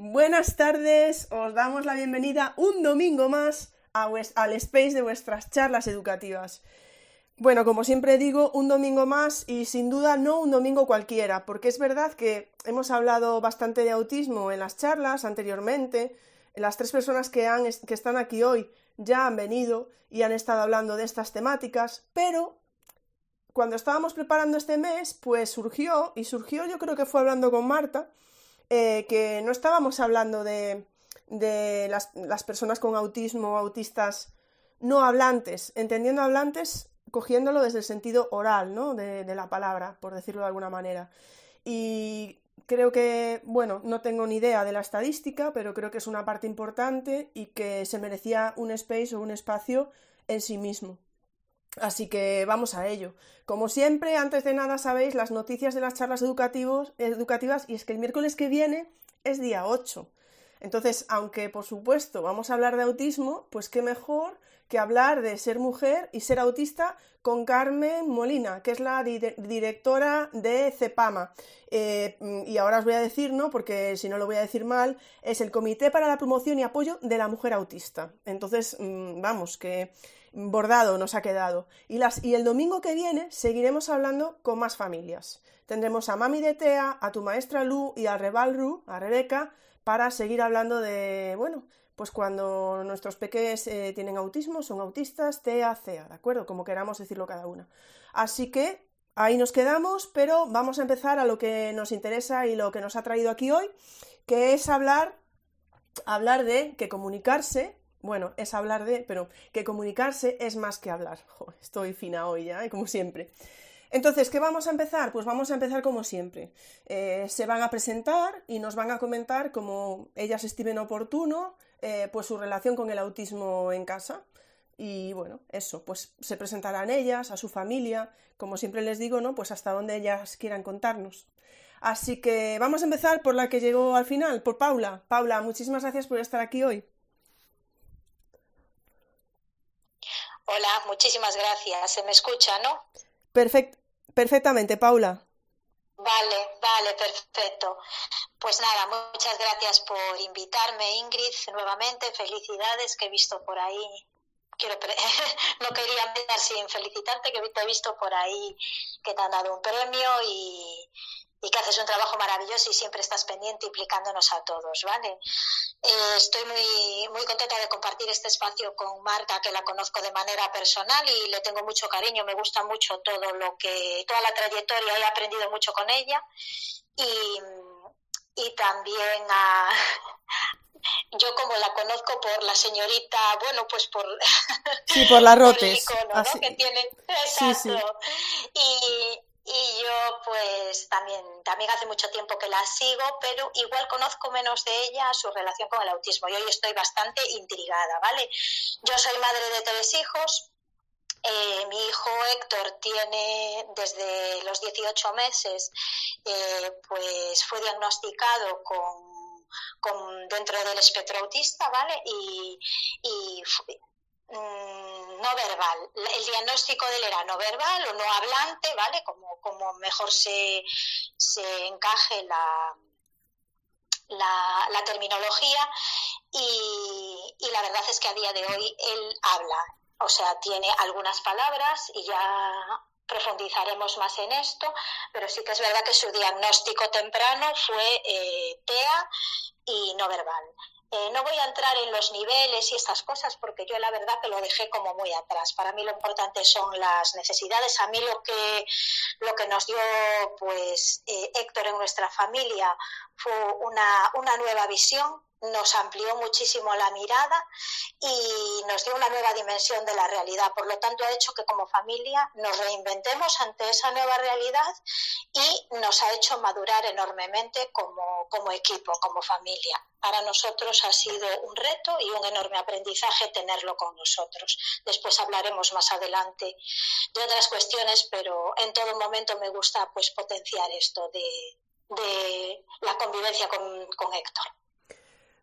Buenas tardes, os damos la bienvenida un domingo más al space de vuestras charlas educativas. Bueno, como siempre digo, un domingo más y sin duda no un domingo cualquiera, porque es verdad que hemos hablado bastante de autismo en las charlas anteriormente. Las tres personas que, han, que están aquí hoy ya han venido y han estado hablando de estas temáticas, pero cuando estábamos preparando este mes, pues surgió, y surgió yo creo que fue hablando con Marta, eh, que no estábamos hablando de, las, personas con autismo autistas no hablantes, entendiendo hablantes, cogiéndolo desde el sentido oral, ¿no? De, de, la palabra, por decirlo de alguna manera. Y creo que, bueno, no tengo ni idea de la estadística, pero creo que es una parte importante y que se merecía un space o un espacio en sí mismo. Así que vamos a ello. Como siempre, antes de nada sabéis las noticias de las charlas educativas y es que el miércoles que viene es día 8. Entonces, aunque por supuesto vamos a hablar de autismo, pues qué mejor que hablar de ser mujer y ser autista con Carmen Molina, que es la directora de CEPAMA. Eh, y ahora os voy a decir, ¿no? Porque si no lo voy a decir mal, es el Comité para la Promoción y Apoyo de la Mujer Autista. Entonces, mm, vamos, que bordado nos ha quedado. Y, el domingo que viene seguiremos hablando con más familias. Tendremos a Mami de Tea, a tu maestra Lu y a Rebal Ru, a Rebeca, para seguir hablando de, bueno, pues cuando nuestros peques eh, tienen autismo, son autistas, TEA, CEA, ¿de acuerdo? Como queramos decirlo cada una. Así que ahí nos quedamos, pero vamos a empezar a lo que nos interesa y lo que nos ha traído aquí hoy, que es hablar, hablar de que comunicarse bueno, es hablar de, pero que comunicarse es más que hablar. estoy fina hoy ya, ¿eh? como siempre. Entonces, ¿qué vamos a empezar? Pues vamos a empezar como siempre. Eh, se van a presentar y nos van a comentar como ellas estimen oportuno, eh, pues su relación con el autismo en casa. Y bueno, eso, pues se presentarán ellas, a su familia, como siempre les digo, ¿no? Pues hasta donde ellas quieran contarnos. Así que vamos a empezar por la que llegó al final, por Paula. Paula, muchísimas gracias por estar aquí hoy. Hola, muchísimas gracias. ¿Se me escucha, no? perfectamente, Paula. Vale, vale, perfecto. Pues nada, muchas gracias por invitarme, Ingrid, nuevamente. Felicidades que he visto por ahí. Quiero no quería empezar sin felicitarte, que te he visto por ahí que te han dado un premio y, y que haces un trabajo maravilloso y siempre estás pendiente implicándonos a todos, ¿vale? Eh, estoy muy, muy contenta de compartir este espacio con Marta, que la conozco de manera personal y le tengo mucho cariño, me gusta mucho todo lo que, toda la trayectoria, he aprendido mucho con ella y, y también a, yo como la conozco por la señorita, bueno, pues por... Sí, por las rotes. ¿no? Que tiene, exacto. Y, y yo pues también, también hace mucho tiempo que la sigo, pero igual conozco menos de ella su relación con el autismo y hoy estoy bastante intrigada, ¿vale? Yo soy madre de tres hijos, eh, mi hijo Héctor tiene desde los 18 meses, eh, pues fue diagnosticado con, con, dentro del espectro autista, ¿vale? Y, y Mm, no verbal. El diagnóstico de él era no verbal o no hablante, ¿vale? Como, como mejor se, se encaje la, la, terminología. Y, y la verdad es que a día de hoy él habla, o sea, tiene algunas palabras y ya profundizaremos más en esto, pero sí que es verdad que su diagnóstico temprano fue eh, TEA y no verbal. Eh, no voy a entrar en los niveles y estas cosas porque yo la verdad que lo dejé como muy atrás. Para mí lo importante son las necesidades. A mí lo que, lo que nos dio pues eh, Héctor en nuestra familia fue una, una nueva visión, nos amplió muchísimo la mirada y nos dio una nueva dimensión de la realidad. Por lo tanto, ha hecho que como familia nos reinventemos ante esa nueva realidad y nos ha hecho madurar enormemente como, como equipo, como familia. para nosotros ha sido un reto y un enorme aprendizaje tenerlo con nosotros. Después hablaremos más adelante de otras cuestiones, pero en todo momento me gusta pues potenciar esto de, la convivencia con, con Héctor.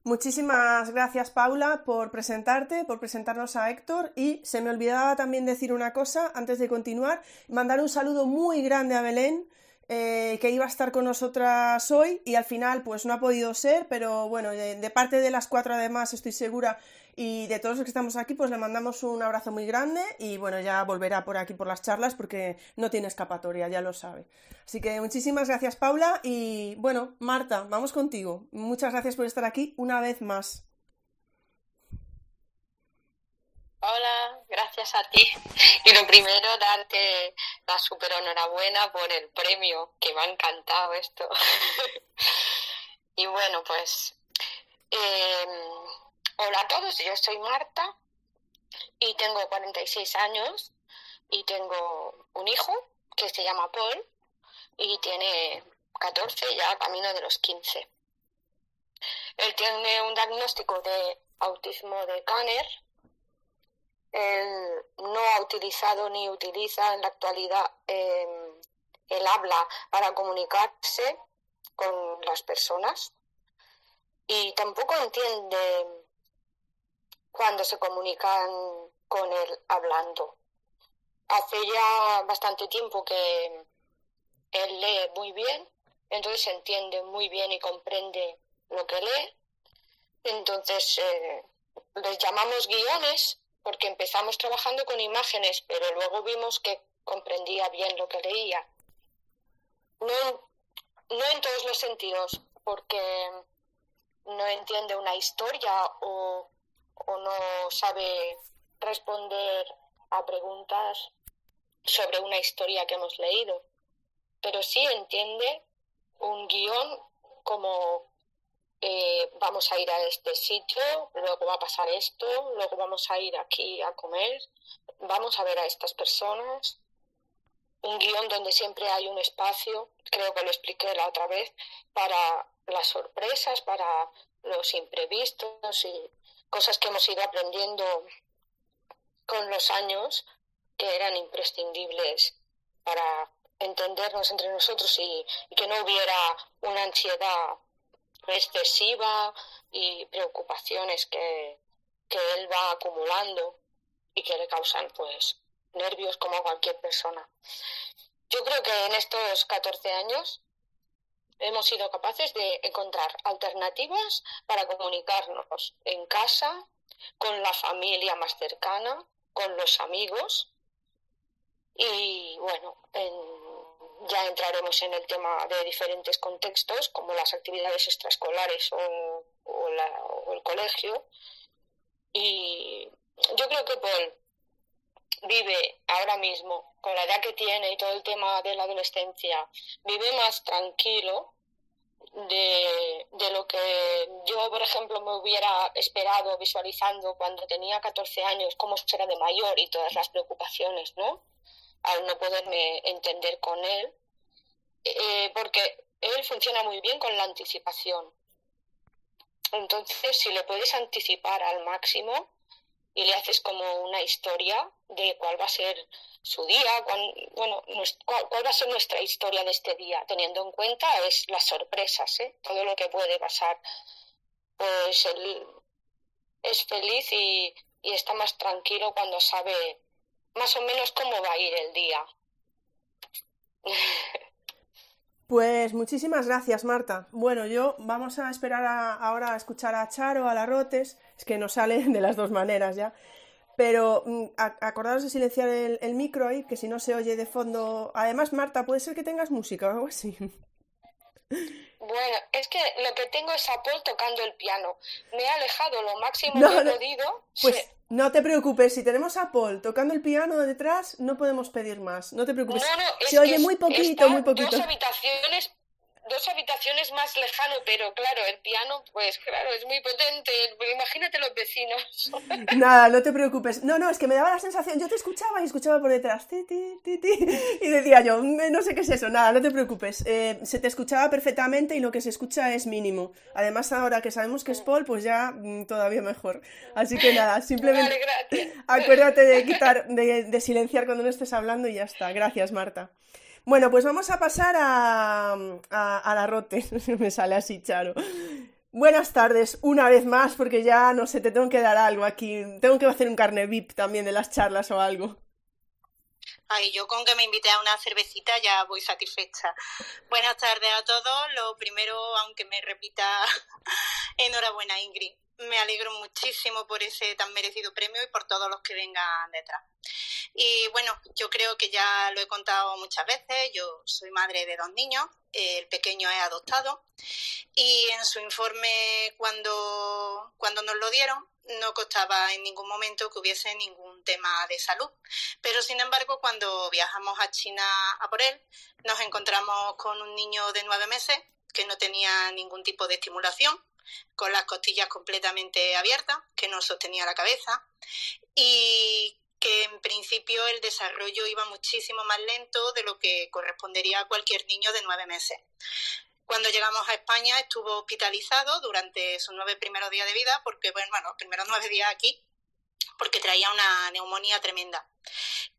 Muchísimas gracias Paula por presentarte, por presentarnos a Héctor. Y se me olvidaba también decir una cosa antes de continuar, mandar un saludo muy grande a Belén, eh, que iba a estar con nosotras hoy y al final pues no ha podido ser, pero bueno, de, parte de las cuatro además estoy segura y de todos los que estamos aquí pues le mandamos un abrazo muy grande y bueno, ya volverá por aquí por las charlas porque no tiene escapatoria, ya lo sabe. Así que muchísimas gracias Paula y bueno, Marta, vamos contigo. Muchas gracias por estar aquí una vez más. Hola, gracias a ti. Y lo primero, darte la super enhorabuena por el premio, que me ha encantado esto. y bueno, pues, em, hola a todos, yo soy Marta y tengo 46 años y tengo un hijo que se llama Paul y tiene 14, ya camino de los 15. Él tiene un diagnóstico de autismo de Kanner él no ha utilizado ni utiliza en la actualidad em, el habla para comunicarse con las personas y tampoco entiende cuando se comunican con él hablando. Hace ya bastante tiempo que él lee muy bien, entonces entiende muy bien y comprende lo que lee. Entonces eh, les llamamos guiones porque empezamos trabajando con imágenes, pero luego vimos que comprendía bien lo que leía. No, no en todos los sentidos, porque no entiende una historia o, o no sabe responder a preguntas sobre una historia que hemos leído, pero sí entiende un guion como eh, vamos a ir a este sitio, luego va a pasar esto, luego vamos a ir aquí a comer, vamos a ver a estas personas. Un guion donde siempre hay un espacio, creo que lo expliqué la otra vez, para las sorpresas, para los imprevistos y cosas que hemos ido aprendiendo con los años que eran imprescindibles para entendernos entre nosotros y que no hubiera una ansiedad excesiva y preocupaciones que, él va acumulando y que le causan pues nervios como cualquier persona. Yo creo que en estos 14 años hemos sido capaces de encontrar alternativas para comunicarnos en casa, con la familia más cercana, con los amigos y bueno, en ya entraremos en el tema de diferentes contextos, como las actividades extraescolares o, el colegio. Y yo creo que Paul vive ahora mismo, con la edad que tiene y todo el tema de la adolescencia, vive más tranquilo de, de, lo que yo, por ejemplo, me hubiera esperado visualizando cuando tenía 14 años, cómo será de mayor y todas las preocupaciones, ¿no? al no poderme entender con él, eh, porque él funciona muy bien con la anticipación. Entonces, si le puedes anticipar al máximo y le haces como una historia de cuál va a ser su día, bueno, cuál, va a ser nuestra historia de este día, teniendo en cuenta es las sorpresas, ¿eh? todo lo que puede pasar, pues él es feliz y está más tranquilo cuando sabe más o menos cómo va a ir el día. Pues muchísimas gracias, Marta. Bueno, yo vamos a esperar ahora a escuchar a Charo, a la Rotes, es que nos sale de las dos maneras ya. Pero mm, acordaros de silenciar el, el, micro ahí, que si no se oye de fondo. Además, Marta, puede ser que tengas música o algo así. Bueno, es que lo que tengo es a Paul tocando el piano. Me he alejado lo máximo que he podido. Pues no te preocupes, si tenemos a Paul tocando el piano detrás, no podemos pedir más. No te preocupes. Se oye muy poquito, muy poquito. Dos habitaciones dos habitaciones más lejano, pero claro, el piano, pues claro, es muy potente. Imagínate los vecinos. Nada, no te preocupes. No, no, es que me daba la sensación, yo te escuchaba y escuchaba por detrás, ti, ti, ti, y decía yo, mm, no sé qué es eso, nada, no te preocupes. Eh, se te escuchaba perfectamente y lo que se escucha es mínimo. Además, ahora que sabemos que es Paul, pues ya mm, todavía mejor. Así que nada, simplemente acuérdate de quitar, de, de silenciar cuando no estés hablando y ya está. Gracias, Marta. Bueno, pues vamos a pasar a, a, la rote. Me sale así, Charo. Buenas tardes, una vez más, porque ya no sé, te tengo que dar algo aquí. Tengo que hacer un carne VIP también de las charlas o algo. Ay, yo con que me invité a una cervecita ya voy satisfecha. Buenas tardes a todos. Lo primero, aunque me repita, enhorabuena Ingrid me alegro muchísimo por ese tan merecido premio y por todos los que vengan detrás. Y bueno, yo creo que ya lo he contado muchas veces, yo soy madre de dos niños, el pequeño es adoptado y en su informe cuando, cuando nos lo dieron no costaba en ningún momento que hubiese ningún tema de salud. Pero sin embargo, cuando viajamos a China a por él, nos encontramos con un niño de nueve meses que no tenía ningún tipo de estimulación con las costillas completamente abiertas, que no sostenía la cabeza y que en principio el desarrollo iba muchísimo más lento de lo que correspondería a cualquier niño de nueve meses. Cuando llegamos a España estuvo hospitalizado durante sus nueve primeros días de vida, porque, bueno, los primeros nueve días aquí, porque traía una neumonía tremenda.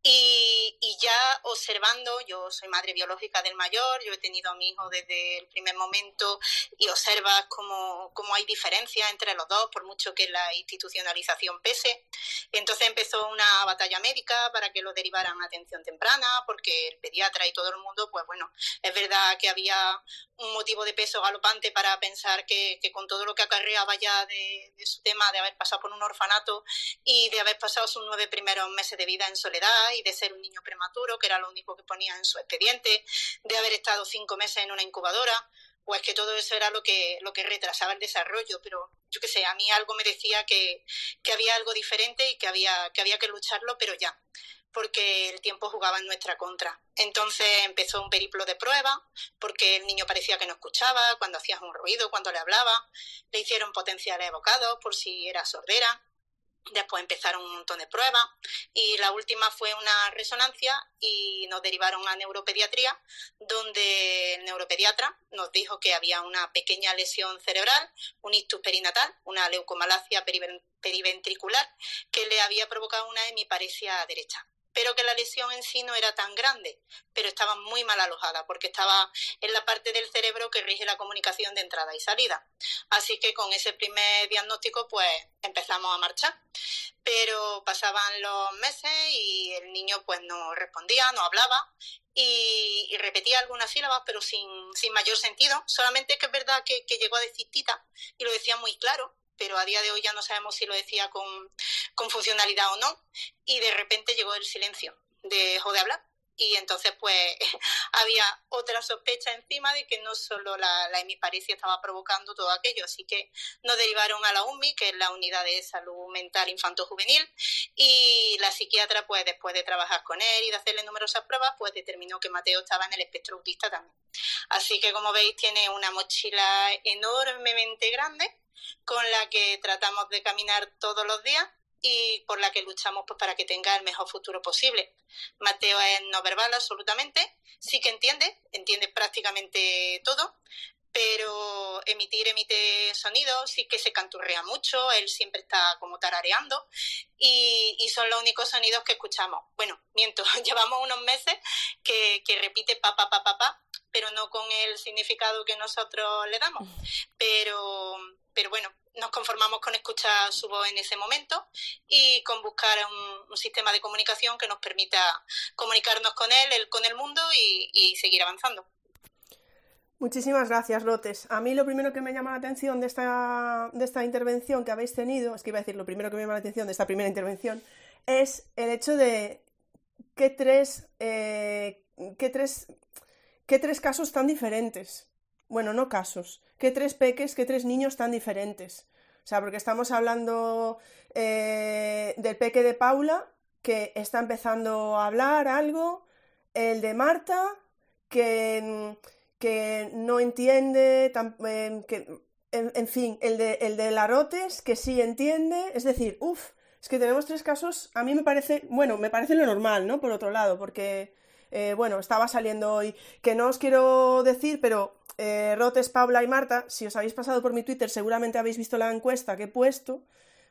Y, ya observando, yo soy madre biológica del mayor, yo he tenido a mi hijo desde el primer momento y observas cómo, cómo hay diferencias entre los dos, por mucho que la institucionalización pese. Entonces empezó una batalla médica para que lo derivaran a atención temprana, porque el pediatra y todo el mundo, pues bueno, es verdad que había un motivo de peso galopante para pensar que, con todo lo que acarreaba ya de, de su tema de haber pasado por un orfanato y de haber pasado sus nueve primeros meses de vida en soledad y de ser un niño prematuro, que era lo único que ponía en su expediente, de haber estado cinco meses en una incubadora, pues que todo eso era lo que, lo que retrasaba el desarrollo, pero yo qué sé, a mí algo me decía que, que había algo diferente y que había, que había que lucharlo, pero ya porque el tiempo jugaba en nuestra contra. Entonces empezó un periplo de pruebas, porque el niño parecía que no escuchaba cuando hacías un ruido, cuando le hablaba. Le hicieron potenciales evocados por si era sordera. Después empezaron un montón de pruebas y la última fue una resonancia y nos derivaron a neuropediatría, donde el neuropediatra nos dijo que había una pequeña lesión cerebral, un ictus perinatal, una leucomalacia periventricular, que le había provocado una hemiparesia derecha pero que la lesión en sí no era tan grande, pero estaba muy mal alojada porque estaba en la parte del cerebro que rige la comunicación de entrada y salida. Así que con ese primer diagnóstico pues empezamos a marchar, pero pasaban los meses y el niño pues no respondía, no hablaba y, repetía algunas sílabas, pero sin, mayor sentido. Solamente que es verdad que, llegó a decir tita y lo decía muy claro, pero a día de hoy ya no sabemos si lo decía con, con funcionalidad o no, y de repente llegó el silencio, dejó de hablar. Y entonces, pues, había otra sospecha encima de que no solo la, la hemiparesia estaba provocando todo aquello, así que nos derivaron a la UMI, que es la Unidad de Salud Mental Infanto-Juvenil, y la psiquiatra, pues, después de trabajar con él y de hacerle numerosas pruebas, pues determinó que Mateo estaba en el espectro autista también. Así que, como veis, tiene una mochila enormemente grande, con la que tratamos de caminar todos los días y por la que luchamos pues, para que tenga el mejor futuro posible. Mateo es no verbal absolutamente, sí que entiende, entiende prácticamente todo, pero emitir emite sonidos, sí que se canturrea mucho, él siempre está como tarareando y, y, son los únicos sonidos que escuchamos. Bueno, miento, llevamos unos meses que, que repite pa, pa, pa, pa, pa, pero no con el significado que nosotros le damos. Pero, pero bueno, nos conformamos con escuchar su voz en ese momento y con buscar un, sistema de comunicación que nos permita comunicarnos con él, con el mundo y, seguir avanzando. Muchísimas gracias, Lotes. A mí lo primero que me llama la atención de esta, de esta intervención que habéis tenido, es que iba a decir, lo primero que me llama la atención de esta primera intervención, es el hecho de qué tres, eh, qué tres, qué tres casos tan diferentes. Bueno, no casos, qué tres peques, qué tres niños tan diferentes. O sea, porque estamos hablando eh, del peque de Paula, que está empezando a hablar algo, el de Marta, que, que no entiende, em, que, en, fin, el de, el de Larotes, que sí entiende, es decir, uff, es que tenemos tres casos, a mí me parece, bueno, me parece lo normal, ¿no? Por otro lado, porque, eh, bueno, estaba saliendo hoy, que no os quiero decir, pero eh, Rotes, Paula y Marta, si os habéis pasado por mi Twitter, seguramente habéis visto la encuesta que he puesto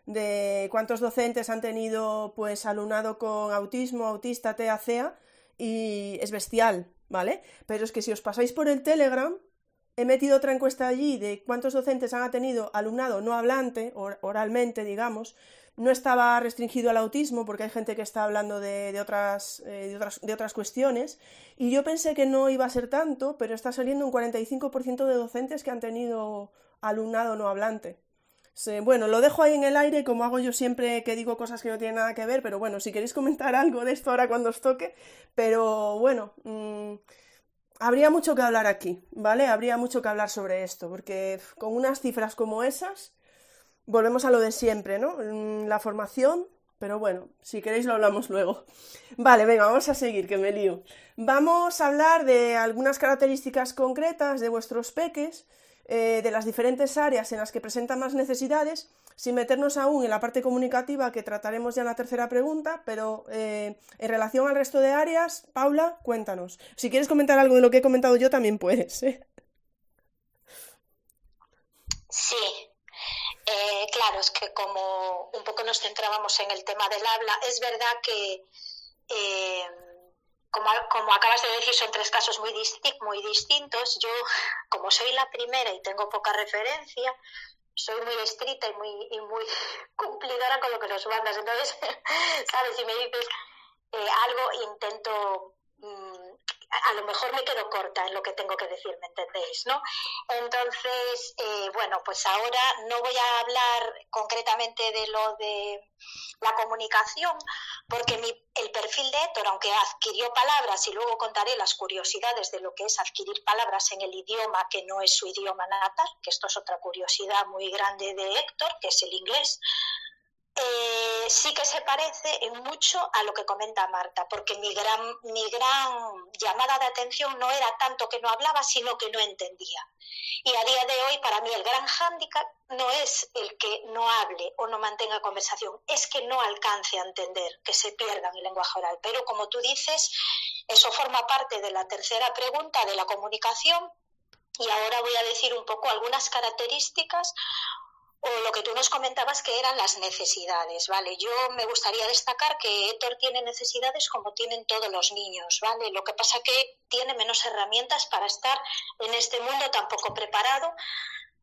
de cuántos docentes han tenido, pues, alumnado con autismo, autista, TEA, CEA, y es bestial, ¿vale? Pero es que si os pasáis por el Telegram, he metido otra encuesta allí de cuántos docentes han tenido alumnado no hablante, oralmente, digamos, no estaba restringido al autismo, porque hay gente que está hablando de, otras, eh, de, otras, de otras cuestiones, y yo pensé que no iba a ser tanto, pero está saliendo un 45% de docentes que han tenido alumnado no hablante. bueno, lo dejo ahí en el aire, como hago yo siempre que digo cosas que no tienen nada que ver, pero bueno, si queréis comentar algo de esto ahora cuando os toque, pero bueno, mm, habría mucho que hablar aquí, ¿vale? Habría mucho que hablar sobre esto, porque con unas cifras como esas, volvemos a lo de siempre, ¿no? Mm, la formación, pero bueno, si queréis lo hablamos luego. Vale, venga, vamos a seguir, que me lío. Vamos a hablar de algunas características concretas de vuestros peques, eh, de las diferentes áreas en las que presentan más necesidades, sin meternos aún en la parte comunicativa que trataremos ya en la tercera pregunta, pero eh, en relación al resto de áreas, Paula, cuéntanos. Si quieres comentar algo de lo que he comentado yo, también puedes. ¿eh? Sí, eh, claro, es que como un poco nos centrábamos en el tema del habla, es verdad que, eh, como, como, acabas de decir, son tres casos muy, muy distintos. Yo, como soy la primera y tengo poca referencia, soy muy estricta y muy, y muy cumplidora con lo que nos mandas. Entonces, ¿sabes? Si me dices eh, algo, intento mm, a lo mejor me quedo corta en lo que tengo que decir, ¿me entendéis? ¿no? Entonces, eh, bueno, pues ahora no voy a hablar concretamente de lo de la comunicación, porque el perfil de Héctor, aunque adquirió palabras, y luego contaré las curiosidades de lo que es adquirir palabras en el idioma que no es su idioma natal, que esto es otra curiosidad muy grande de Héctor, que es el inglés, eh, sí que se parece en mucho a lo que comenta Marta, porque mi gran, mi gran llamada de atención no era tanto que no hablaba, sino que no entendía. Y a día de hoy, para mí, el gran hándicap no es el que no hable o no mantenga conversación, es que no alcance a entender, que se pierda en el lenguaje oral. Pero como tú dices, eso forma parte de la tercera pregunta de la comunicación. Y ahora voy a decir un poco algunas características o lo que tú nos comentabas que eran las necesidades, ¿vale? Yo me gustaría destacar que Héctor tiene necesidades como tienen todos los niños, ¿vale? Lo que pasa que tiene menos herramientas para estar en este mundo tan poco preparado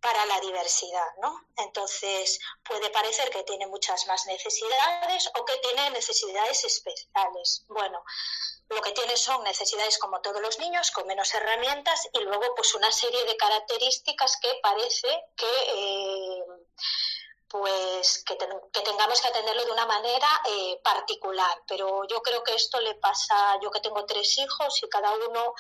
para la diversidad, ¿no? Entonces, puede parecer que tiene muchas más necesidades o que tiene necesidades especiales. Bueno, lo que tiene son necesidades como todos los niños, con menos herramientas y luego pues una serie de características que parece que... Eh, pues que, tengamos que atenderlo de una manera eh, particular. Pero yo creo que esto le pasa, yo que tengo tres hijos y cada uno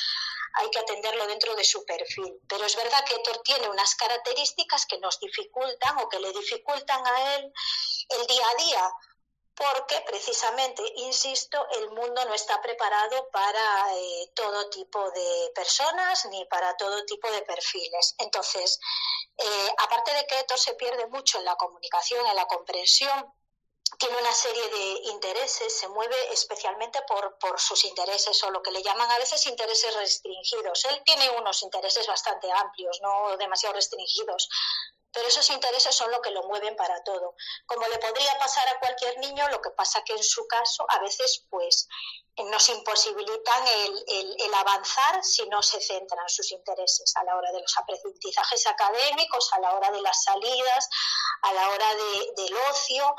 hay que atenderlo dentro de su perfil. Pero es verdad que Héctor tiene unas características que nos dificultan o que le dificultan a él el día a día porque precisamente, insisto, el mundo no está preparado para eh, todo tipo de personas ni para todo tipo de perfiles. Entonces, eh, aparte de que esto se pierde mucho en la comunicación, en la comprensión, tiene una serie de intereses, se mueve especialmente por, por, sus intereses o lo que le llaman a veces intereses restringidos. Él tiene unos intereses bastante amplios, no demasiado restringidos, pero esos intereses son lo que lo mueven para todo. Como le podría pasar a cualquier niño, lo que pasa que en su caso a veces pues nos imposibilitan el, avanzar si no se centran sus intereses a la hora de los aprendizajes académicos, a la hora de las salidas, a la hora del ocio.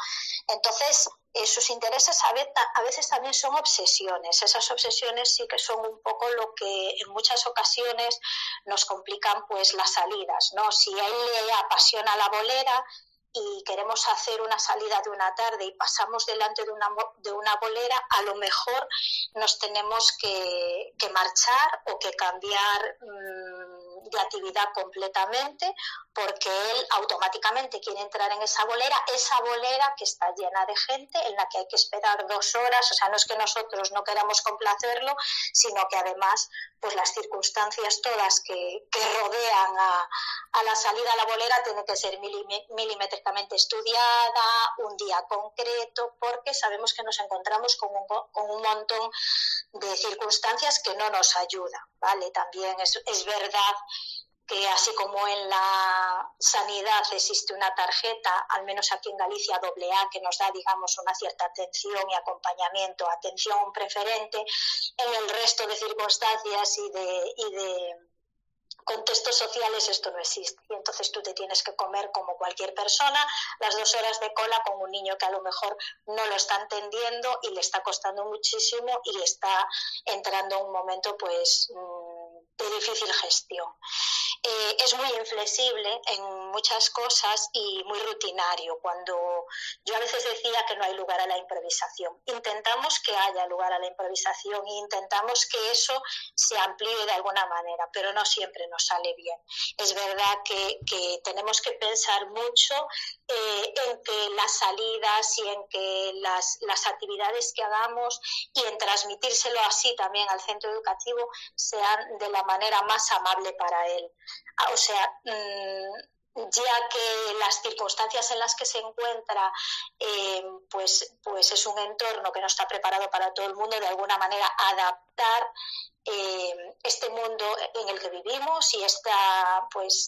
Entonces, sus intereses a veces también son obsesiones. Esas obsesiones sí que son un poco lo que en muchas ocasiones nos complican pues las salidas, ¿no? Si a él le apasiona la bolera y queremos hacer una salida de una tarde y pasamos delante de una, de una bolera, a lo mejor nos tenemos que, marchar o que cambiar mm, de actividad completamente porque él automáticamente quiere entrar en esa bolera, esa bolera que está llena de gente en la que hay que esperar dos horas, o sea, no es que nosotros no queramos complacerlo, sino que además pues las circunstancias todas que, rodean a, la salida a la bolera tienen que ser milimétricamente estudiada, un día concreto, porque sabemos que nos encontramos con un, con un montón de circunstancias que no nos ayudan, ¿vale? También es, es verdad que así como en la sanidad existe una tarjeta, al menos aquí en Galicia AA, que nos da, digamos, una cierta atención y acompañamiento, atención preferente, en el resto de circunstancias y de, y de contextos sociales esto no existe. Y entonces tú te tienes que comer como cualquier persona las dos horas de cola con un niño que a lo mejor no lo está entendiendo y le está costando muchísimo y está entrando en un momento pues mm, de difícil gestión. Eh, es muy inflexible en muchas cosas y muy rutinario. Cuando yo a veces decía que no hay lugar a la improvisación, intentamos que haya lugar a la improvisación e intentamos que eso se amplíe de alguna manera, pero no siempre nos sale bien. Es verdad que, tenemos que pensar mucho eh, en que las salidas y en que las, las actividades que hagamos y en transmitírselo así también al centro educativo sean de la manera más amable para él. Ah, o sea, mm, ya que las circunstancias en las que se encuentra eh, pues, pues es un entorno que no está preparado para todo el mundo, de alguna manera adaptar eh, este mundo en el que vivimos y este pues,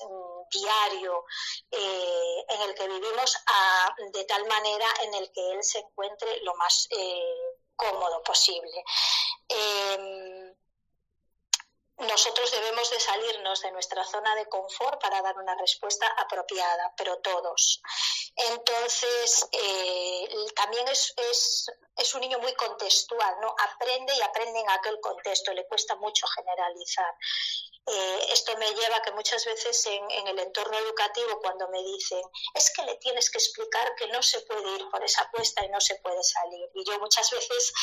diario eh, en el que vivimos de tal manera en el que él se encuentre lo más cómodo posible nosotros debemos de salirnos de nuestra zona de confort para dar una respuesta apropiada, pero todos. Entonces, eh, también es, es, es, un niño muy contextual, ¿no? Aprende y aprende en aquel contexto, le cuesta mucho generalizar. Eh, esto me lleva a que muchas veces en, el entorno educativo cuando me dicen es que le tienes que explicar que no se puede ir por esa cuesta y no se puede salir. Y yo muchas veces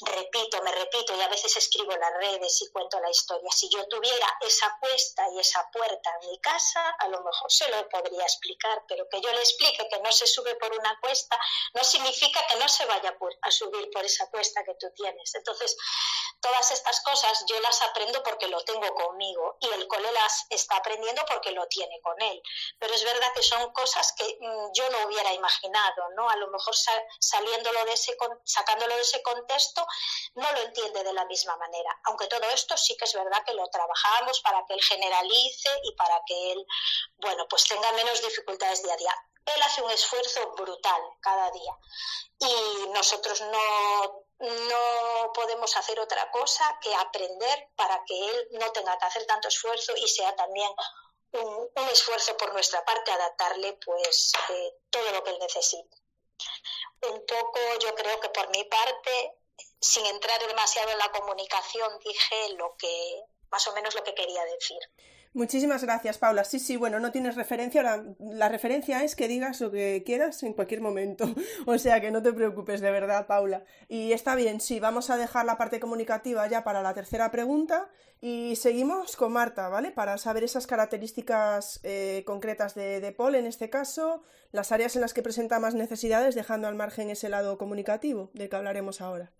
repito, me repito y a veces escribo en las redes y cuento la historia. Si yo tuviera esa cuesta y esa puerta en mi casa, a lo mejor se lo podría explicar, pero que yo le explique que no se sube por una cuesta no significa que no se vaya a subir por esa cuesta que tú tienes. Entonces, todas estas cosas yo las aprendo porque lo tengo conmigo y el cole las está aprendiendo porque lo tiene con él. Pero es verdad que son cosas que mm, yo no hubiera imaginado, ¿no? A lo mejor saliéndolo de ese, sacándolo de ese contexto no lo entiende de la misma manera. Aunque todo esto sí que es verdad que lo trabajamos para que él generalice y para que él, bueno, pues tenga menos dificultades día a día él hace un esfuerzo brutal cada día y nosotros no no podemos hacer otra cosa que aprender para que él no tenga que hacer tanto esfuerzo y sea también un, esfuerzo por nuestra parte adaptarle pues eh, todo lo que él necesite. Un poco yo creo que por mi parte, sin entrar demasiado en la comunicación, dije lo que más o menos lo que quería decir. Muchísimas gracias, Paula. Sí, sí, bueno, no tienes referencia. La, la, referencia es que digas lo que quieras en cualquier momento. O sea que no te preocupes, de verdad, Paula. Y está bien, sí, vamos a dejar la parte comunicativa ya para la tercera pregunta. Y seguimos con Marta, ¿vale? Para saber esas características eh, concretas de, de Paul, en este caso, las áreas en las que presenta más necesidades, dejando al margen ese lado comunicativo del que hablaremos ahora.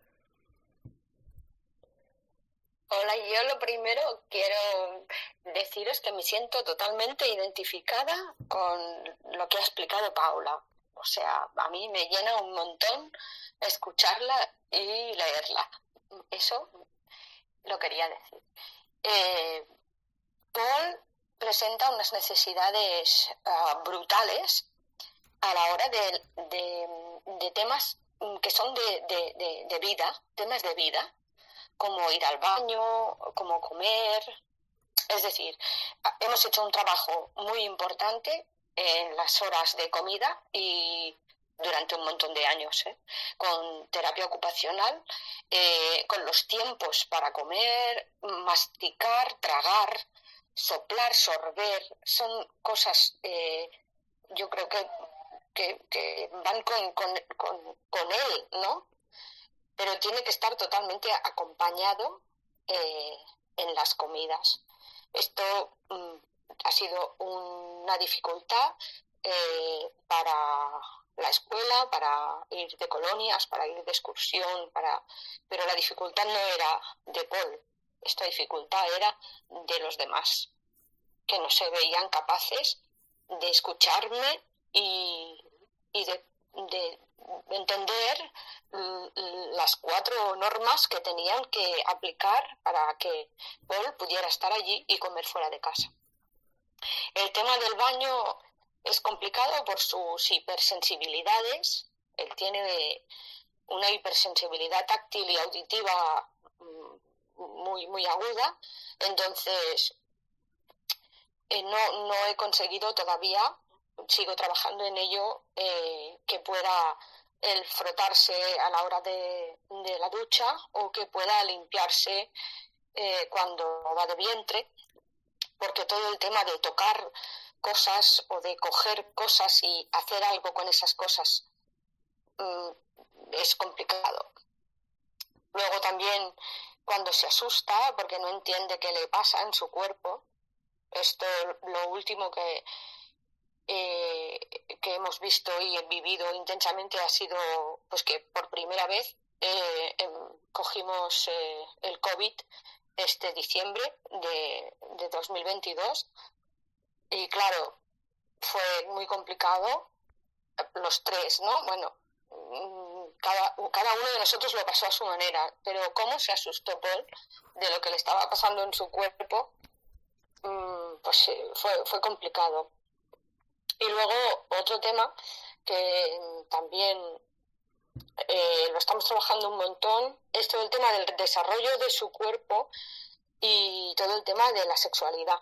Hola, yo lo primero quiero deciros que me siento totalmente identificada con lo que ha explicado Paula. O sea, a mí me llena un montón escucharla y leerla. Eso lo quería decir. Eh, Paul presenta unas necesidades ah, brutales a la hora de, temas que son de vida, temas de vida, como ir al baño, como comer. Es decir, hemos hecho un trabajo muy importante en las horas de comida y durante un montón de años, ¿eh? con terapia ocupacional, eh, con los tiempos para comer, masticar, tragar, soplar, sorber, son cosas, eh, yo creo que, que, van con, con, con, él, ¿no? Pero tiene que estar totalmente acompañado eh, en las comidas. Esto mm, ha sido una dificultad eh, para la escuela, para ir de colonias, para ir de excursión, para... pero la dificultad no era de Paul, esta dificultad era de los demás, que no se veían capaces de escucharme y, de, de, entender las cuatro normas que tenían que aplicar para que Paul pudiera estar allí y comer fuera de casa. El tema del baño es complicado por sus hipersensibilidades. Él tiene una hipersensibilidad táctil y auditiva mm, muy, muy aguda. Entonces, eh, no, no he conseguido todavía, sigo trabajando en ello, eh, que pueda el frotarse a la hora de, la ducha o que pueda limpiarse eh, cuando va de vientre, porque todo el tema de tocar cosas o de coger cosas y hacer algo con esas cosas mm, es complicado. Luego también cuando se asusta porque no entiende qué le pasa en su cuerpo, esto lo último que, eh, que hemos visto y vivido intensamente ha sido pues que por primera vez eh, em, cogimos eh, el COVID este diciembre de, de 2022 y claro, fue muy complicado los tres, ¿no? Bueno, mm, cada, cada, uno de nosotros lo pasó a su manera, pero cómo se asustó Paul de lo que le estaba pasando en su cuerpo, mm, pues fue, fue complicado. Y luego otro tema que también eh, lo estamos trabajando un montón es todo el tema del desarrollo de su cuerpo y todo el tema de la sexualidad.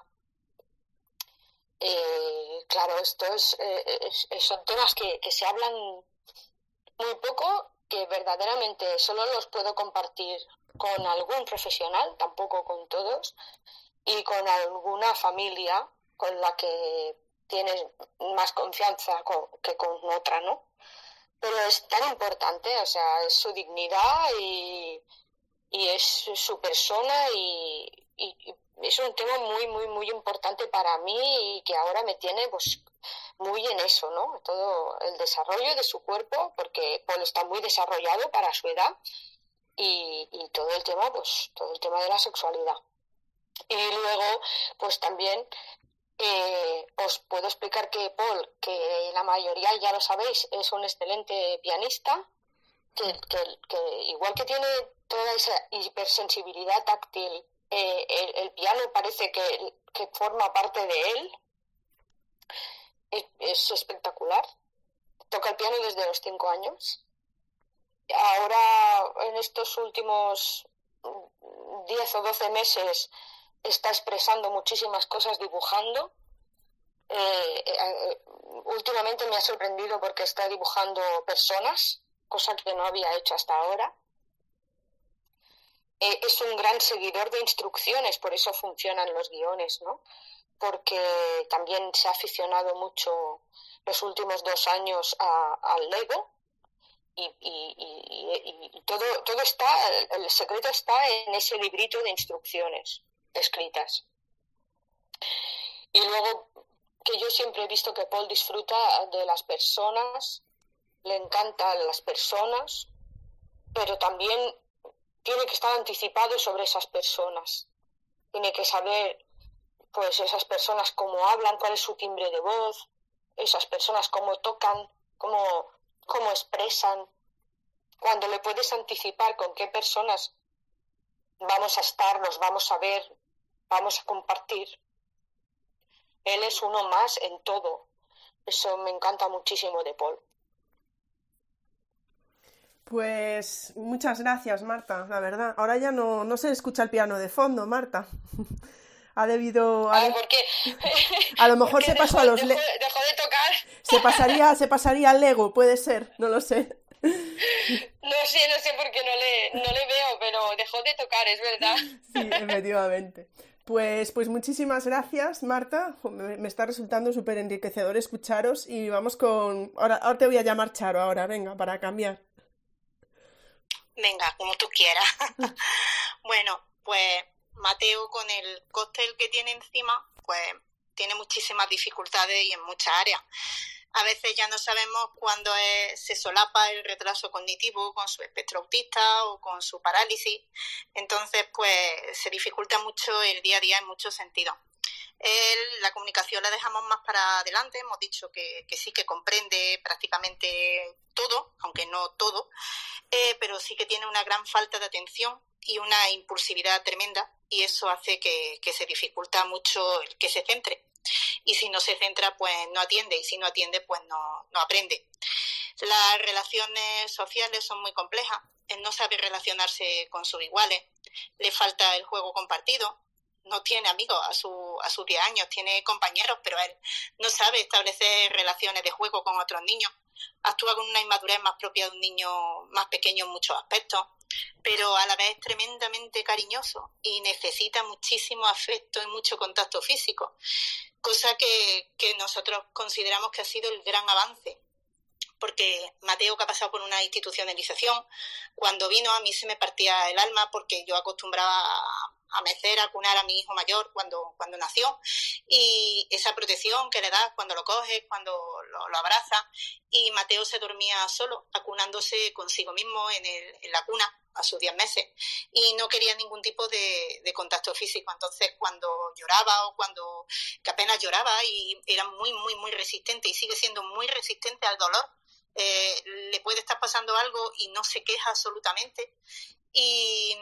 Eh, claro, esto eh, son temas que, se hablan muy poco, que verdaderamente solo los puedo compartir con algún profesional, tampoco con todos, y con alguna familia con la que tienes más confianza que con otra, ¿no? Pero es tan importante, o sea, es su dignidad y, y es su persona y, es un tema muy, muy, muy importante para mí y que ahora me tiene pues muy en eso, ¿no? Todo el desarrollo de su cuerpo, porque Paul está muy desarrollado para su edad y todo el tema, pues, todo el tema de la sexualidad. Y luego, pues también eh, os puedo explicar que Paul, que la mayoría ya lo sabéis, es un excelente pianista, que, que, que igual que tiene toda esa hipersensibilidad táctil eh, el, piano parece que, forma parte de él. Es, espectacular. Toca el piano desde los cinco años. Ahora, en estos últimos diez o doce meses, está expresando muchísimas cosas dibujando. Eh, eh, últimamente me ha sorprendido porque está dibujando personas, cosa que no había hecho hasta ahora. Eh, es un gran seguidor de instrucciones, por eso funcionan los guiones, ¿no? Porque también se ha aficionado mucho los últimos dos años al Lego y, todo, todo está, el secreto está en ese librito de instrucciones escritas. Y luego que yo siempre he visto que Paul disfruta de las personas, le encantan las personas, pero también tiene que estar anticipado sobre esas personas. Tiene que saber, pues, esas personas cómo hablan, cuál es su timbre de voz, esas personas cómo tocan, cómo, cómo expresan. Cuando le puedes anticipar con qué personas vamos a estar, nos vamos a ver, vamos a compartir. Él es uno más en todo. Eso me encanta muchísimo de Paul. Pues muchas gracias, Marta, la verdad. Ahora ya no, no se escucha el piano de fondo, Marta. ha debido. A, ¿por qué? a lo mejor se pasó a los. Dejó, dejó, de tocar. Se pasaría, se pasaría al Lego, puede ser, no lo sé. No sé, no sé por qué no le, no le veo, pero dejó de tocar, es verdad. Sí, efectivamente. Pues, pues muchísimas gracias, Marta. Me, está resultando súper enriquecedor escucharos y vamos con... Ahora, ahora te voy a llamar Charo, ahora, venga, para cambiar. Venga, como tú quieras. bueno, pues Mateo con el cóctel que tiene encima, pues tiene muchísimas dificultades y en muchas áreas. A veces ya no sabemos cuándo se solapa el retraso cognitivo con su espectro autista o con su parálisis. Entonces, pues se dificulta mucho el día a día en muchos sentidos. la comunicación la dejamos más para adelante, hemos dicho que, sí que comprende prácticamente todo, aunque no todo, eh, pero sí que tiene una gran falta de atención y una impulsividad tremenda y eso hace que, que se dificulta mucho el que se centre y si no se centra, pues no atiende y si no atiende, pues no, no aprende. Las relaciones sociales son muy complejas. Él no sabe relacionarse con sus iguales, le falta el juego compartido, no tiene amigos a, su, a sus 10 años, tiene compañeros, pero él no sabe establecer relaciones de juego con otros niños. Actúa con una inmadurez más propia de un niño más pequeño en muchos aspectos, pero a la vez tremendamente cariñoso y necesita muchísimo afecto y mucho contacto físico cosa que, nosotros consideramos que ha sido el gran avance porque Mateo, que ha pasado por una institucionalización, cuando vino a mí se me partía el alma porque yo acostumbraba a, mecer, a cunar a mi hijo mayor cuando, cuando nació y esa protección que le das cuando lo coges, cuando lo, lo abraza y Mateo se dormía solo, acunándose consigo mismo en, el, en la cuna a sus 10 meses y no quería ningún tipo de, contacto físico. Entonces, cuando lloraba o cuando que apenas lloraba y era muy, muy, muy resistente y sigue siendo muy resistente al dolor, eh, le puede estar pasando algo y no se queja absolutamente. Y,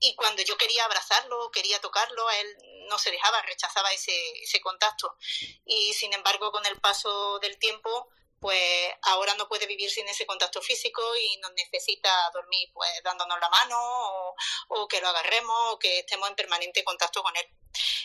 y cuando yo quería abrazarlo, quería tocarlo, él no se dejaba, rechazaba ese, ese contacto. Y sin embargo, con el paso del tiempo, pues ahora no puede vivir sin ese contacto físico y nos necesita dormir pues dándonos la mano o, que lo agarremos o que estemos en permanente contacto con él.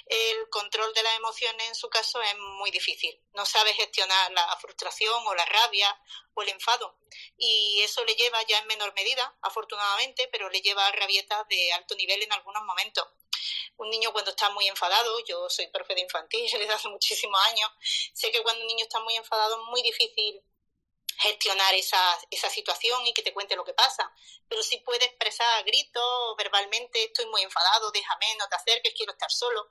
El control de las emociones en su caso es muy difícil. No sabe gestionar la frustración o la rabia o el enfado. Y eso le lleva ya en menor medida, afortunadamente, pero le lleva a rabietas de alto nivel en algunos momentos un niño cuando está muy enfadado, yo soy profe de infantil desde hace muchísimos años, sé que cuando un niño está muy enfadado es muy difícil gestionar esa, esa situación y que te cuente lo que pasa. Pero si puede expresar a gritos, verbalmente, estoy muy enfadado, déjame, no te acerques, quiero estar solo.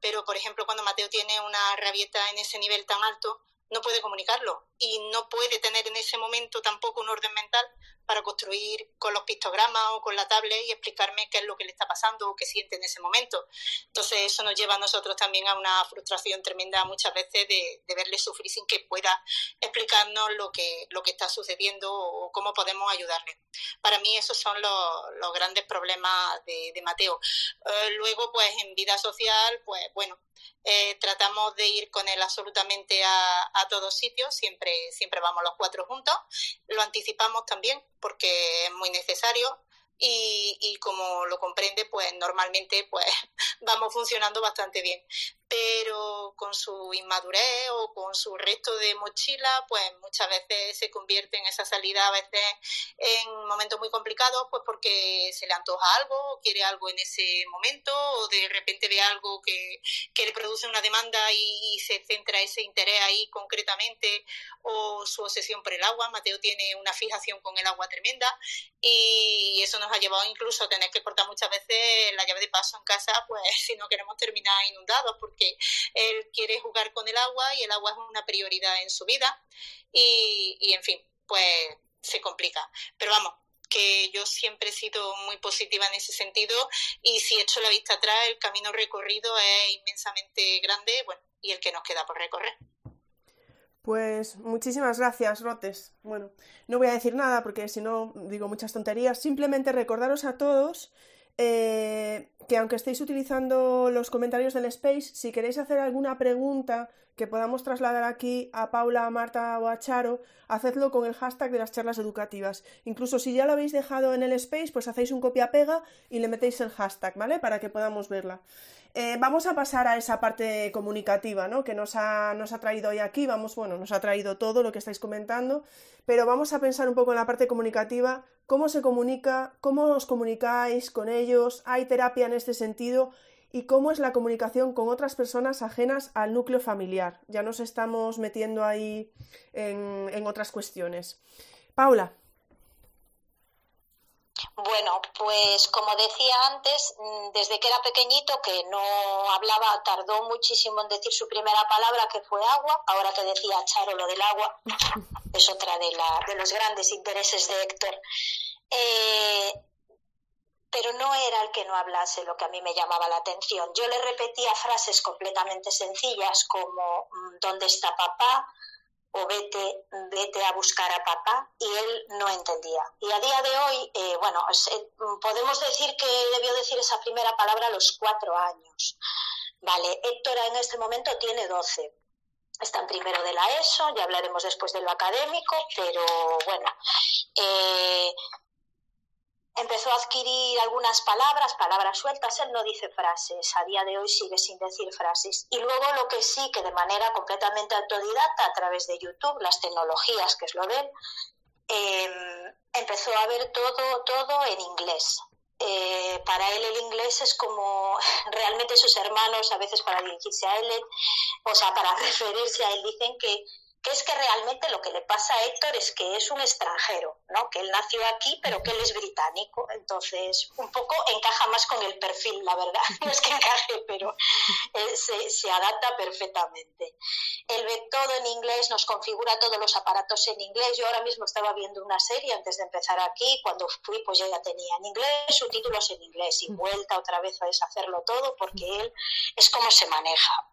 Pero, por ejemplo, cuando Mateo tiene una rabieta en ese nivel tan alto, no puede comunicarlo y no puede tener en ese momento tampoco un orden mental para construir con los pictogramas o con la tablet y explicarme qué es lo que le está pasando o qué siente en ese momento. Entonces eso nos lleva a nosotros también a una frustración tremenda muchas veces de, verle sufrir sin que pueda explicarnos lo que, lo que está sucediendo o cómo podemos ayudarle. Para mí esos son los, grandes problemas de, Mateo. Eh, luego, pues en vida social, pues bueno, eh, tratamos de ir con él absolutamente a, a todos sitios, siempre, siempre vamos los cuatro juntos. Lo anticipamos también porque es muy necesario y, y como lo comprende, pues normalmente pues vamos funcionando bastante bien pero con su inmadurez o con su resto de mochila, pues muchas veces se convierte en esa salida a veces en momentos muy complicados, pues porque se le antoja algo, o quiere algo en ese momento, o de repente ve algo que, que le produce una demanda y, se centra ese interés ahí concretamente, o su obsesión por el agua. Mateo tiene una fijación con el agua tremenda y eso nos ha llevado incluso a tener que cortar muchas veces la llave de paso en casa, pues si no queremos terminar inundados, porque él quiere jugar con el agua y el agua es una prioridad en su vida y, en fin, pues se complica. Pero vamos, que yo siempre he sido muy positiva en ese sentido y si echo la vista atrás, el camino recorrido es inmensamente grande, bueno, y el que nos queda por recorrer. Pues muchísimas gracias, Rotes. Bueno, no voy a decir nada porque si no digo muchas tonterías. Simplemente recordaros a todos eh, que aunque estéis utilizando los comentarios del Space, si queréis hacer alguna pregunta que podamos trasladar aquí a Paula, a Marta o a Charo, hacedlo con el hashtag de las charlas educativas. Incluso si ya lo habéis dejado en el Space, pues hacéis un copia-pega y le metéis el hashtag, ¿vale? Para que podamos verla. Eh, vamos a pasar a esa parte comunicativa, ¿no? Que nos ha, nos ha traído hoy aquí. Vamos, bueno, nos ha traído todo lo que estáis comentando, pero vamos a pensar un poco en la parte comunicativa. ¿Cómo se comunica? ¿Cómo os comunicáis con ellos? ¿Hay terapia en este sentido? ¿Y cómo es la comunicación con otras personas ajenas al núcleo familiar? Ya nos estamos metiendo ahí en, en otras cuestiones. Paula. Bueno, pues como decía antes, mm, desde que era pequeñito, que no hablaba, tardó muchísimo en decir su primera palabra, que fue agua. Ahora que decía Charo lo del agua, es otra de, la, de los grandes intereses de Héctor. Eh, pero no era el que no hablase lo que a mí me llamaba la atención. Yo le repetía frases completamente sencillas como mm, ¿dónde está papá? O vete, vete a buscar a papá, y él no entendía. Y a día de hoy, eh, bueno, eh, podemos decir que debió decir esa primera palabra a los cuatro años. Vale, Héctor en este momento tiene doce. Está en primero de la ESO, ya hablaremos después de lo académico, pero bueno, eh, empezó a adquirir algunas palabras, palabras sueltas, él no dice frases, a día de hoy sigue sin decir frases. Y luego lo que sí, que de manera completamente autodidacta, a través de YouTube, las tecnologías, que es lo de él, em, empezó a ver todo, todo en inglés. Eh, para él el inglés es como realmente sus hermanos, a veces para dirigirse a él, o sea, para referirse a él, dicen que que es que realmente lo que le pasa a Héctor es que es un extranjero, ¿no? Que él nació aquí, pero que él es británico. Entonces, un poco encaja más con el perfil, la verdad. No es que encaje, pero eh, se, adapta perfectamente. Él ve todo en inglés, nos configura todos los aparatos en inglés. Yo ahora mismo estaba viendo una serie antes de empezar aquí. Cuando fui, pues ya tenía en inglés, subtítulos en inglés y vuelta otra vez a deshacerlo todo porque él es como se maneja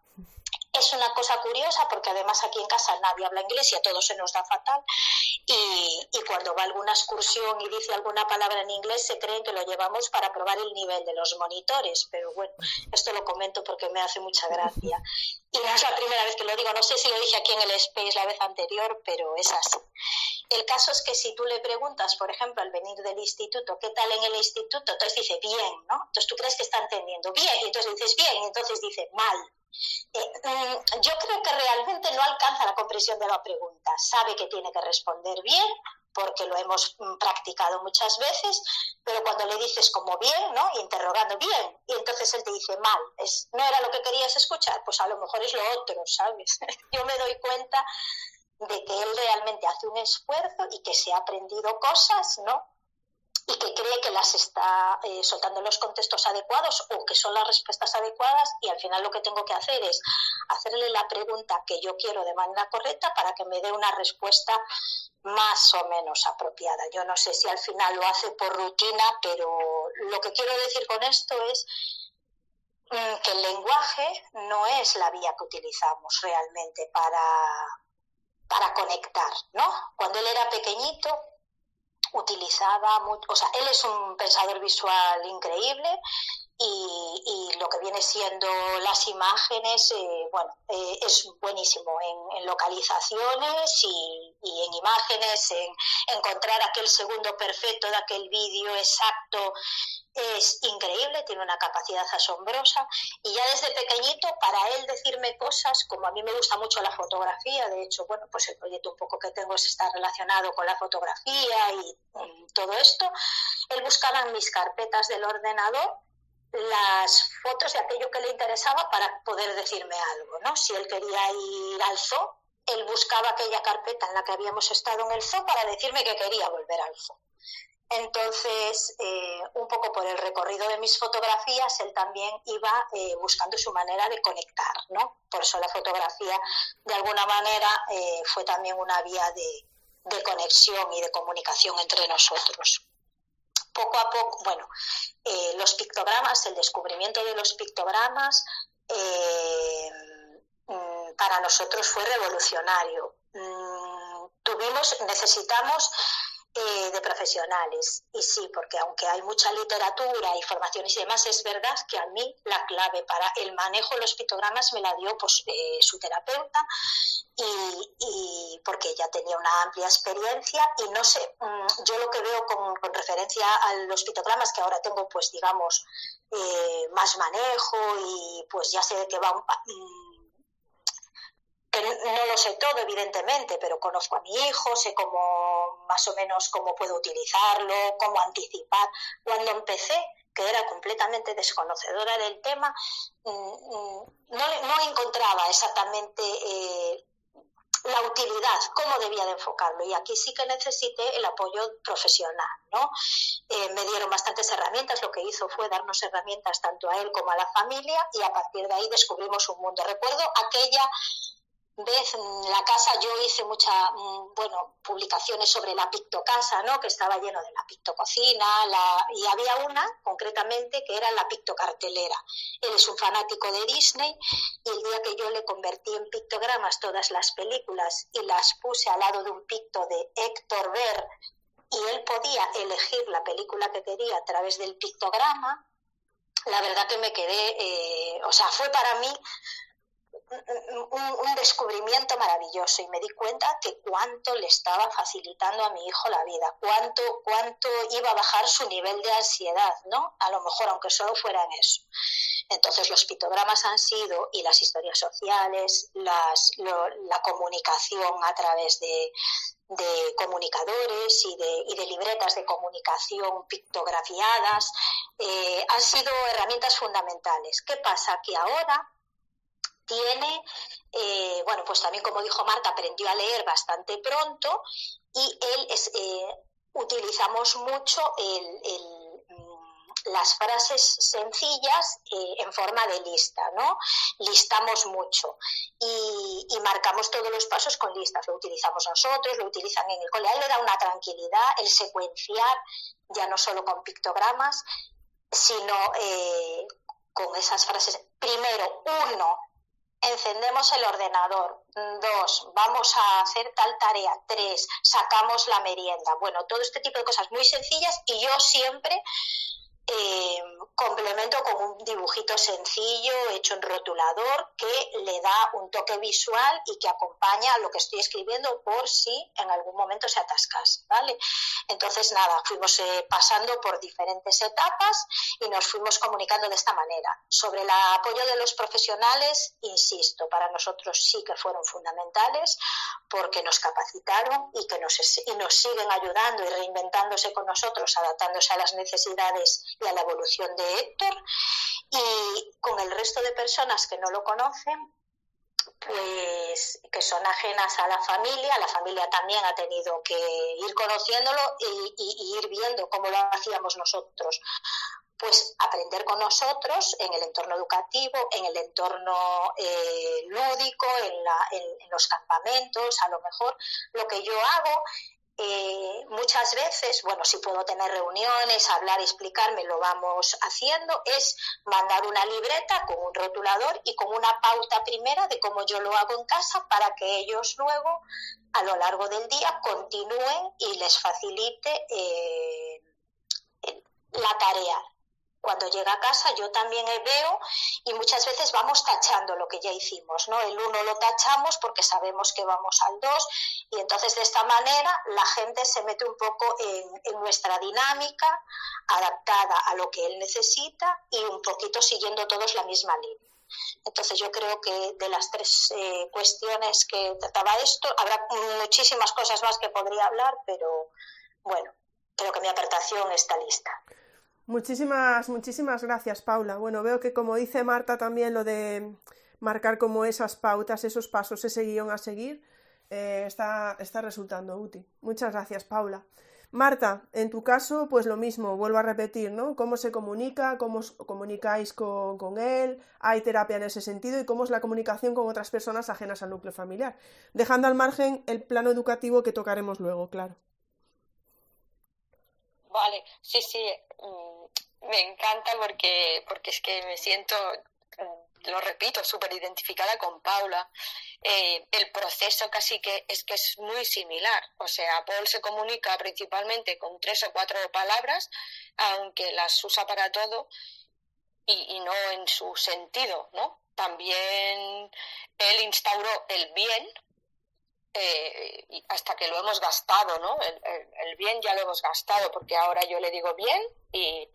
es una cosa curiosa porque además aquí en casa nadie habla inglés y a todos se nos da fatal y, cuando va alguna excursión y dice alguna palabra en inglés se creen que lo llevamos para probar el nivel de los monitores, pero bueno, esto lo comento porque me hace mucha gracia. Y no es la primera vez que lo digo, no sé si lo dije aquí en el Space la vez anterior, pero es así. El caso es que si tú le preguntas, por ejemplo, al venir del instituto, ¿qué tal en el instituto? Entonces dice, bien, ¿no? Entonces tú crees que está entendiendo, bien, y entonces dices, bien, y entonces dice, mal. Mm, yo creo que realmente no alcanza la comprensión de la pregunta. Sabe que tiene que responder bien, porque lo hemos mm, practicado muchas veces, pero cuando le dices como bien, ¿no? Interrogando bien, y entonces él te dice mal, no era lo que querías escuchar, pues a lo mejor es lo otro, ¿sabes? Yo me doy cuenta de que él realmente hace un esfuerzo y que se ha aprendido cosas, ¿no? Y que cree que las está eh, soltando en los contextos adecuados o que son las respuestas adecuadas y al final lo que tengo que hacer es hacerle la pregunta que yo quiero de manera correcta para que me dé una respuesta más o menos apropiada. Yo no sé si al final lo hace por rutina, pero lo que quiero decir con esto es mm, que el lenguaje no es la vía que utilizamos realmente para, para conectar, ¿no? Cuando él era pequeñito, utilizaba, o sea, él es un pensador visual increíble y, lo que viene siendo las imágenes, eh, bueno, eh, es buenísimo en, localizaciones y, y, en imágenes, en encontrar aquel segundo perfecto de aquel vídeo exacto es increíble, tiene una capacidad asombrosa. Y ya desde pequeñito para él decirme cosas, como a mí me gusta mucho la fotografía, de hecho, bueno, pues el proyecto un poco que tengo es estar relacionado con la fotografía y, todo esto, él buscaba en mis carpetas del ordenador las fotos de aquello que le interesaba para poder decirme algo, ¿no? Si él quería ir al zoo, él buscaba aquella carpeta en la que habíamos estado en el zoo para decirme que quería volver al zoo. Entonces, eh, un poco por el recorrido de mis fotografías, él también iba eh, buscando su manera de conectar, ¿no? Por eso la fotografía, de alguna manera, eh, fue también una vía de, conexión y de comunicación entre nosotros. Poco a poco, bueno, los pictogramas, el descubrimiento de los pictogramas, mm, para nosotros fue revolucionario. Mm, tuvimos, necesitamos eh, de profesionales. Y sí, porque aunque hay mucha literatura y formaciones y demás, es verdad que a mí la clave para el manejo de los pictogramas me la dio pues, eh, su terapeuta y, porque ella tenía una amplia experiencia y no sé, mm, yo lo que veo con, referencia a los pictogramas que ahora tengo pues digamos eh, más manejo y pues ya sé de qué va mm, no lo sé todo, evidentemente, pero conozco a mi hijo, sé cómo más o menos cómo puedo utilizarlo, cómo anticipar. Cuando empecé, que era completamente desconocedora del tema, mm, mm, no, encontraba exactamente eh, la utilidad, cómo debía de enfocarlo. Y aquí sí que necesité el apoyo profesional, ¿no? Eh, me dieron bastantes herramientas, lo que hizo fue darnos herramientas tanto a él como a la familia y a partir de ahí descubrimos un mundo. Recuerdo aquella en la casa yo hice muchas, mm, bueno, publicaciones sobre la pictocasa, ¿no? Que estaba lleno de la pictococina, la... y había una concretamente que era la pictocartelera. Él es un fanático de Disney y el día que yo le convertí en pictogramas todas las películas y las puse al lado de un picto de Héctor Ver y él podía elegir la película que quería a través del pictograma, la verdad que me quedé, eh, o sea, fue para mí un, descubrimiento maravilloso y me di cuenta que cuánto le estaba facilitando a mi hijo la vida, cuánto, cuánto iba a bajar su nivel de ansiedad, ¿no? A lo mejor, aunque solo fuera en eso. Entonces, los pictogramas han sido, y las historias sociales, las, la comunicación a través de, de comunicadores y de, libretas de comunicación pictografiadas, eh, han sido herramientas fundamentales. ¿Qué pasa? Que ahora tiene, eh, bueno, pues también como dijo Marta, aprendió a leer bastante pronto y él eh, utilizamos mucho mm, las frases sencillas eh, en forma de lista, ¿no? Listamos mucho y, y, marcamos todos los pasos con listas. Lo utilizamos nosotros, lo utilizan en el cole. A él le da una tranquilidad el secuenciar, ya no solo con pictogramas, sino con esas frases. Primero, uno, encendemos el ordenador. Dos, vamos a hacer tal tarea. Tres, sacamos la merienda. Bueno, todo este tipo de cosas muy sencillas y yo siempre eh, complemento con un dibujito sencillo hecho en rotulador que le da un toque visual y que acompaña a lo que estoy escribiendo por si en algún momento se atascase, ¿vale? Entonces, nada, fuimos eh, pasando por diferentes etapas y nos fuimos comunicando de esta manera. Sobre el apoyo de los profesionales, insisto, para nosotros sí que fueron fundamentales porque nos capacitaron y que nos, y nos siguen ayudando y reinventándose con nosotros, adaptándose a las necesidades a la evolución de Héctor. Y con el resto de personas que no lo conocen, pues que son ajenas a la familia, la familia también ha tenido que ir conociéndolo y, ir viendo cómo lo hacíamos nosotros pues aprender con nosotros en el entorno educativo, en el entorno eh, lúdico, en, en, los campamentos, a lo mejor lo que yo hago eh, muchas veces, bueno, si puedo tener reuniones, hablar, explicarme, lo vamos haciendo, es mandar una libreta con un rotulador y con una pauta primera de cómo yo lo hago en casa para que ellos luego, a lo largo del día, continúen y les facilite eh, la tarea cuando llega a casa yo también veo y muchas veces vamos tachando lo que ya hicimos, ¿no? El uno lo tachamos porque sabemos que vamos al dos y entonces de esta manera la gente se mete un poco en, nuestra dinámica adaptada a lo que él necesita y un poquito siguiendo todos la misma línea. Entonces yo creo que de las tres eh, cuestiones que trataba esto, habrá muchísimas cosas más que podría hablar, pero bueno, creo que mi aportación está lista. Muchísimas, muchísimas gracias, Paula. Bueno, veo que como dice Marta también lo de marcar como esas pautas, esos pasos, ese guion a seguir, eh, está, está resultando útil. Muchas gracias, Paula. Marta, en tu caso, pues lo mismo, vuelvo a repetir, ¿no? ¿Cómo se comunica? ¿Cómo os comunicáis con, con, él? ¿Hay terapia en ese sentido? ¿Y cómo es la comunicación con otras personas ajenas al núcleo familiar? Dejando al margen el plano educativo que tocaremos luego, claro. Vale, sí, sí, mm, me encanta porque, porque es que me siento, mm, lo repito, súper identificada con Paula. Eh, el proceso casi que es que es muy similar. O sea, Paul se comunica principalmente con tres o cuatro palabras, aunque las usa para todo y, y no en su sentido, ¿no? También él instauró el bien, eh, hasta que lo hemos gastado, ¿no? El, bien ya lo hemos gastado, porque ahora yo le digo bien y,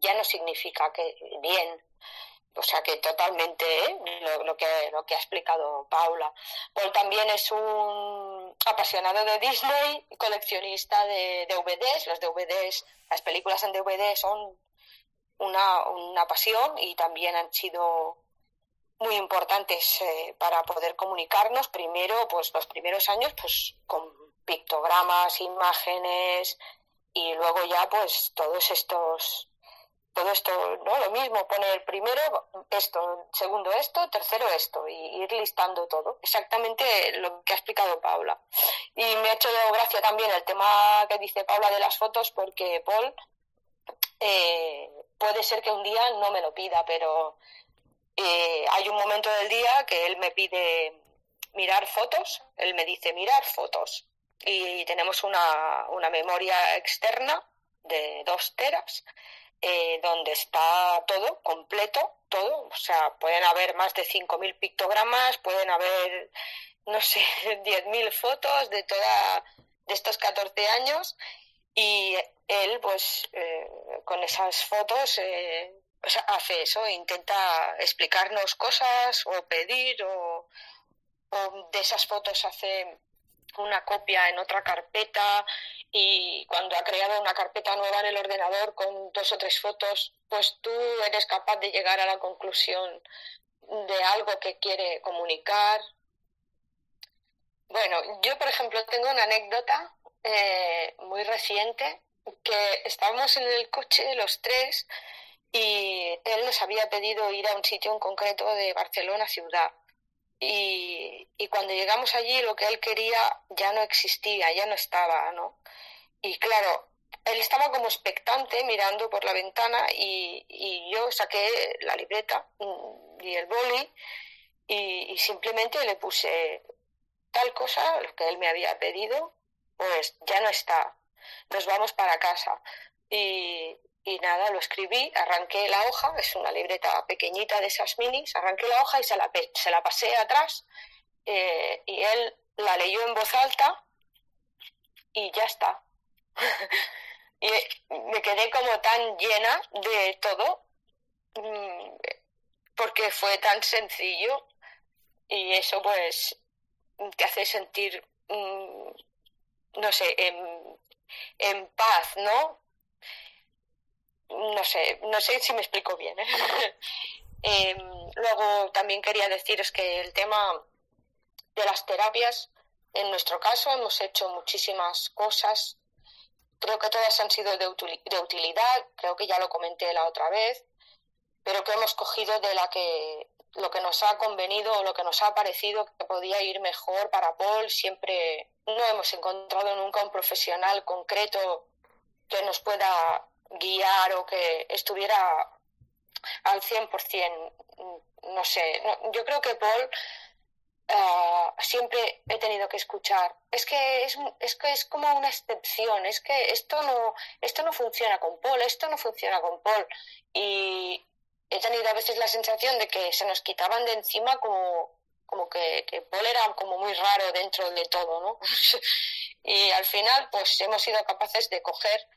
ya no significa que bien. O sea que totalmente ¿eh? lo, que, lo que ha explicado Paula. Paul también es un apasionado de Disney, coleccionista de DVDs. Los DVDs, las películas en DVD son una, una pasión y también han sido muy importantes eh, para poder comunicarnos. Primero, pues los primeros años, pues con pictogramas, imágenes y luego ya, pues todos estos todo esto, ¿no? Lo mismo, poner primero esto, segundo esto, tercero esto, y ir listando todo. Exactamente lo que ha explicado Paula. Y me ha hecho gracia también el tema que dice Paula de las fotos, porque Paul eh, puede ser que un día no me lo pida, pero eh, hay un momento del día que él me pide mirar fotos, él me dice mirar fotos. Y tenemos una, una memoria externa de dos teras eh, donde está todo completo, todo. O sea, pueden haber más de 5.000 pictogramas, pueden haber, no sé, 10.000 fotos de toda de estos 14 años y él, pues, eh, con esas fotos eh, pues hace eso, intenta explicarnos cosas o pedir o, o de esas fotos hace una copia en otra carpeta y cuando ha creado una carpeta nueva en el ordenador con dos o tres fotos, pues tú eres capaz de llegar a la conclusión de algo que quiere comunicar. Bueno, yo por ejemplo tengo una anécdota eh, muy reciente que estábamos en el coche los tres y él nos había pedido ir a un sitio en concreto de Barcelona ciudad y, y, cuando llegamos allí lo que él quería ya no existía, ya no estaba, ¿no? Y claro, él estaba como expectante mirando por la ventana y, y yo saqué la libreta y el boli y, simplemente le puse tal cosa, lo que él me había pedido, pues ya no está, nos vamos para casa. Y, y nada, lo escribí, arranqué la hoja, es una libreta pequeñita de esas minis, arranqué la hoja y se la, se la pasé atrás eh, y él la leyó en voz alta y ya está. y me quedé como tan llena de todo mm, porque fue tan sencillo y eso pues te hace sentir, mm, no sé, en, en paz, ¿no? No sé, no sé si me explico bien. ¿eh? Em, luego también quería deciros que el tema de las terapias, en nuestro caso hemos hecho muchísimas cosas. Creo que todas han sido de, utilidad, creo que ya lo comenté la otra vez, pero que hemos cogido de la que lo que nos ha convenido o lo que nos ha parecido que podía ir mejor para Paul. Siempre no hemos encontrado nunca un profesional concreto que nos pueda guiar o que estuviera al 100%, no sé, yo creo que Paul uh, siempre he tenido que escuchar. Es que es, es que es como una excepción, es que esto no, esto no funciona con Paul, esto no funciona con Paul. Y he tenido a veces la sensación de que se nos quitaban de encima como, como que, que Paul era como muy raro dentro de todo, ¿no? y al final, pues hemos sido capaces de coger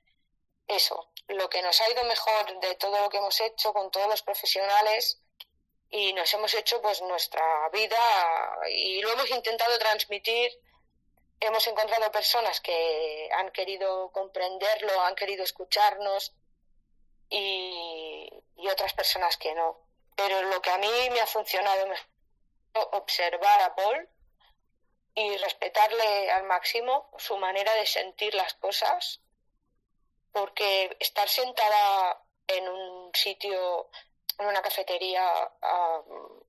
eso, lo que nos ha ido mejor de todo lo que hemos hecho con todos los profesionales y nos hemos hecho pues nuestra vida y lo hemos intentado transmitir. Hemos encontrado personas que han querido comprenderlo, han querido escucharnos y, otras personas que no. Pero lo que a mí me ha funcionado mejor observar a Paul y respetarle al máximo su manera de sentir las cosas porque estar sentada en un sitio, en una cafetería,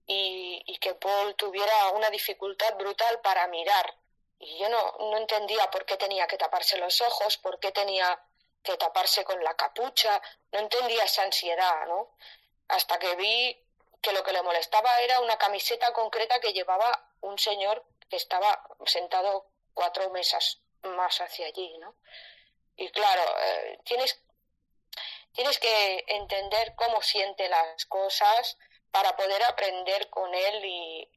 y, que Paul tuviera una dificultad brutal para mirar. Y yo no, no entendía por qué tenía que taparse los ojos, por qué tenía que taparse con la capucha, no entendía esa ansiedad, ¿no? Hasta que vi que lo que le molestaba era una camiseta concreta que llevaba un señor que estaba sentado cuatro mesas más hacia allí, ¿no? Y claro, eh, tienes, tienes que entender cómo siente las cosas para poder aprender con él y,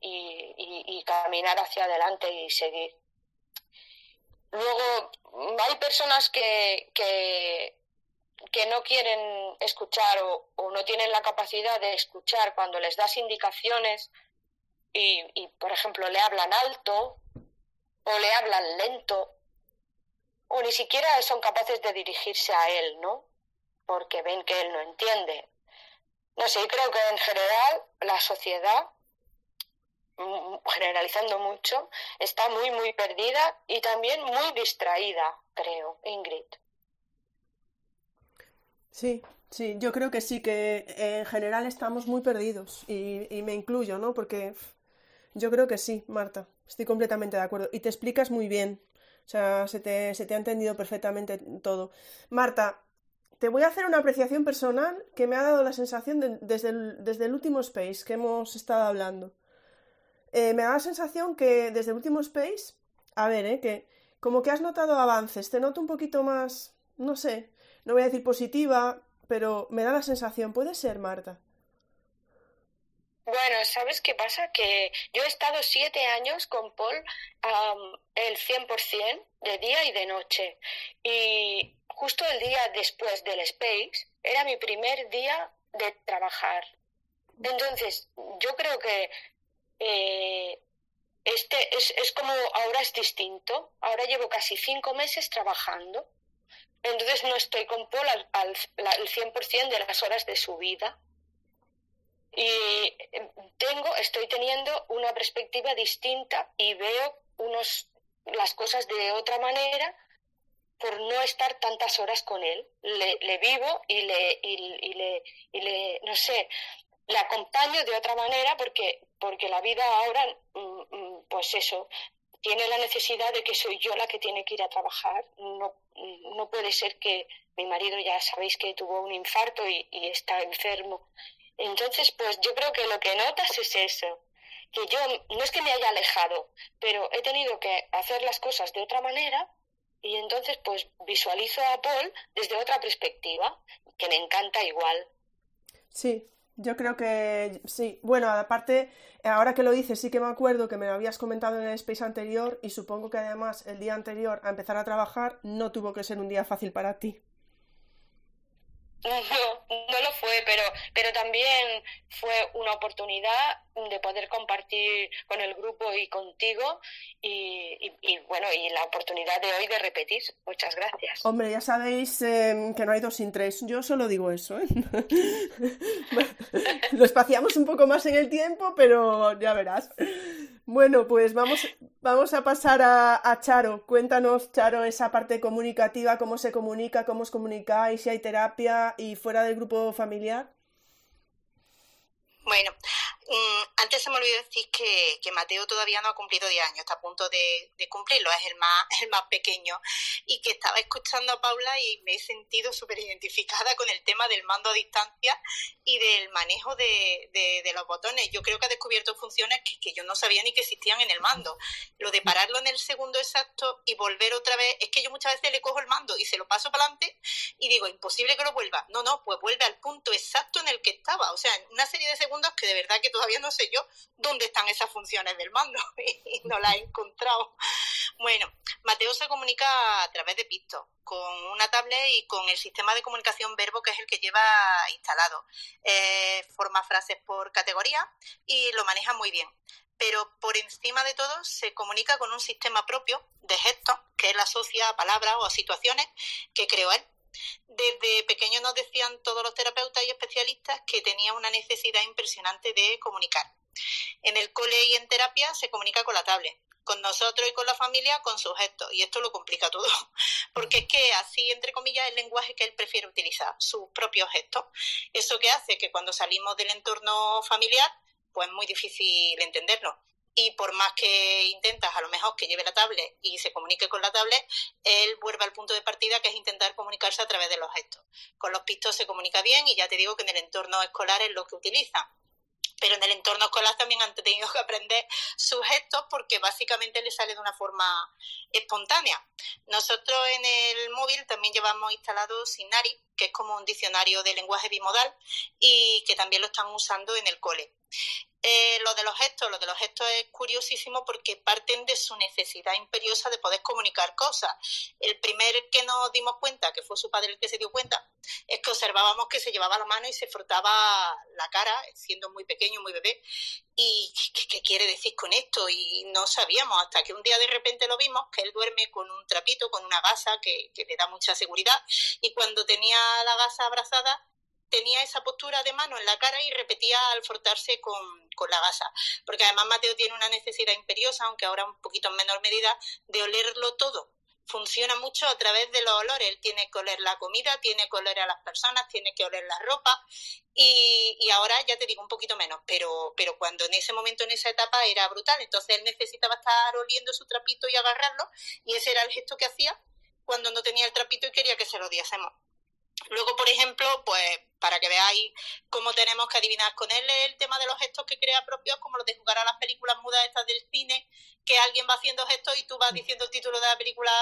y, caminar hacia adelante y seguir. Luego, hay personas que, que, que no quieren escuchar o, o, no tienen la capacidad de escuchar cuando les das indicaciones y, y, por ejemplo, le hablan alto o le hablan lento o ni siquiera son capaces de dirigirse a él, ¿no? Porque ven que él no entiende. No sé, creo que en general la sociedad, mm, generalizando mucho, está muy, muy perdida y también muy distraída, creo, Ingrid. Sí, sí, yo creo que sí, que en general estamos muy perdidos y, y me incluyo, ¿no? Porque yo creo que sí, Marta, estoy completamente de acuerdo y te explicas muy bien, o sea, se te, se te ha entendido perfectamente todo. Marta, te voy a hacer una apreciación personal que me ha dado la sensación desde, el, desde, el, último space que hemos estado hablando. Eh, me da la sensación que desde el último space, a ver, eh, que como que has notado avances, te noto un poquito más, no sé, no voy a decir positiva, pero me da la sensación, puede ser, Marta. Bueno, ¿sabes qué pasa? Que yo he estado siete años con Paul um, el 100% de día y de noche. Y justo el día después del Space era mi primer día de trabajar. Entonces, yo creo que eh, este es, es, como ahora es distinto. Ahora llevo casi cinco meses trabajando. Entonces no estoy con Paul al, al, al 100% de las horas de su vida y tengo, estoy teniendo una perspectiva distinta y veo unos, las cosas de otra manera por no estar tantas horas con él. Le, vivo y le, y, y, le, y le, no sé, le acompaño de otra manera porque, porque la vida ahora, mm, mm, pues eso, tiene la necesidad de que soy yo la que tiene que ir a trabajar. No, no puede ser que mi marido ya sabéis que tuvo un infarto y está enfermo entonces, pues yo creo que lo que notas es eso, que yo no es que me haya alejado, pero he tenido que hacer las cosas de otra manera y entonces pues visualizo a Paul desde otra perspectiva, que me encanta igual. Sí, yo creo que sí. Bueno, aparte, ahora que lo dices, sí que me acuerdo que me lo habías comentado en el space anterior y supongo que además el día anterior a empezar a trabajar no tuvo que ser un día fácil para ti. No, no lo fue, pero, pero también fue una oportunidad de poder compartir con el grupo y contigo y, bueno, y la oportunidad de hoy de repetir. Muchas gracias. Hombre, ya sabéis eh, que no hay dos sin tres. Yo solo digo eso. ¿eh? lo espaciamos un poco más en el tiempo, pero ya verás. Bueno, pues vamos, vamos a pasar a, a, Charo. Cuéntanos, Charo, esa parte comunicativa, cómo se comunica, cómo os comunicáis, si hay terapia y fuera del grupo familiar. Bueno, Mm, antes se me olvidó decir que, que, Mateo todavía no ha cumplido 10 años, está a punto de, cumplirlo, es el más, el más pequeño. Y que estaba escuchando a Paula y me he sentido súper identificada con el tema del mando a distancia y del manejo de, de, los botones. Yo creo que ha descubierto funciones que, que, yo no sabía ni que existían en el mando. Lo de pararlo en el segundo exacto y volver otra vez, es que yo muchas veces le cojo el mando y se lo paso para adelante y digo, imposible que lo vuelva. No, no, pues vuelve al punto exacto en el que estaba. O sea, una serie de segundos que de verdad que todavía no sé yo dónde están esas funciones del mando y no las he encontrado. Bueno, Mateo se comunica a través de Pisto, con una tablet y con el sistema de comunicación verbo que es el que lleva instalado. Eh, forma frases por categoría y lo maneja muy bien. Pero por encima de todo se comunica con un sistema propio de gestos que él asocia a palabras o a situaciones que creó él desde pequeño nos decían todos los terapeutas y especialistas que tenía una necesidad impresionante de comunicar. En el cole y en terapia se comunica con la tablet, con nosotros y con la familia con sus gestos, y esto lo complica todo, porque es que así, entre comillas, el lenguaje que él prefiere utilizar, sus propios gestos. Eso que hace que cuando salimos del entorno familiar, pues es muy difícil entenderlo y por más que intentas a lo mejor que lleve la tablet y se comunique con la tablet, él vuelve al punto de partida que es intentar comunicarse a través de los gestos. Con los pistos se comunica bien y ya te digo que en el entorno escolar es lo que utiliza. Pero en el entorno escolar también han tenido que aprender sus gestos porque básicamente le sale de una forma espontánea. Nosotros en el móvil también llevamos instalado Sinari, que es como un diccionario de lenguaje bimodal y que también lo están usando en el cole. Eh, lo de los gestos, lo de los gestos es curiosísimo porque parten de su necesidad imperiosa de poder comunicar cosas. El primer que nos dimos cuenta, que fue su padre el que se dio cuenta, es que observábamos que se llevaba la mano y se frotaba la cara, siendo muy pequeño, muy bebé. ¿Y qué, quiere decir con esto? Y no sabíamos hasta que un día de repente lo vimos, que él duerme con un trapito, con una gasa que le da mucha seguridad. Y cuando tenía la gasa abrazada, tenía esa postura de mano en la cara y repetía al frotarse con, con, la gasa. Porque además Mateo tiene una necesidad imperiosa, aunque ahora un poquito en menor medida, de olerlo todo funciona mucho a través de los olores. Él tiene que oler la comida, tiene que oler a las personas, tiene que oler la ropa y, y, ahora ya te digo un poquito menos, pero, pero cuando en ese momento, en esa etapa era brutal, entonces él necesitaba estar oliendo su trapito y agarrarlo y ese era el gesto que hacía cuando no tenía el trapito y quería que se lo diésemos. Luego, por ejemplo, pues para que veáis cómo tenemos que adivinar con él el tema de los gestos que crea propios, como los de jugar a las películas mudas estas del cine, que alguien va haciendo gestos y tú vas diciendo el título de la película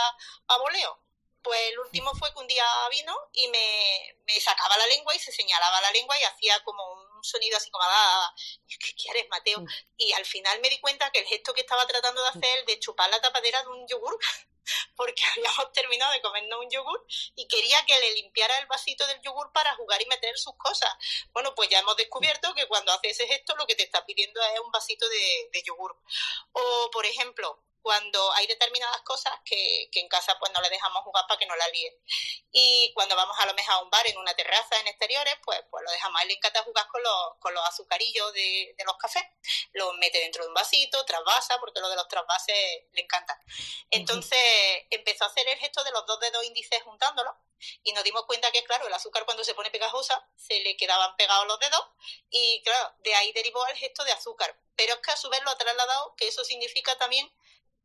a voleo. Pues el último fue que un día vino y me, me sacaba la lengua y se señalaba la lengua y hacía como un sonido así como, ah, ¿qué quieres, Mateo? Y al final me di cuenta que el gesto que estaba tratando de hacer, de chupar la tapadera de un yogur, porque habíamos terminado de comernos un yogur y quería que le limpiara el vasito del yogur para jugar y meter sus cosas. Bueno, pues ya hemos descubierto que cuando hace ese gesto lo que te está pidiendo es un vasito de yogur. O, por ejemplo, cuando hay determinadas cosas que, que, en casa pues no le dejamos jugar para que no la líe. Y cuando vamos a lo mejor a un bar en una terraza en exteriores, pues, pues lo dejamos. A él le encanta jugar con los, con los azucarillos de, de los cafés. Los mete dentro de un vasito, trasvasa, porque lo de los trasvases le encanta. Entonces empezó a hacer el gesto de los dos dedos índices juntándolos y nos dimos cuenta que, claro, el azúcar cuando se pone pegajosa se le quedaban pegados los dedos y, claro, de ahí derivó el gesto de azúcar. Pero es que a su vez lo ha trasladado que eso significa también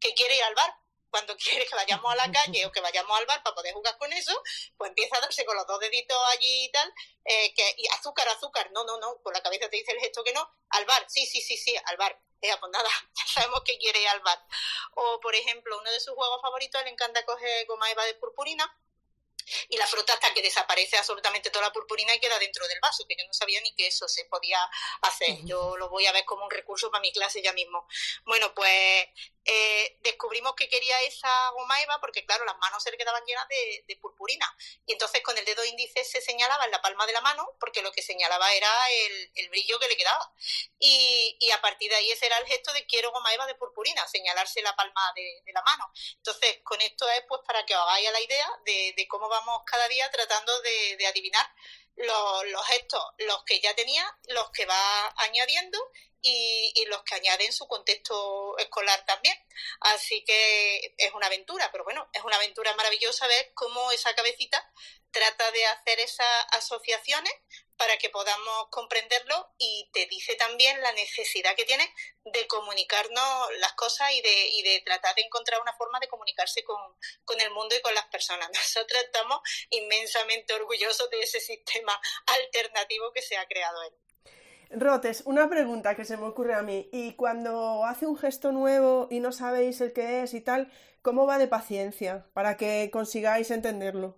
que quiere ir al bar. Cuando quiere que vayamos a la calle o que vayamos al bar para poder jugar con eso, pues empieza a darse con los dos deditos allí y tal, eh, que, y azúcar, azúcar, no, no, no, con la cabeza te dice el gesto que no, al bar, sí, sí, sí, sí, al bar. Eh, pues nada, ya sabemos que quiere ir al bar. O, por ejemplo, uno de sus juegos favoritos, le encanta coger goma eva de purpurina, y la fruta hasta que desaparece absolutamente toda la purpurina y queda dentro del vaso, que yo no sabía ni que eso se podía hacer. Yo lo voy a ver como un recurso para mi clase ya mismo. Bueno, pues eh, descubrimos que quería esa goma eva porque, claro, las manos se le quedaban llenas de, de, purpurina. Y entonces con el dedo índice se señalaba en la palma de la mano porque lo que señalaba era el, el brillo que le quedaba. Y, y, a partir de ahí ese era el gesto de quiero goma eva de purpurina, señalarse la palma de, de la mano. Entonces, con esto es pues para que os hagáis la idea de, de cómo vamos cada día tratando de, de adivinar los, los, gestos, los que ya tenía, los que va añadiendo y, y, los que añaden su contexto escolar también. Así que es una aventura, pero bueno, es una aventura maravillosa ver cómo esa cabecita trata de hacer esas asociaciones para que podamos comprenderlo y te dice también la necesidad que tiene de comunicarnos las cosas y de, y de tratar de encontrar una forma de comunicarse con, con, el mundo y con las personas. Nosotros estamos inmensamente orgullosos de ese sistema alternativo que se ha creado él. Rotes, una pregunta que se me ocurre a mí. Y cuando hace un gesto nuevo y no sabéis el que es y tal, ¿cómo va de paciencia para que consigáis entenderlo?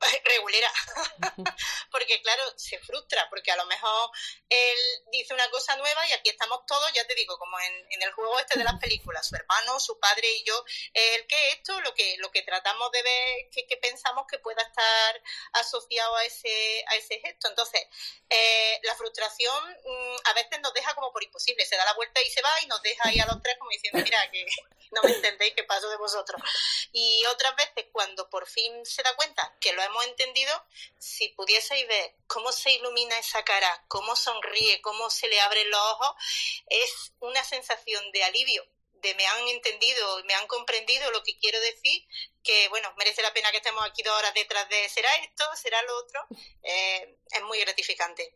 regulera, porque claro, se frustra, porque a lo mejor él dice una cosa nueva y aquí estamos todos, ya te digo, como en, en el juego este de las películas, su hermano, su padre y yo, el que esto, lo que, lo que tratamos de ver, que, que pensamos que pueda estar asociado a ese, a ese gesto. Entonces, eh, la frustración mmm, a veces nos deja como por imposible, se da la vuelta y se va y nos deja ahí a los tres como diciendo, mira, que no me entendéis qué paso de vosotros. Y otras veces, cuando por fin se da cuenta que lo hemos entendido, si pudieseis ver cómo se ilumina esa cara, cómo sonríe, cómo se le abren los ojos, es una sensación de alivio, de me han entendido, me han comprendido lo que quiero decir, que bueno, merece la pena que estemos aquí dos horas detrás de será esto, será lo otro, eh, es muy gratificante.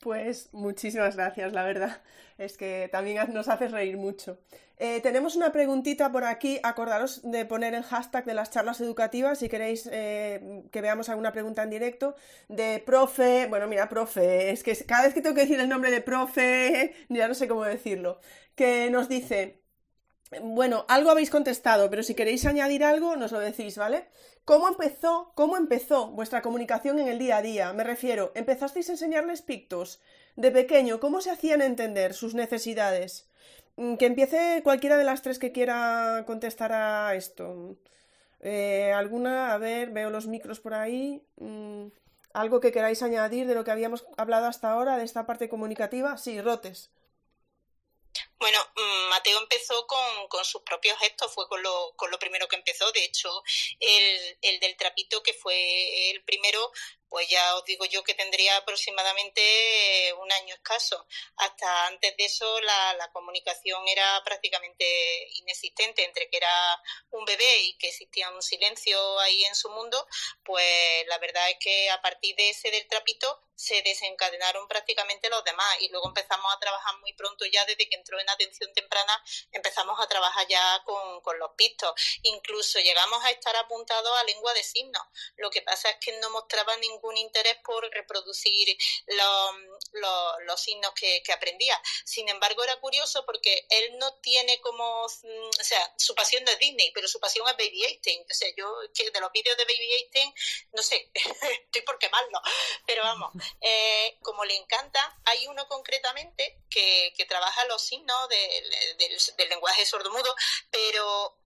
Pues muchísimas gracias, la verdad. Es que también nos haces reír mucho. Eh, tenemos una preguntita por aquí. Acordaros de poner el hashtag de las charlas educativas si queréis eh, que veamos alguna pregunta en directo. De profe. Bueno, mira, profe. Es que cada vez que tengo que decir el nombre de profe, ya no sé cómo decirlo. Que nos dice. Bueno, algo habéis contestado, pero si queréis añadir algo, nos lo decís, ¿vale? ¿Cómo empezó, cómo empezó vuestra comunicación en el día a día? Me refiero, ¿empezasteis a enseñarles pictos? De pequeño, ¿cómo se hacían entender sus necesidades? Que empiece cualquiera de las tres que quiera contestar a esto. Eh, ¿Alguna? A ver, veo los micros por ahí. Mm, ¿Algo que queráis añadir de lo que habíamos hablado hasta ahora, de esta parte comunicativa? Sí, Rotes. Bueno, Mateo empezó con, con, sus propios gestos, fue con lo, con lo primero que empezó. De hecho, el, del trapito, que fue el primero, pues ya os digo yo que tendría aproximadamente un año escaso. Hasta antes de eso la, la comunicación era prácticamente inexistente entre que era un bebé y que existía un silencio ahí en su mundo, pues la verdad es que a partir de ese del trapito se desencadenaron prácticamente los demás y luego empezamos a trabajar muy pronto ya desde que entró en atención temprana empezamos a trabajar ya con, con los pistos incluso llegamos a estar apuntados a lengua de signos lo que pasa es que no mostraba ningún interés por reproducir los, los, signos que, que, aprendía. Sin embargo era curioso porque él no tiene como mm, o sea su pasión es Disney pero su pasión es Baby Einstein. O sea yo que de los vídeos de Baby Einstein no sé estoy por quemarlo pero vamos eh, como le encanta, hay uno concretamente que, trabaja los signos del lenguaje sordomudo, pero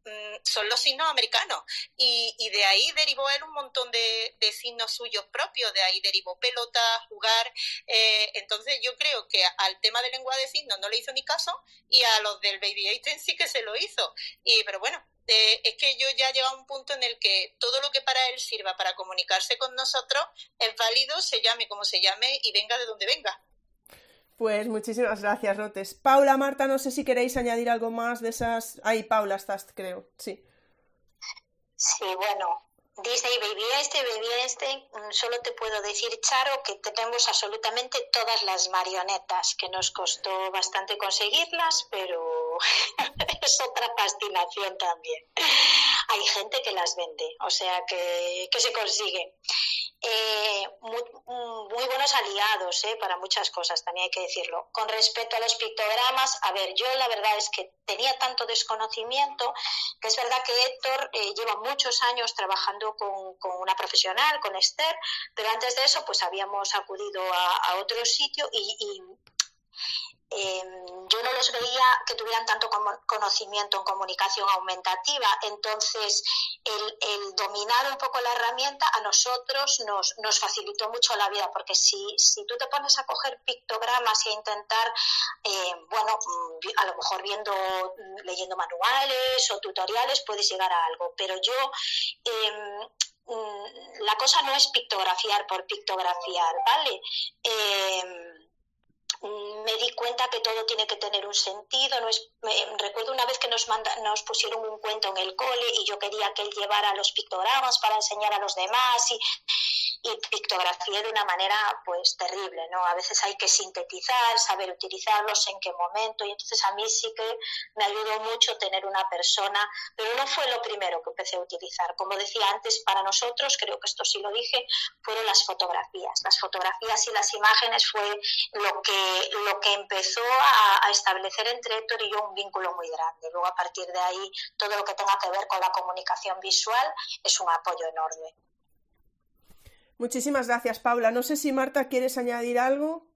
son los signos americanos. Y, de ahí derivó él un montón de, signos suyos propios, de ahí derivó pelota, jugar. Eh, entonces yo creo que al tema del lenguaje de signos no le hizo ni caso y a los del Baby Einstein sí que se lo hizo. Y, pero bueno, es que yo ya he a un punto en el que todo lo que para él sirva para comunicarse con nosotros es válido, se llame como se llame y venga de donde venga. Pues muchísimas gracias, Rotes. Paula, Marta, no sé si queréis añadir algo más de esas. Ahí, Paula, estás, creo. Sí. Sí, bueno, Disney Baby este, Baby este, solo te puedo decir, Charo, que tenemos absolutamente todas las marionetas, que nos costó bastante conseguirlas, pero es otra fascinación también. Hay gente que las vende, o sea que, se consigue. Eh, muy, buenos aliados eh, para muchas cosas, también hay que decirlo. Con respecto a los pictogramas, a ver, yo la verdad es que tenía tanto desconocimiento que es verdad que Héctor eh, lleva muchos años trabajando con, una profesional, con Esther, pero antes de eso pues habíamos acudido a, otro sitio y Em, yo no los veía que tuvieran tanto conocimiento en comunicación aumentativa. Entonces, el, dominar un poco la herramienta a nosotros nos, nos facilitó mucho la vida, porque si, si tú te pones a coger pictogramas y a intentar, eh, bueno, a lo mejor viendo, leyendo manuales o tutoriales, puedes llegar a algo. Pero yo em, mm, la cosa no es pictografiar por pictografiar, ¿vale? Eh, me di cuenta que todo tiene que tener un sentido. No es, recuerdo una vez que nos, nos pusieron un cuento en el cole y yo quería que él llevara los pictogramas para enseñar a los demás y, y pictografía de una manera pues terrible, ¿no? A veces hay que sintetizar, saber utilizarlos, en qué momento y entonces a mí sí que me ayudó mucho tener una persona, pero no fue lo primero que empecé a utilizar. Como decía antes, para nosotros, creo que esto sí lo dije, fueron las fotografías. Las fotografías y las imágenes fue lo que, lo que empezó a, a establecer entre Héctor y yo un vínculo muy grande. Luego a partir de ahí todo lo que tenga que ver con la comunicación visual es un apoyo enorme. Muchísimas gracias, Paula. No sé si Marta quieres añadir algo.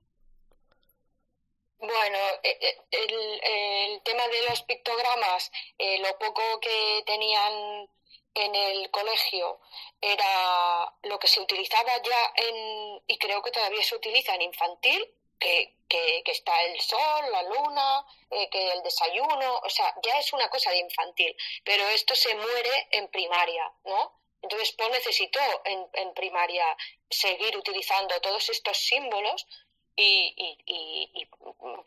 Bueno, eh, eh, el, tema de los pictogramas, eh, lo poco que tenían en el colegio era lo que se utilizaba ya en, y creo que todavía se utiliza en infantil, que, que está el sol, la luna, que el desayuno, o sea, ya es una cosa de infantil, pero esto se muere en primaria, ¿no? Entonces, pues necesitó en, en primaria seguir utilizando todos estos símbolos y, y,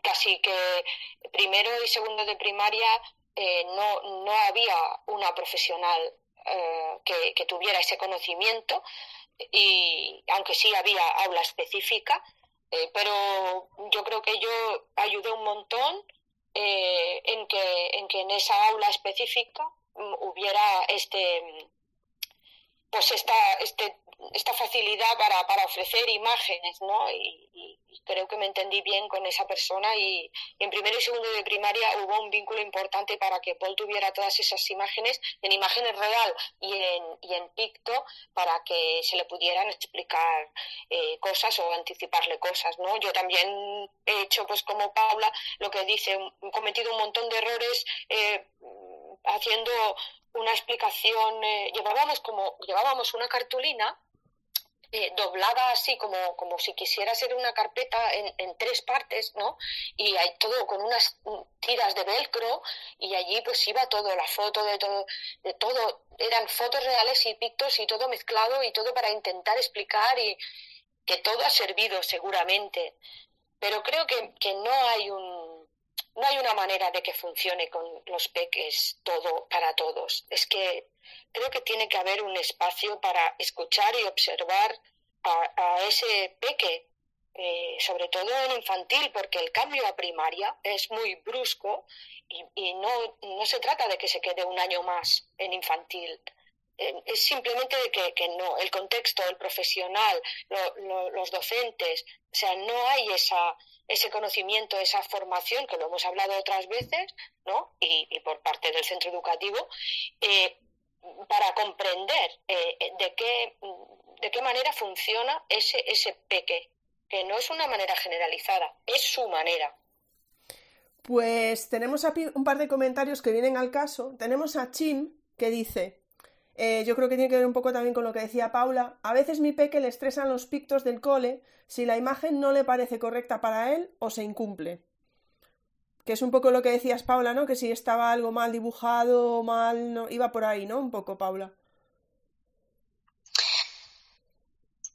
casi que primero y segundo de primaria eh, no, no había una profesional eh, que, que, tuviera ese conocimiento y aunque sí había aula específica eh, pero yo creo que yo ayudé un montón en que en que en esa aula específica hubiera este pues esta, este, esta facilidad para, para ofrecer imágenes, ¿no? Y, creo que me entendí bien con esa persona y, en primero y segundo de primaria hubo un vínculo importante para que Paul tuviera todas esas imágenes en imágenes real y en, y en picto para que se le pudieran explicar eh, cosas o anticiparle cosas, ¿no? Yo también he hecho, pues como Paula, lo que dice, he cometido un montón de errores eh, haciendo una explicación, eh, llevábamos como, llevábamos una cartulina eh, doblada así como, como si quisiera ser una carpeta en, en, tres partes, ¿no? Y hay todo con unas tiras de velcro y allí pues iba todo, la foto de todo, de todo, eran fotos reales y pictos y todo mezclado y todo para intentar explicar y que todo ha servido seguramente. Pero creo que, que no hay un no hay una manera de que funcione con los peques todo para todos. Es que creo que tiene que haber un espacio para escuchar y observar a, ese peque, eh, sobre todo en infantil, porque el cambio a primaria es muy brusco y, no, no, se trata de que se quede un año más en infantil. Es simplemente de que, que, no, el contexto, el profesional, los docentes, o sea, no hay esa, ese conocimiento, esa formación, que lo hemos hablado otras veces, ¿no? Y, y por parte del centro educativo, eh, para comprender eh, de, qué, de qué manera funciona ese, ese peque, que no es una manera generalizada, es su manera. Pues tenemos aquí un par de comentarios que vienen al caso. Tenemos a Chim que dice, eh, yo creo que tiene que ver un poco también con lo que decía Paula, a veces mi peque le estresan los pictos del cole si la imagen no le parece correcta para él o se incumple. Que es un poco lo que decías, Paula, ¿no? Que si estaba algo mal dibujado, mal, no, iba por ahí, ¿no? Un poco, Paula.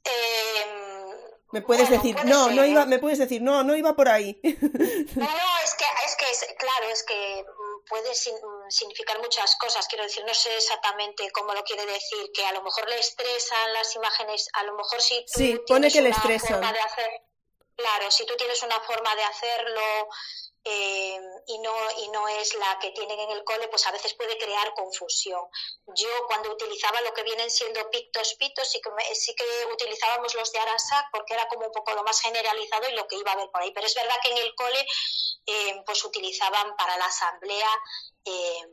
Em, me puedes decir, no, no iba, me puedes decir, no, no iba por ahí. No, no, es que, es que, claro, es que puede mm, significar muchas cosas. Quiero decir, no sé exactamente cómo lo quiere decir, que a lo mejor le estresan las imágenes, a lo mejor si tú sí, pone que le estresan. claro, si tú tienes una forma de hacerlo eh, y, no, y no es la que tienen en el cole, pues a veces puede crear confusión. Yo cuando utilizaba lo que vienen siendo pictos, pitos, sí que, sí que utilizábamos los de Arasac porque era como un poco lo más generalizado y lo que iba a ver por ahí. Pero es verdad que en el cole eh, pues utilizaban para la asamblea eh,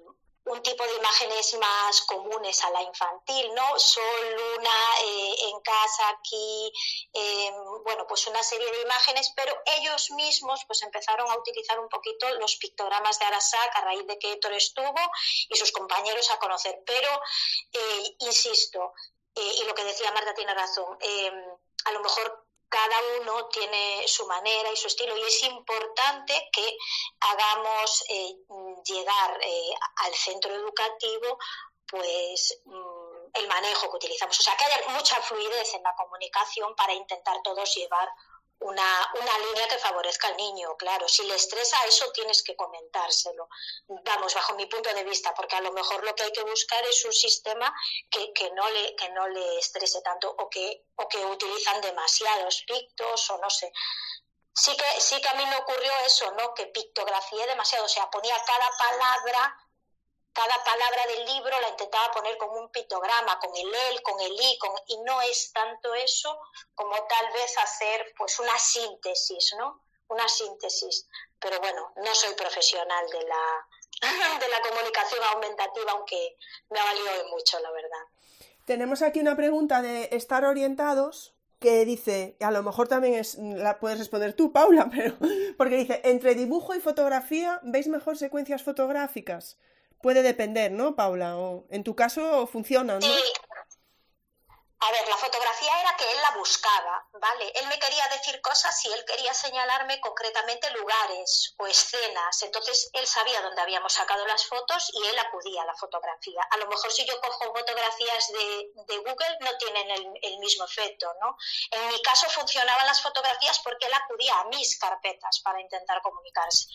un tipo de imágenes más comunes a la infantil, ¿no? Sol, luna, eh, en casa, aquí, eh, bueno, pues una serie de imágenes, pero ellos mismos pues empezaron a utilizar un poquito los pictogramas de Arasac a raíz de que Héctor estuvo y sus compañeros a conocer. Pero, eh, insisto, y lo que decía Marta tiene razón, a lo mejor cada uno tiene su manera y su estilo y es importante que hagamos eh, llegar eh, al centro educativo pues mm, el manejo que utilizamos. O sea, que haya mucha fluidez en la comunicación para intentar todos llevar una, una línea que favorezca al niño, claro. Si le estresa, eso tienes que comentárselo. Vamos, bajo mi punto de vista, porque a lo mejor lo que hay que buscar es un sistema que, que, no, le, que no le estrese tanto o que, o que utilizan demasiados pictos o no sé. Sí que, sí que a mí me ocurrió eso, ¿no? Que pictografié demasiado, o sea, ponía cada palabra cada palabra del libro la intentaba poner con un pictograma, con el él, con el i, con, y no es tanto eso como tal vez hacer pues una síntesis, ¿no? Una síntesis. Pero bueno, no soy profesional de la, de la comunicación aumentativa, aunque me ha valido mucho, la verdad. Tenemos aquí una pregunta de estar orientados que dice, a lo mejor también es, la puedes responder tú, Paula, pero porque dice, entre dibujo y fotografía, ¿veis mejor secuencias fotográficas? Puede depender, ¿no, Paula? O en tu caso funciona, ¿no? A ver, la fotografía era que él la buscaba, ¿vale? Él me quería decir cosas y él quería señalarme concretamente lugares o escenas. Entonces él sabía dónde habíamos sacado las fotos y él acudía a la fotografía. A lo mejor si yo cojo fotografías de, de Google no tienen el, el, mismo efecto, ¿no? En mi caso funcionaban las fotografías porque él acudía a mis carpetas para intentar comunicarse.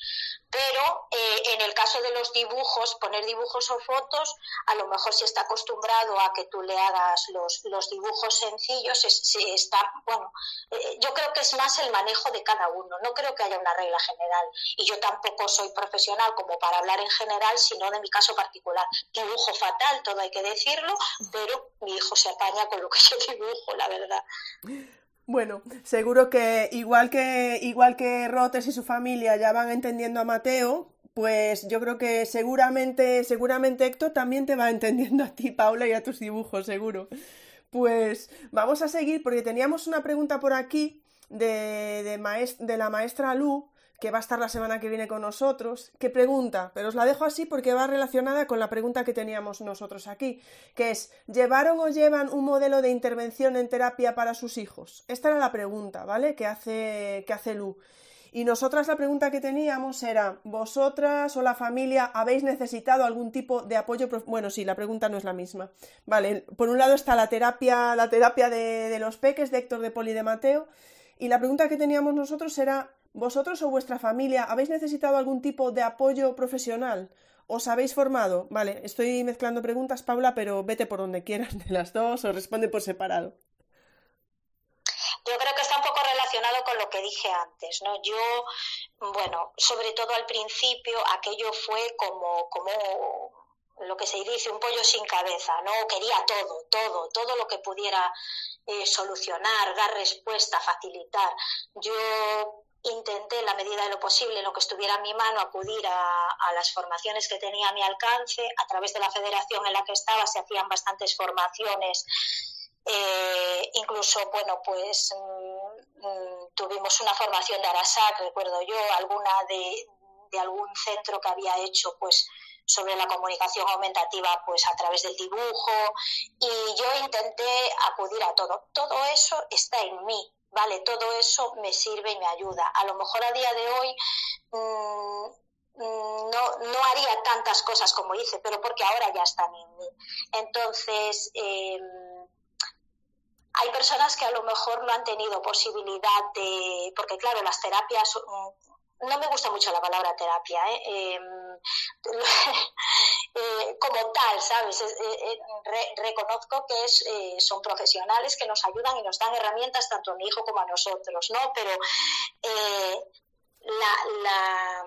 Pero eh, en el caso de los dibujos, poner dibujos o fotos, a lo mejor si está acostumbrado a que tú le hagas los, los dibujos sencillos, es, está, bueno, eh, yo creo que es más el manejo de cada uno, no creo que haya una regla general. Y yo tampoco soy profesional como para hablar en general, sino de mi caso particular. Dibujo fatal, todo hay que decirlo, pero mi hijo se apaña con lo que yo dibujo, la verdad. Bueno, seguro que igual que igual que Rotes y su familia ya van entendiendo a Mateo, pues yo creo que seguramente seguramente Héctor también te va entendiendo a ti, Paula, y a tus dibujos, seguro. Pues vamos a seguir porque teníamos una pregunta por aquí de, de, de la maestra Lu que va a estar la semana que viene con nosotros, que pregunta, pero os la dejo así porque va relacionada con la pregunta que teníamos nosotros aquí, que es, ¿llevaron o llevan un modelo de intervención en terapia para sus hijos? Esta era la pregunta, ¿vale? Que hace, que hace Lu. Y nosotras la pregunta que teníamos era, ¿vosotras o la familia habéis necesitado algún tipo de apoyo? Bueno, sí, la pregunta no es la misma. Vale, por un lado está la terapia, la terapia de, de los peques de Héctor de Poli de Mateo, y la pregunta que teníamos nosotros era, ¿Vosotros o vuestra familia habéis necesitado algún tipo de apoyo profesional? ¿Os habéis formado? Vale, estoy mezclando preguntas, Paula, pero vete por donde quieras de las dos o responde por separado. Yo creo que está un poco relacionado con lo que dije antes, ¿no? Yo, bueno, sobre todo al principio, aquello fue como, como lo que se dice, un pollo sin cabeza, ¿no? Quería todo, todo, todo lo que pudiera eh, solucionar, dar respuesta, facilitar. Yo intenté en la medida de lo posible, en lo que estuviera en mi mano, acudir a, las formaciones que tenía a mi alcance. A través de la federación en la que estaba se hacían bastantes formaciones. Eh, incluso, bueno, pues mm, mm, tuvimos una formación de Arasac, recuerdo yo, alguna de, algún centro que había hecho, pues sobre la comunicación aumentativa pues a través del dibujo y yo intenté acudir a todo. Todo eso está en mí, vale, todo eso me sirve y me ayuda. A lo mejor a día de hoy mm, no, no, haría tantas cosas como hice, pero porque ahora ya están en mí. Entonces, em, hay personas que a lo mejor no han tenido posibilidad de, porque claro, las terapias no me gusta mucho la palabra terapia, ¿eh? Em, Eh, como tal, ¿sabes? Eh, eh, reconozco que es, son profesionales que nos ayudan y nos dan herramientas tanto a mi hijo como a nosotros, ¿no? Pero la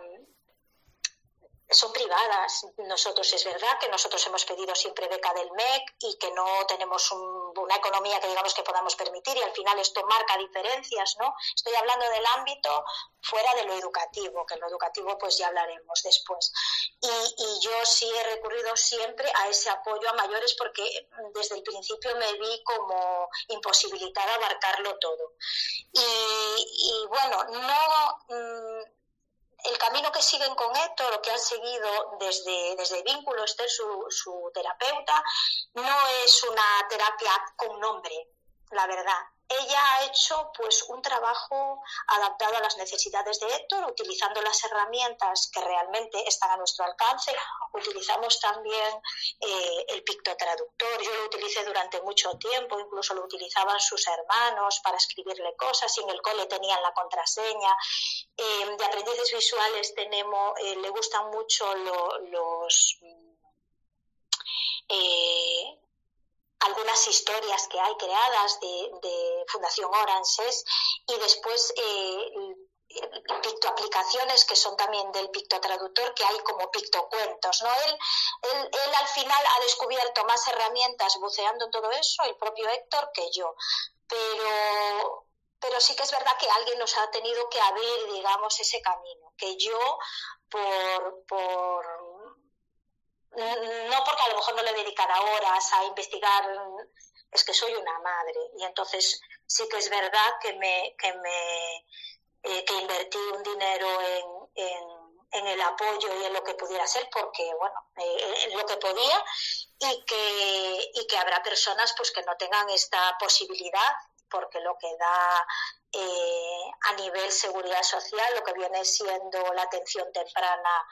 son privadas. Nosotros es verdad que nosotros hemos pedido siempre beca del MEC y que no tenemos una economía que digamos que podamos permitir y al final esto marca diferencias, ¿no? Estoy hablando del ámbito fuera de lo educativo, que en lo educativo pues ya hablaremos después. Y, yo sí he recurrido siempre a ese apoyo a mayores porque desde el principio me vi como imposibilitada abarcarlo todo. Y, y bueno, no... Mm, el camino que siguen con Héctor, lo que han seguido desde, desde Vínculo, este su, su terapeuta, no es una terapia con nombre, la verdad ella ha hecho pues un trabajo adaptado a las necesidades de Héctor, utilizando las herramientas que realmente están a nuestro alcance. Utilizamos también eh, el pictotraductor. Yo lo utilicé durante mucho tiempo, incluso lo utilizaban sus hermanos para escribirle cosas y en el cole tenían la contraseña. Eh, de aprendices visuales tenemos, eh, le gustan mucho los algunas historias que hay creadas de, Fundación Oranges y después eh, pictoaplicaciones que son también del pictotraductor, que hay como pictocuentos. ¿no? Él, él, él, al final ha descubierto más herramientas buceando todo eso, el propio Héctor, que yo. Pero, pero sí que es verdad que alguien nos ha tenido que abrir, digamos, ese camino, que yo, por, por no porque a lo mejor no le dedicara horas a investigar, es que soy una madre. Y entonces sí que es verdad que me, que me eh, que invertí un dinero en, en, el apoyo y en lo que pudiera ser porque bueno eh, lo que podía y que y que habrá personas pues que no tengan esta posibilidad porque lo que da eh, a nivel seguridad social lo que viene siendo la atención temprana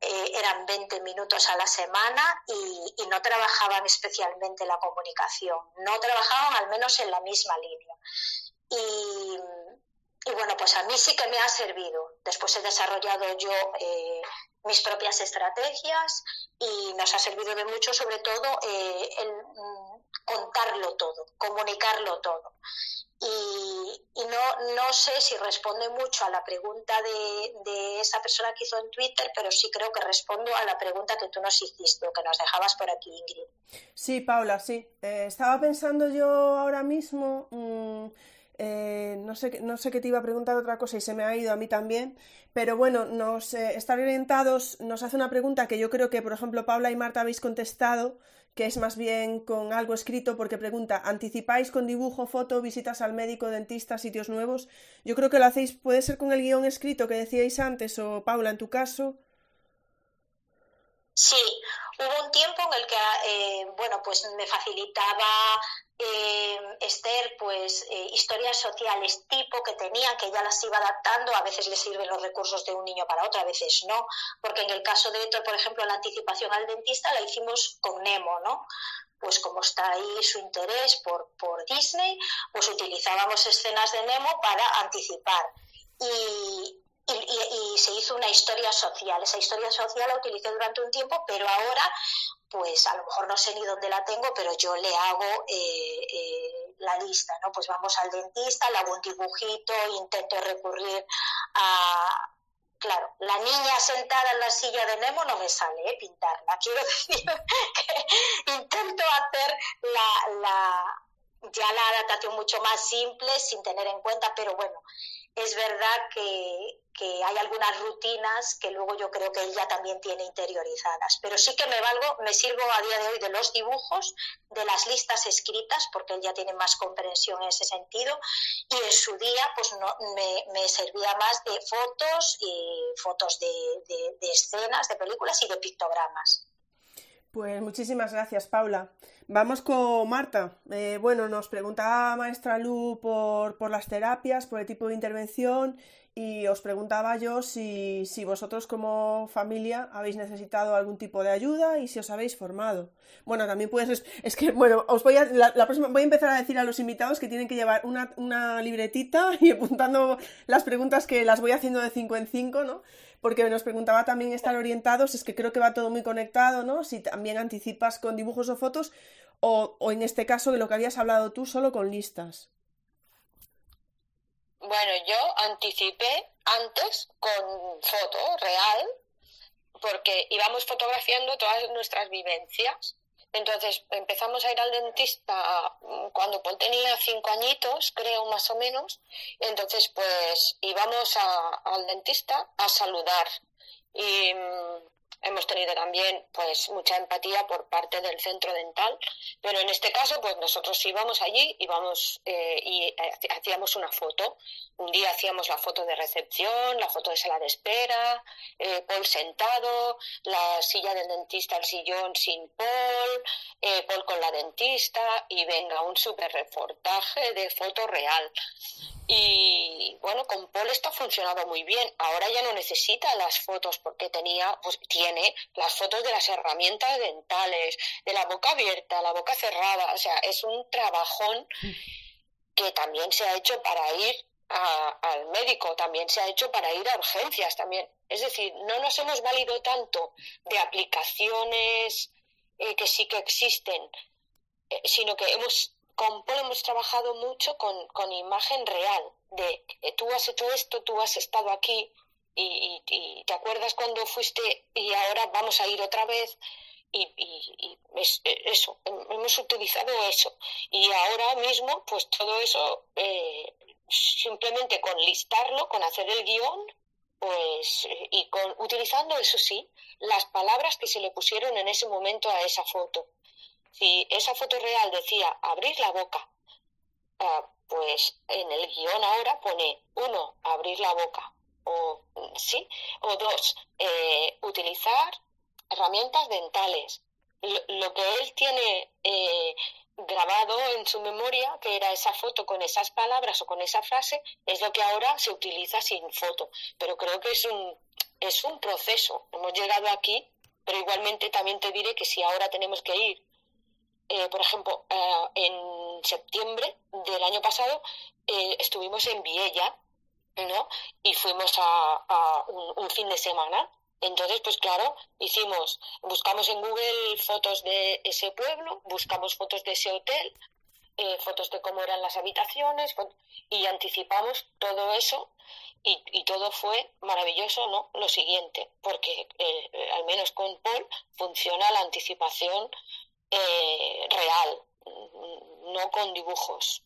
eh, eran 20 minutos a la semana y, no trabajaban especialmente la comunicación, no trabajaban al menos en la misma línea. Y, bueno, pues a mí sí que me ha servido. Después he desarrollado yo eh, mis propias estrategias y nos ha servido de mucho, sobre todo, eh, el contarlo todo, comunicarlo todo y, no, no sé si responde mucho a la pregunta de, esa persona que hizo en Twitter, pero sí creo que respondo a la pregunta que tú nos hiciste o que nos dejabas por aquí, Ingrid. Sí, Paula, sí. Eh, estaba pensando yo ahora mismo, mm, eh, no, sé, no sé qué te iba a preguntar otra cosa y se me ha ido a mí también, pero bueno, nos eh, estar orientados nos hace una pregunta que yo creo que, por ejemplo, Paula y Marta habéis contestado que es más bien con algo escrito porque pregunta, ¿anticipáis con dibujo, foto, visitas al médico, dentista, sitios nuevos? Yo creo que lo hacéis, puede ser con el guion escrito que decíais antes o Paula en tu caso. Sí, hubo un tiempo en el que, eh, bueno, pues me facilitaba eh, Esther, pues eh, historias sociales tipo que tenía, que ya las iba adaptando, a veces le sirven los recursos de un niño para otro, a veces no, porque en el caso de Héctor, por ejemplo, la anticipación al dentista la hicimos con Nemo, ¿no? Pues como está ahí su interés por, por Disney, pues utilizábamos escenas de Nemo para anticipar. Y, y, se hizo una historia social. Esa historia social la utilicé durante un tiempo, pero ahora, pues a lo mejor no sé ni dónde la tengo, pero yo le hago eh, eh, la lista, ¿no? Pues vamos al dentista, le hago un dibujito, intento recurrir a... Claro, la niña sentada en la silla de Nemo no me sale ¿eh? pintarla. Quiero decir que intento hacer la, la, ya la adaptación mucho más simple sin tener en cuenta, pero bueno, es verdad que, hay algunas rutinas que luego yo creo que ella también tiene interiorizadas. Pero sí que me valgo, me sirvo a día de hoy de los dibujos, de las listas escritas, porque ella tiene más comprensión en ese sentido, y en su día pues no, me, servía más de fotos y fotos de, de escenas, de películas y de pictogramas. Pues muchísimas gracias, Paula. Vamos con Marta. Eh, bueno, nos preguntaba maestra Lu por, por, las terapias, por el tipo de intervención y os preguntaba yo si, si, vosotros como familia habéis necesitado algún tipo de ayuda y si os habéis formado. Bueno, también puedes... Es que, bueno, os voy a... La, próxima, voy a empezar a decir a los invitados que tienen que llevar una, una libretita y apuntando las preguntas que las voy haciendo de cinco en cinco, ¿no? Porque nos preguntaba también estar orientados, es que creo que va todo muy conectado, ¿no? Si también anticipas con dibujos o fotos, o, o en este caso de lo que habías hablado tú, solo con listas. Bueno, yo anticipé antes con foto real, porque íbamos fotografiando todas nuestras vivencias entonces empezamos a ir al dentista mm, cuando tenía cinco añitos, creo más o menos. Entonces pues íbamos al dentista a saludar. Y mm, hemos tenido también pues mucha empatía por parte del centro dental pero en este caso pues nosotros íbamos allí íbamos eh, y eh, hacíamos una foto un día hacíamos la foto de recepción la foto de sala de espera eh, Paul sentado la silla del dentista el sillón sin Paul Paul con la dentista y venga un super reportaje de foto real y bueno, con Paul esto ha funcionado muy bien. Ahora ya no necesita las fotos porque tenía, pues tiene las fotos de las herramientas dentales, de la boca abierta, la boca cerrada. O sea, es un trabajón que también se ha hecho para ir al médico, también se ha hecho para ir a urgencias también. Es decir, no nos hemos valido tanto de aplicaciones eh, que sí que existen, eh, sino que hemos con Paul hemos trabajado mucho con, con imagen real, de eh, tú has hecho esto, tú has estado aquí y, te acuerdas cuando fuiste y ahora vamos a ir otra vez y, y, eh, eso, hemos utilizado eso. Y ahora mismo, pues todo eso, eh, simplemente con listarlo, con hacer el guion, pues, y con, utilizando, eso sí, las palabras que se le pusieron en ese momento a esa foto si esa foto real decía abrir la boca, ah, pues en el guion ahora pone uno, abrir la boca, o sí, o dos, eh, utilizar herramientas dentales. Lo, que él tiene eh, grabado en su memoria, que era esa foto con esas palabras o con esa frase, es lo que ahora se utiliza sin foto. Pero creo que es un, es un proceso. Hemos llegado aquí, pero igualmente también te diré que si ahora tenemos que ir eh, por ejemplo, en septiembre del año pasado estuvimos en Viella, ¿no? Y fuimos a, un, fin de semana. Entonces, pues claro, hicimos, buscamos en Google fotos de ese pueblo, buscamos fotos de ese hotel, fotos de cómo eran las habitaciones y anticipamos todo eso y, y, todo fue maravilloso, ¿no? Lo siguiente, porque al menos con Paul funciona la anticipación eh, real, no con dibujos.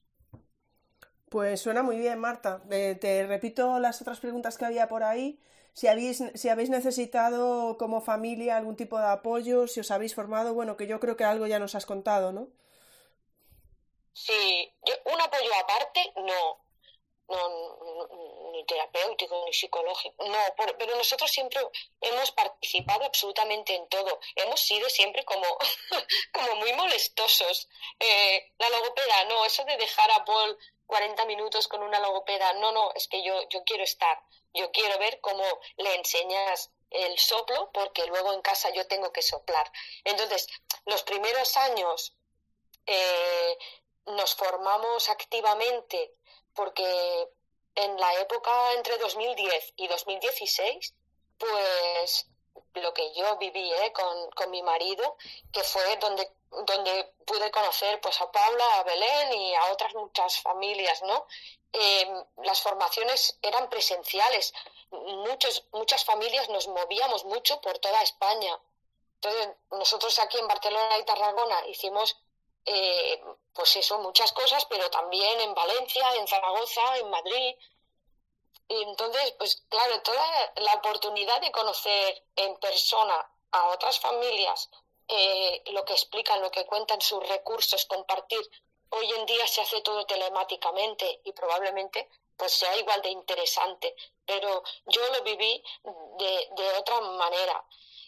Pues suena muy bien, Marta. te repito las otras preguntas que había por ahí. si habéis, si habéis necesitado como familia algún tipo de apoyo, si os habéis formado, bueno, que yo creo que algo ya nos has contado, ¿no? Sí, yo, un apoyo aparte, no, no, ni terapéutico ni psicológico, no, pero nosotros siempre hemos participado absolutamente en todo, hemos sido siempre como, como muy molestosos. Eh, la logopeda, no, eso de dejar a Paul 40 minutos con una logopeda, no, no, es que yo, yo quiero estar, yo quiero ver cómo le enseñas el soplo, porque luego en casa yo tengo que soplar. Entonces, los primeros años eh, nos formamos activamente porque en la época entre 2010 y 2016, pues lo que yo viví ¿eh? con, con, mi marido, que fue donde, donde pude conocer pues a Paula, a Belén y a otras muchas familias, ¿no? Eh, las formaciones eran presenciales, Muchos, muchas familias nos movíamos mucho por toda España. Entonces, nosotros aquí en Barcelona y Tarragona hicimos eh, pues eso, muchas cosas, pero también en Valencia, en Zaragoza, en Madrid. Y entonces, pues claro, toda la oportunidad de conocer en persona a otras familias eh, lo que explican, lo que cuentan sus recursos, compartir. Hoy en día se hace todo telemáticamente y probablemente pues sea igual de interesante, pero yo lo viví de, de otra manera.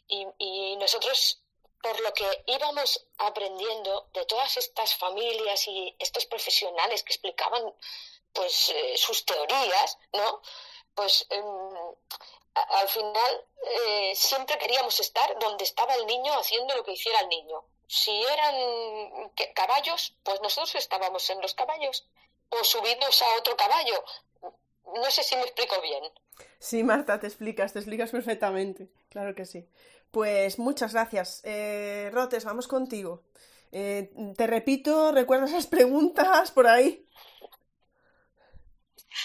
Y, y nosotros por lo que íbamos aprendiendo de todas estas familias y estos profesionales que explicaban pues eh, sus teorías, ¿no? Pues em, al final eh, siempre queríamos estar donde estaba el niño haciendo lo que hiciera el niño. Si eran caballos, pues nosotros estábamos en los caballos o subidos a otro caballo. No sé si me explico bien. Sí, Marta, te explicas, te explicas perfectamente. Claro que sí. Pues muchas gracias. Eh, Rotes, vamos contigo. Eh, te repito, recuerda esas preguntas por ahí.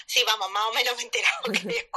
Sí, vamos, más o menos me he enterado, creo.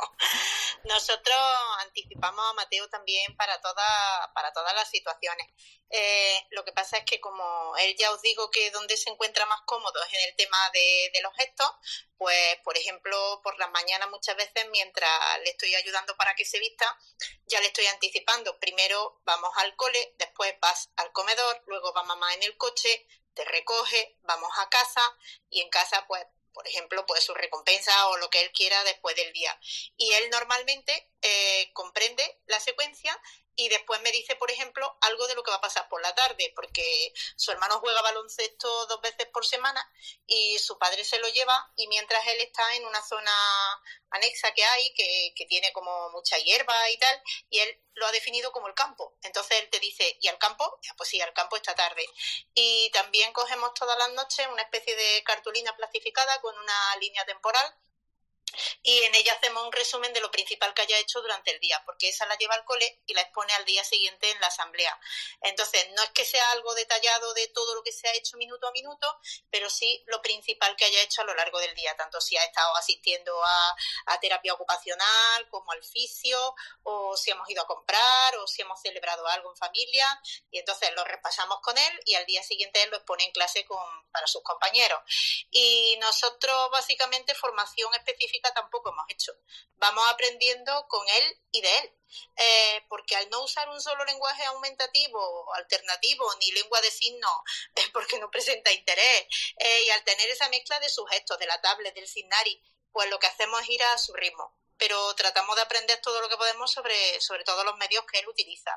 Nosotros anticipamos a Mateo también para, toda, para todas las situaciones. Eh, lo que pasa es que como él ya os digo que donde se encuentra más cómodo es en el tema de, de los gestos, pues por ejemplo por las mañanas muchas veces mientras le estoy ayudando para que se vista, ya le estoy anticipando. Primero vamos al cole, después vas al comedor, luego va mamá en el coche, te recoge, vamos a casa y en casa pues por ejemplo, pues su recompensa o lo que él quiera después del día. Y él normalmente eh, comprende la secuencia y después me dice, por ejemplo, algo de lo que va a pasar por la tarde, porque su hermano juega baloncesto dos veces por semana y su padre se lo lleva y mientras él está en una zona anexa que hay, que, que tiene como mucha hierba y tal, y él lo ha definido como el campo. Entonces él te dice, ¿y al campo? Pues sí, al campo esta tarde. Y también cogemos todas las noches una especie de cartulina plastificada con una línea temporal y en ella hacemos un resumen de lo principal que haya hecho durante el día, porque esa la lleva al cole y la expone al día siguiente en la asamblea. Entonces, no es que sea algo detallado de todo lo que se ha hecho minuto a minuto, pero sí lo principal que haya hecho a lo largo del día, tanto si ha estado asistiendo a, terapia ocupacional como al fisio, o si hemos ido a comprar, o si hemos celebrado algo en familia, y entonces lo repasamos con él y al día siguiente él lo expone en clase con, para sus compañeros. Y nosotros, básicamente, formación específica tampoco hemos hecho. Vamos aprendiendo con él y de él. Eh, porque al no usar un solo lenguaje aumentativo alternativo, ni lengua de signos, es porque no presenta interés, eh, y al tener esa mezcla de sujetos, de la tablet, del signari, pues lo que hacemos es ir a su ritmo pero tratamos de aprender todo lo que podemos sobre, sobre todos los medios que él utiliza.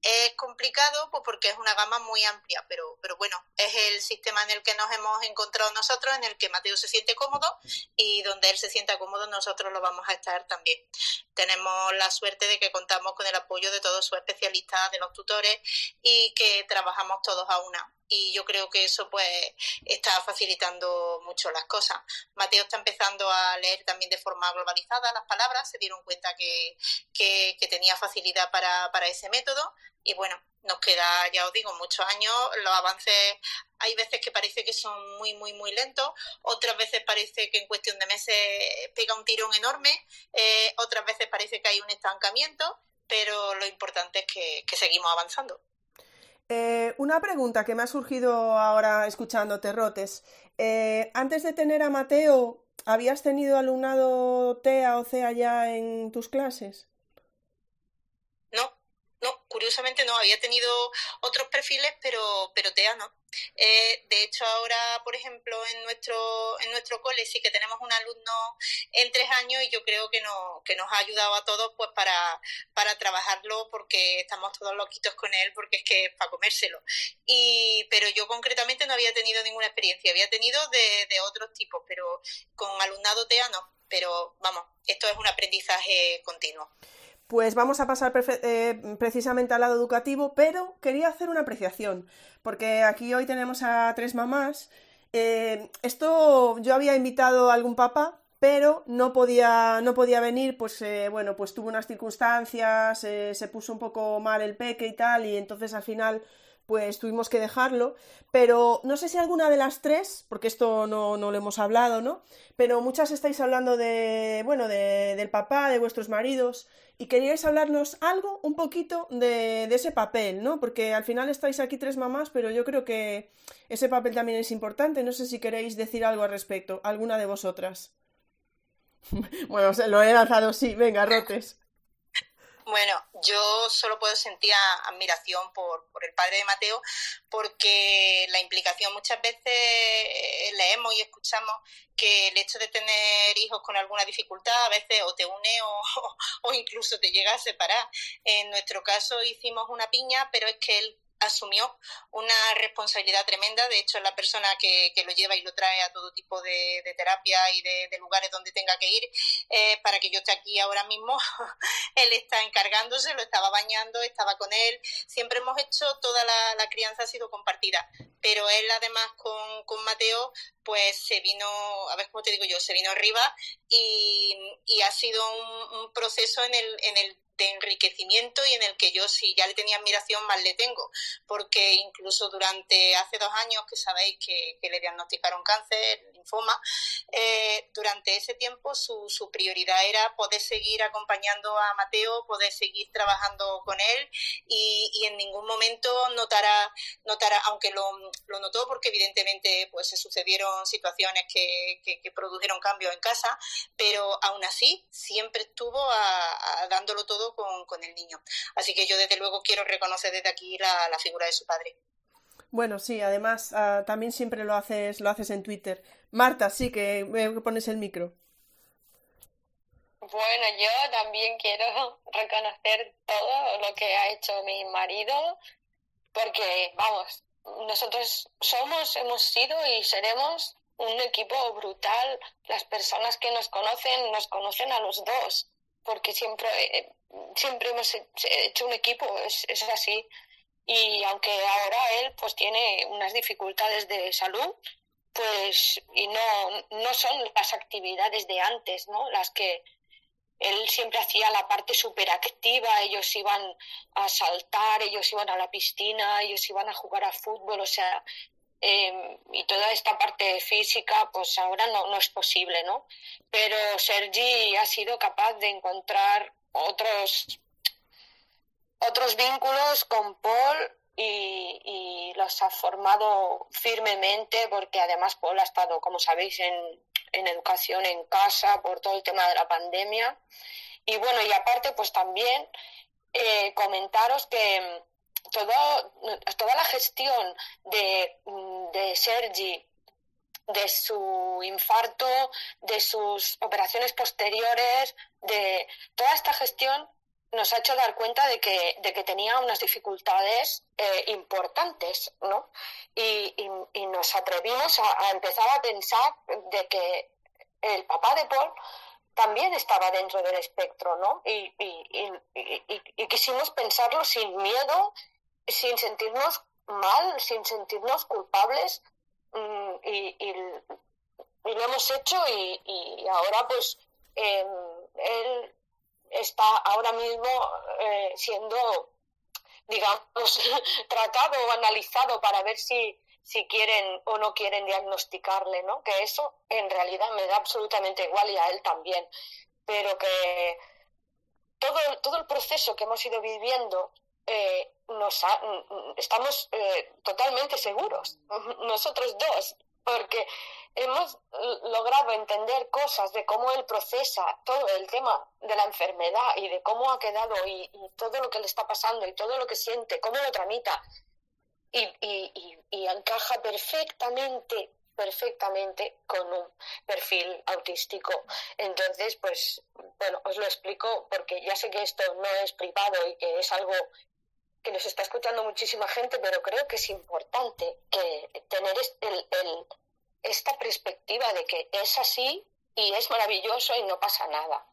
Es complicado pues porque es una gama muy amplia, pero, pero bueno, es el sistema en el que nos hemos encontrado nosotros, en el que Mateo se siente cómodo y donde él se sienta cómodo nosotros lo vamos a estar también. Tenemos la suerte de que contamos con el apoyo de todos sus especialistas, de los tutores y que trabajamos todos a una y yo creo que eso pues está facilitando mucho las cosas. Mateo está empezando a leer también de forma globalizada las palabras, se dieron cuenta que, que, tenía facilidad para, para ese método y bueno, nos queda, ya os digo, muchos años, los avances hay veces que parece que son muy, muy, muy lentos, otras veces parece que en cuestión de meses pega un tirón enorme, eh, otras veces parece que hay un estancamiento, pero lo importante es que, que seguimos avanzando. Eh, una pregunta que me ha surgido ahora escuchándote, Rotes. Eh, antes de tener a Mateo, ¿habías tenido alumnado TEA o CEA ya en tus clases? No, no, curiosamente no. Había tenido otros perfiles, pero, pero TEA no. Eh, de hecho, ahora, por ejemplo, en nuestro, en nuestro cole sí que tenemos un alumno en tres años y yo creo que, no, que nos ha ayudado a todos pues para, para trabajarlo porque estamos todos loquitos con él porque es que es para comérselo. Y, pero yo concretamente no había tenido ninguna experiencia, había tenido de, de otros tipos, pero con alumnado TEA no. Pero vamos, esto es un aprendizaje continuo. Pues vamos a pasar eh, precisamente al lado educativo, pero quería hacer una apreciación, porque aquí hoy tenemos a tres mamás. Eh, esto yo había invitado a algún papá, pero no podía, no podía venir, pues eh, bueno, pues tuvo unas circunstancias, se puso un poco mal el peque y tal, y entonces al final pues tuvimos que dejarlo. Pero no sé si alguna de las tres, porque esto no, no lo hemos hablado, ¿no? Pero muchas estáis hablando de, bueno, de, del papá, de vuestros maridos, y queríais hablarnos algo, un poquito de, ese papel, ¿no? Porque al final estáis aquí tres mamás, pero yo creo que ese papel también es importante. No sé si queréis decir algo al respecto, alguna de vosotras. bueno, se lo he lanzado, sí, venga, rotes. Bueno, yo solo puedo sentir admiración por, por, el padre de Mateo porque la implicación muchas veces eh, leemos y escuchamos que el hecho de tener hijos con alguna dificultad a veces o te une o, o incluso te llega a separar. En nuestro caso hicimos una piña, pero es que él asumió una responsabilidad tremenda. De hecho, es la persona que, lo lleva y lo trae a todo tipo de, terapia y de, lugares donde tenga que ir eh, para que yo esté aquí ahora mismo. él está encargándose, lo estaba bañando, estaba con él. Siempre hemos hecho, toda la, crianza ha sido compartida. Pero él, además, con, con, Mateo, pues se vino, a ver cómo te digo yo, se vino arriba y, ha sido un, un proceso en el, en el de enriquecimiento y en el que yo si ya le tenía admiración más le tengo, porque incluso durante hace dos años que sabéis que, le diagnosticaron cáncer, linfoma, eh, durante ese tiempo su, su, prioridad era poder seguir acompañando a Mateo, poder seguir trabajando con él y, y en ningún momento notará, notará aunque lo, lo, notó porque evidentemente pues se sucedieron situaciones que, que, produjeron cambios en casa, pero aún así siempre estuvo a, dándolo todo con, el niño. Así que yo desde luego quiero reconocer desde aquí la, figura de su padre. Bueno, sí, además ah, también siempre lo haces, lo haces en Twitter. Marta, sí, que pones el micro. Bueno, yo también quiero reconocer todo lo que ha hecho mi marido, porque, vamos, nosotros somos, hemos sido y seremos un equipo brutal. Las personas que nos conocen, nos conocen a los dos porque siempre, eh, siempre hemos hecho un equipo, es, es así. Y aunque ahora él pues tiene unas dificultades de salud, pues y no, no son las actividades de antes, ¿no? Las que él siempre hacía la parte súper activa, ellos iban a saltar, ellos iban a la piscina, ellos iban a jugar a fútbol, o sea, Em, y toda esta parte física, pues ahora no, no es posible, ¿no? Pero Sergi ha sido capaz de encontrar otros, otros vínculos con Paul y, los ha formado firmemente porque además Paul ha estado, como sabéis, en, en educación en casa por todo el tema de la pandemia. Y bueno, y aparte, pues también eh, comentaros que toda la gestión de, de Sergi, de su infarto, de sus operaciones posteriores, de toda esta gestión nos ha hecho dar cuenta de que, de que tenía unas dificultades eh, importantes, ¿no? Y, nos atrevimos a, empezar a pensar de que el papá de Paul también estaba dentro del espectro, ¿no? Y, y quisimos pensarlo sin miedo sin sentirnos mal, sin sentirnos culpables mm, y, lo hemos hecho y, ahora pues em, él está ahora mismo eh, siendo digamos tratado o analizado para ver si si quieren o no quieren diagnosticarle, ¿no? Que eso en realidad me da absolutamente igual y a él también, pero que todo, todo el proceso que hemos ido viviendo eh, nos estamos eh, totalmente seguros, nosotros dos, porque hemos logrado entender cosas de cómo él procesa todo el tema de la enfermedad y de cómo ha quedado y, todo lo que le está pasando y todo lo que siente, cómo lo tramita. Y, y encaja perfectamente perfectamente con un perfil autístico. Entonces, pues, bueno, os lo explico porque ya sé que esto no es privado y que es algo que nos está escuchando muchísima gente, pero creo que es importante que tener el, esta perspectiva de que es así y es maravilloso y no pasa nada.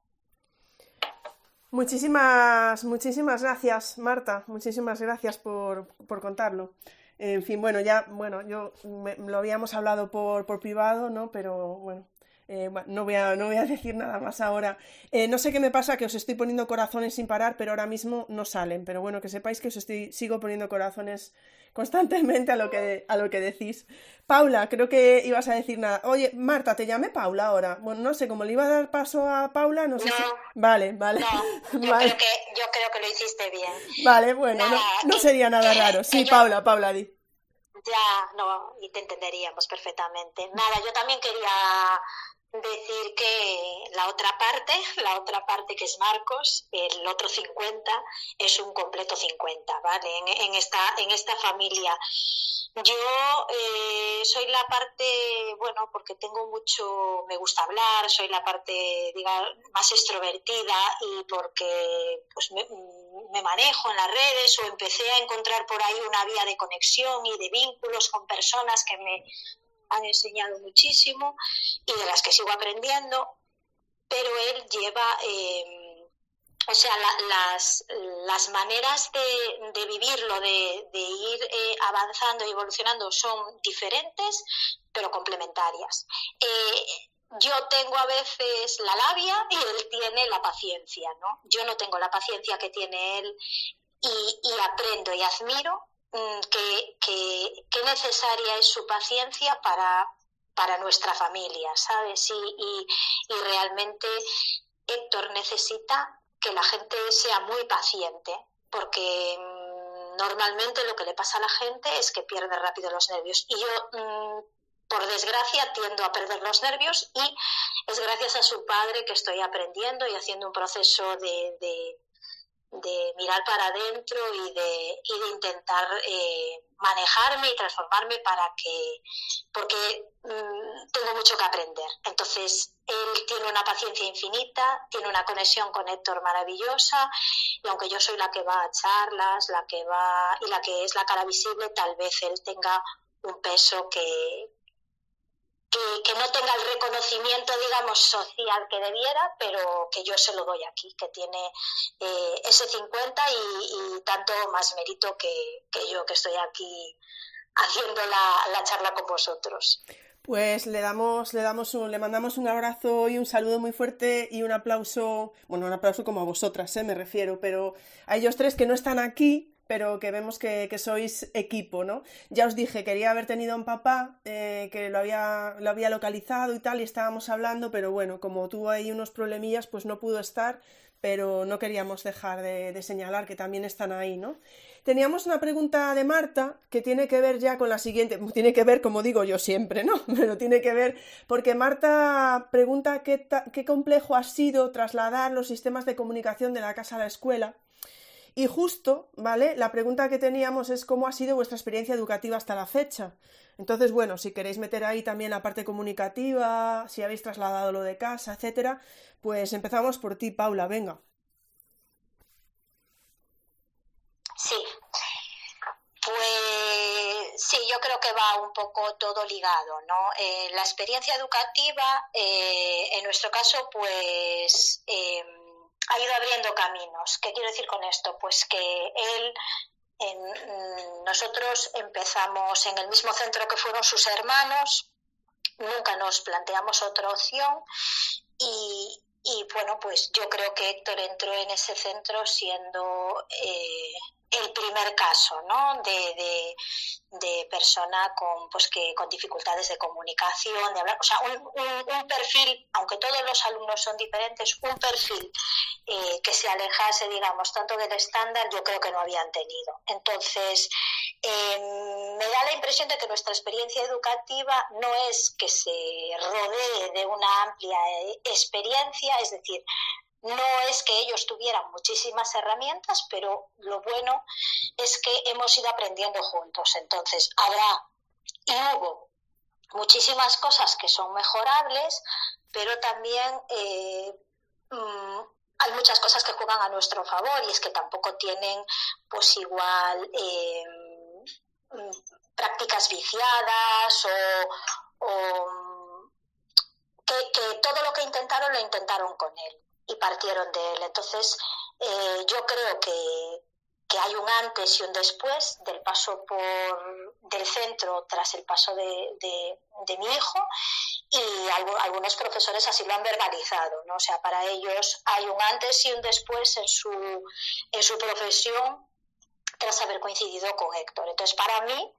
Muchísimas, muchísimas gracias, Marta. Muchísimas gracias por, por contarlo. En fin, bueno, ya, bueno, yo lo habíamos hablado por, por privado, ¿no? Pero bueno, eh, no, voy a, no voy a decir nada más ahora. Eh, no sé qué me pasa, que os estoy poniendo corazones sin parar, pero ahora mismo no salen. Pero bueno, que sepáis que os estoy, sigo poniendo corazones constantemente a lo que, a lo que decís. Paula, creo que ibas a decir nada. Oye, Marta, te llamé Paula ahora. Bueno, no sé, cómo le iba a dar paso a Paula, no sé Vale, vale. No, yo, Creo que, yo creo que lo hiciste bien. Vale, bueno, no, sería nada raro. Sí, Paula, Paula, di. Ya, no, y te entenderíamos perfectamente. Nada, yo también quería decir que la otra parte, la otra parte que es Marcos, el otro 50 es un completo 50, ¿vale? En, esta, en esta familia. Yo eh, soy la parte, bueno, porque tengo mucho, me gusta hablar, soy la parte, digamos, más extrovertida y porque pues me manejo en las redes o empecé a encontrar por ahí una vía de conexión y de vínculos con personas que me han enseñado muchísimo y de las que sigo aprendiendo, pero él lleva, eh, o sea, las, las, maneras de, vivirlo, de, ir eh, avanzando y evolucionando son diferentes, pero complementarias. Eh, yo tengo a veces la labia y él tiene la paciencia, ¿no? Yo no tengo la paciencia que tiene él y, y aprendo y admiro Mm, que, que, necesaria es su paciencia para, para nuestra familia, ¿sabes? Y, y, realmente Héctor necesita que la gente sea muy paciente, porque mm, normalmente lo que le pasa a la gente es que pierde rápido los nervios. Y yo, mm, por desgracia, tiendo a perder los nervios y es gracias a su padre que estoy aprendiendo y haciendo un proceso de mirar para adentro y de, y de intentar eh, manejarme y transformarme para que, porque mm, tengo mucho que aprender. Entonces, él tiene una paciencia infinita, tiene una conexión con Héctor maravillosa, y aunque yo soy la que va a charlas, la que va, y la que es la cara visible, tal vez él tenga un peso que, que, no tenga el reconocimiento, digamos, social que debiera, pero que yo se lo doy aquí, que tiene eh, ese 50 y, tanto más mérito que, yo que estoy aquí haciendo la, charla con vosotros. Pues le damos, le damos un, le mandamos un abrazo y un saludo muy fuerte y un aplauso, bueno, un aplauso como a vosotras, ¿eh? me refiero, pero a ellos tres que no están aquí, pero que vemos que, sois equipo, ¿no? Ya os dije, quería haber tenido a un papá eh, que lo había, lo había localizado y tal, y estábamos hablando, pero bueno, como tuvo ahí unos problemillas, pues no pudo estar, pero no queríamos dejar de, señalar que también están ahí, ¿no? Teníamos una pregunta de Marta que tiene que ver ya con la siguiente, tiene que ver, como digo yo siempre, ¿no? Pero tiene que ver, porque Marta pregunta qué, qué complejo ha sido trasladar los sistemas de comunicación de la casa a la escuela y justo, ¿vale? La pregunta que teníamos es cómo ha sido vuestra experiencia educativa hasta la fecha. Entonces, bueno, si queréis meter ahí también la parte comunicativa, si habéis trasladado lo de casa, etcétera, pues empezamos por ti, Paula, venga. Sí. Pues sí, yo creo que va un poco todo ligado, ¿no? Eh, la experiencia educativa, eh, en nuestro caso, pues em, ha ido abriendo caminos. ¿Qué quiero decir con esto? Pues que él, en, nosotros empezamos en el mismo centro que fueron sus hermanos, nunca nos planteamos otra opción y, bueno, pues yo creo que Héctor entró en ese centro siendo eh, el primer caso, ¿no? De, de, persona con, pues que, con dificultades de comunicación, de hablar, o sea, un, perfil, aunque todos los alumnos son diferentes, un perfil eh, que se alejase, digamos, tanto del estándar, yo creo que no habían tenido. Entonces, em, me da la impresión de que nuestra experiencia educativa no es que se rodee de una amplia eh, experiencia, es decir, no es que ellos tuvieran muchísimas herramientas, pero lo bueno es que hemos ido aprendiendo juntos. Entonces, habrá y hubo muchísimas cosas que son mejorables, pero también eh, mm, hay muchas cosas que juegan a nuestro favor y es que tampoco tienen pues igual eh, mm, prácticas viciadas o, que, que todo lo que intentaron lo intentaron con él y partieron de él. Entonces, eh, yo creo que, hay un antes y un después del paso por del centro tras el paso de, de, mi hijo y algunos profesores así lo han verbalizado, ¿no? O sea, para ellos hay un antes y un después en su, en su profesión tras haber coincidido con Héctor. Entonces, para mí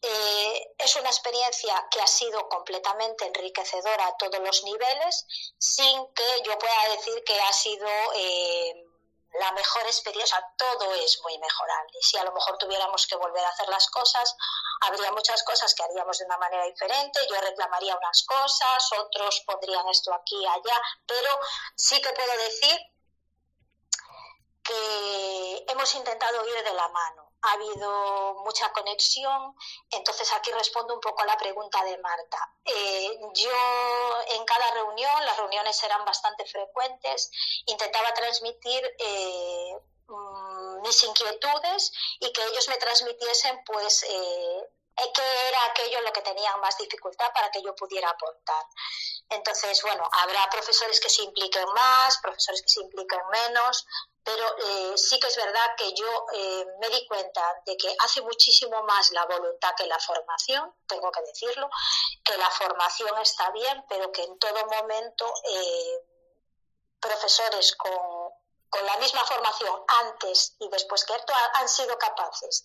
eh, es una experiencia que ha sido completamente enriquecedora a todos los niveles, sin que yo pueda decir que ha sido eh, la mejor experiencia. todo es muy mejorable. Si a lo mejor tuviéramos que volver a hacer las cosas, habría muchas cosas que haríamos de una manera diferente. Yo reclamaría unas cosas, otros pondrían esto aquí y allá, pero sí que puedo decir que hemos intentado ir de la mano. Ha habido mucha conexión, entonces aquí respondo un poco a la pregunta de Marta. Eh, yo en cada reunión, las reuniones eran bastante frecuentes, intentaba transmitir eh, mm, mis inquietudes y que ellos me transmitiesen pues eh, qué era aquello en lo que tenían más dificultad para que yo pudiera aportar. Entonces, bueno, habrá profesores que se impliquen más, profesores que se impliquen menos, pero eh, sí que es verdad que yo eh, me di cuenta de que hace muchísimo más la voluntad que la formación, tengo que decirlo, que la formación está bien, pero que en todo momento eh, profesores con, con, la misma formación antes y después que esto han sido capaces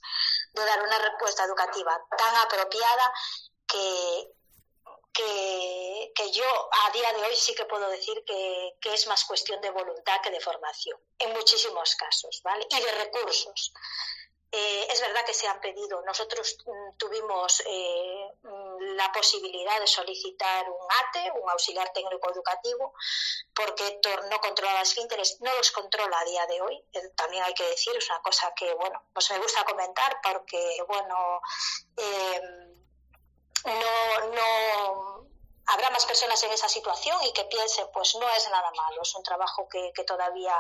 de dar una respuesta educativa tan apropiada que, que, yo a día de hoy sí que puedo decir que, es más cuestión de voluntad que de formación, en muchísimos casos, ¿vale? Y de recursos. Eh, es verdad que se han pedido. Nosotros mm, tuvimos eh, la posibilidad de solicitar un ATE, un auxiliar técnico educativo, porque Héctor no controla las esfínteres, no los controla a día de hoy. Eh, también hay que decir, es una cosa que, bueno, pues me gusta comentar porque, bueno, no, no habrá más personas en esa situación y que piensen, pues no es nada malo, es un trabajo que, todavía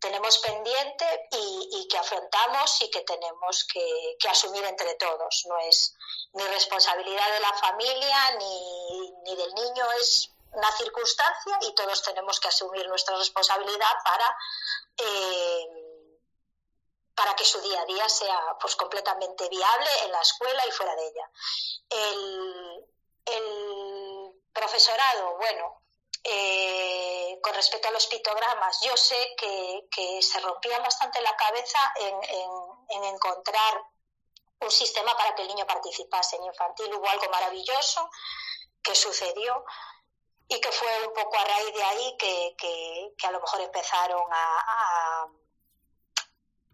tenemos pendiente y, que afrontamos y que tenemos que, asumir entre todos. No es ni responsabilidad de la familia ni, ni, del niño, es una circunstancia y todos tenemos que asumir nuestra responsabilidad para, eh, para que su día a día sea pues, completamente viable en la escuela y fuera de ella. El, profesorado, bueno, eh, con respecto a los pictogramas, yo sé que, se rompía bastante la cabeza en, encontrar un sistema para que el niño participase. En infantil hubo algo maravilloso que sucedió y que fue un poco a raíz de ahí que, a lo mejor empezaron a,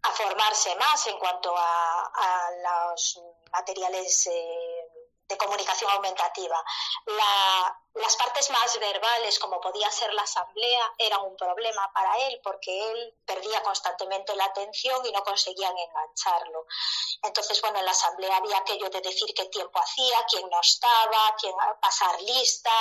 a, formarse más en cuanto a, los materiales eh, de comunicación aumentativa. las partes más verbales, como podía ser la asamblea, eran un problema para él porque él perdía constantemente la atención y no conseguían engancharlo. Entonces, bueno, en la asamblea había aquello de decir qué tiempo hacía, quién no estaba, quién pasar lista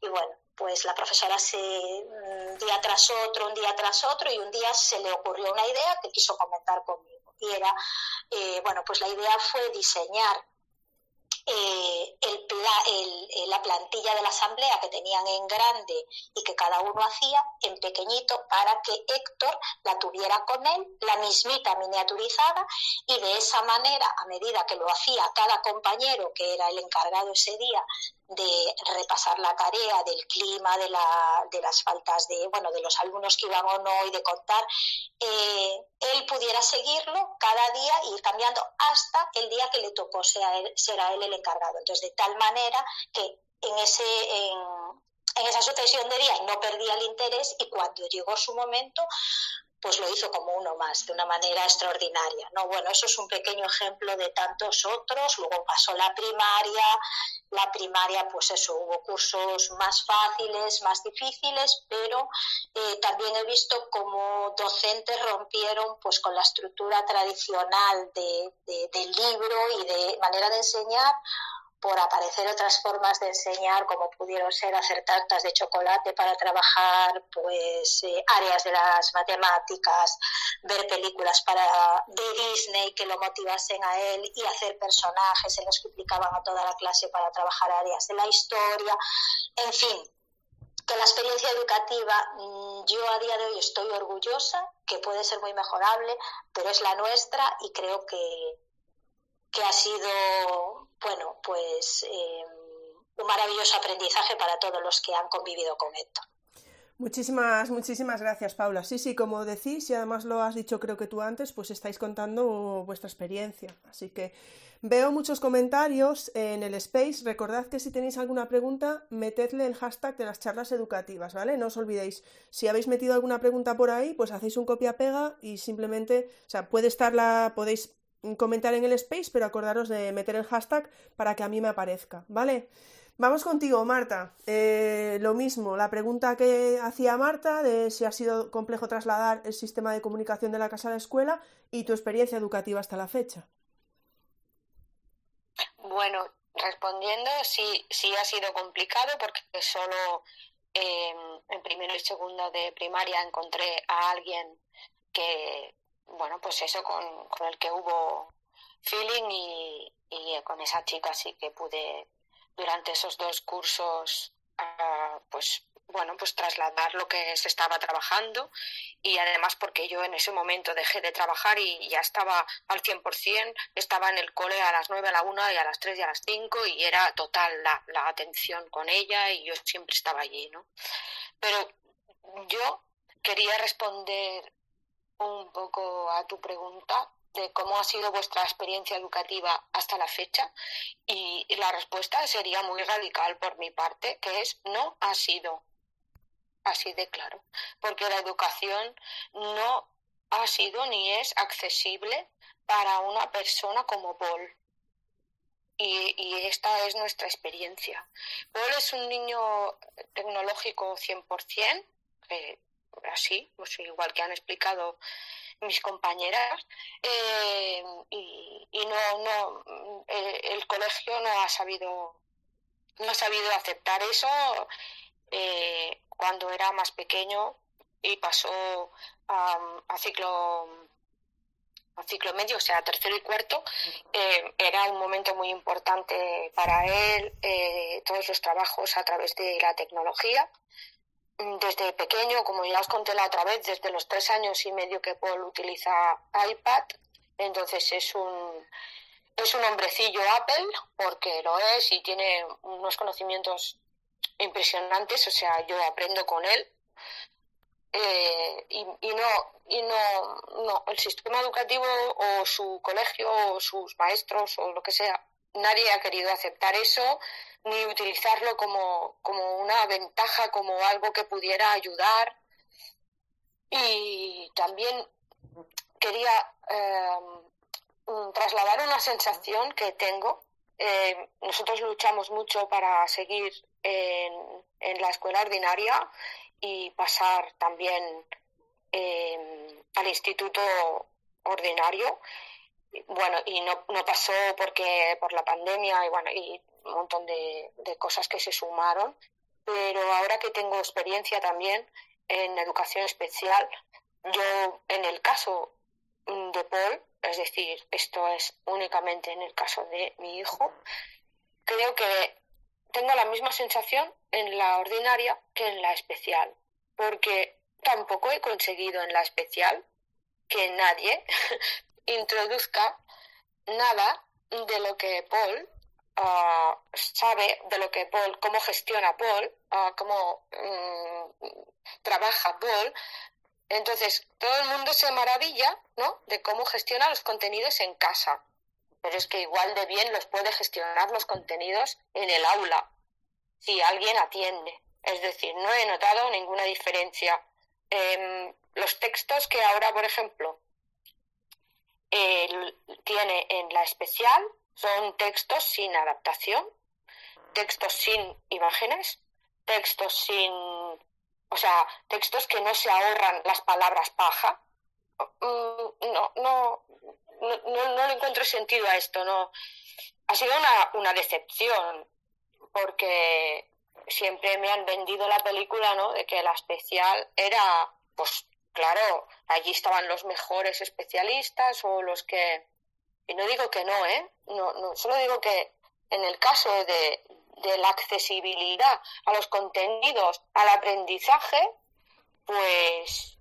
y bueno, pues la profesora se un mm, día tras otro, un día tras otro y un día se le ocurrió una idea que quiso comentar conmigo y era, eh, bueno, pues la idea fue diseñar eh, el, la plantilla de la asamblea que tenían en grande y que cada uno hacía en pequeñito para que Héctor la tuviera con él, la mismita miniaturizada, y de esa manera, a medida que lo hacía cada compañero que era el encargado ese día de repasar la tarea, del clima, de, la, de las faltas de, bueno, de los alumnos que iban o no y de contar, eh, él pudiera seguirlo cada día e ir cambiando hasta el día que le tocó sea él, será él el encargado. Entonces, de tal manera que en ese... En, en esa sucesión de días no perdía el interés y cuando llegó su momento, pues lo hizo como uno más, de una manera extraordinaria. ¿no? Bueno, eso es un pequeño ejemplo de tantos otros. Luego pasó la primaria. La primaria, pues eso, hubo cursos más fáciles, más difíciles, pero eh, también he visto como docentes rompieron pues con la estructura tradicional de, del libro y de manera de enseñar por aparecer otras formas de enseñar, como pudieron ser hacer tartas de chocolate para trabajar pues eh, áreas de las matemáticas, ver películas para de Disney que lo motivasen a él y hacer personajes en los que implicaban a toda la clase para trabajar áreas de la historia, en fin, que la experiencia educativa mm, yo a día de hoy estoy orgullosa, que puede ser muy mejorable, pero es la nuestra y creo que, que ha sido bueno, pues em, un maravilloso aprendizaje para todos los que han convivido con esto. Muchísimas, muchísimas gracias, Paula. Sí, sí, como decís, y además lo has dicho creo que tú antes, pues estáis contando vuestra experiencia. Así que veo muchos comentarios en el space. Recordad que si tenéis alguna pregunta, metedle el hashtag de las charlas educativas, ¿vale? No os olvidéis. Si habéis metido alguna pregunta por ahí, pues hacéis un copia-pega y simplemente, o sea, puede estar la, podéis comentar en el space, pero acordaros de meter el hashtag para que a mí me aparezca, ¿vale? Vamos contigo, Marta. Eh, lo mismo, la pregunta que hacía Marta de si ha sido complejo trasladar el sistema de comunicación de la casa a la escuela y tu experiencia educativa hasta la fecha. Bueno, respondiendo, sí, sí ha sido complicado porque solo en primero y segundo de primaria encontré a alguien que, bueno, pues eso con, con el que hubo feeling y, y, con esa chica sí que pude durante esos dos cursos uh, pues bueno pues trasladar lo que se estaba trabajando y además porque yo en ese momento dejé de trabajar y ya estaba al 100%, estaba en el cole a las 9, a la 1 y a las 3 y a las 5 y era total la, la atención con ella y yo siempre estaba allí, ¿no? Pero yo quería responder un poco a tu pregunta de cómo ha sido vuestra experiencia educativa hasta la fecha y la respuesta sería muy radical por mi parte, que es no ha sido así de claro, porque la educación no ha sido ni es accesible para una persona como Paul. Y, y, esta es nuestra experiencia. Paul es un niño tecnológico 100%, que así, pues igual que han explicado mis compañeras, eh, y, y, no, no, eh, el colegio no ha sabido, no ha sabido aceptar eso eh, cuando era más pequeño y pasó a, a ciclo a ciclo medio, o sea, tercero y cuarto, eh, era un momento muy importante para él, todos los trabajos a través de la tecnología desde pequeño, como ya os conté la otra vez, desde los tres años y medio que Paul utiliza iPad, entonces es un, es un hombrecillo Apple, porque lo es y tiene unos conocimientos impresionantes, o sea, yo aprendo con él. Eh, y, y, no, y no, no, el sistema educativo o su colegio o sus maestros o lo que sea, nadie ha querido aceptar eso ni utilizarlo como, como una ventaja, como algo que pudiera ayudar. Y también quería eh, trasladar una sensación que tengo. Eh, nosotros luchamos mucho para seguir en, en, la escuela ordinaria y pasar también eh, al instituto ordinario bueno, y no, no pasó porque por la pandemia y bueno, y un montón de, de cosas que se sumaron, pero ahora que tengo experiencia también en educación especial, yo en el caso de Paul, es decir, esto es únicamente en el caso de mi hijo, creo que tengo la misma sensación en la ordinaria que en la especial, porque tampoco he conseguido en la especial que nadie introduzca nada de lo que Paul ah, sabe de lo que Paul, cómo gestiona Paul, ah, cómo mm, trabaja Paul, entonces todo el mundo se maravilla, ¿no? De cómo gestiona los contenidos en casa. Pero es que igual de bien los puede gestionar los contenidos en el aula, si alguien atiende. Es decir, no he notado ninguna diferencia. Em, los textos que ahora, por ejemplo, tiene en la especial son textos sin adaptación, textos sin imágenes, textos sin, o sea, textos que no se ahorran las palabras paja. Mm, no, no, no, no, le encuentro sentido a esto, no. Ha sido una, una decepción, porque siempre me han vendido la película, ¿no? De que la especial era, pues, claro, allí estaban los mejores especialistas o los que... Y no digo que no, ¿eh? No, no, solo digo que en el caso de, de la accesibilidad a los contenidos, al aprendizaje, pues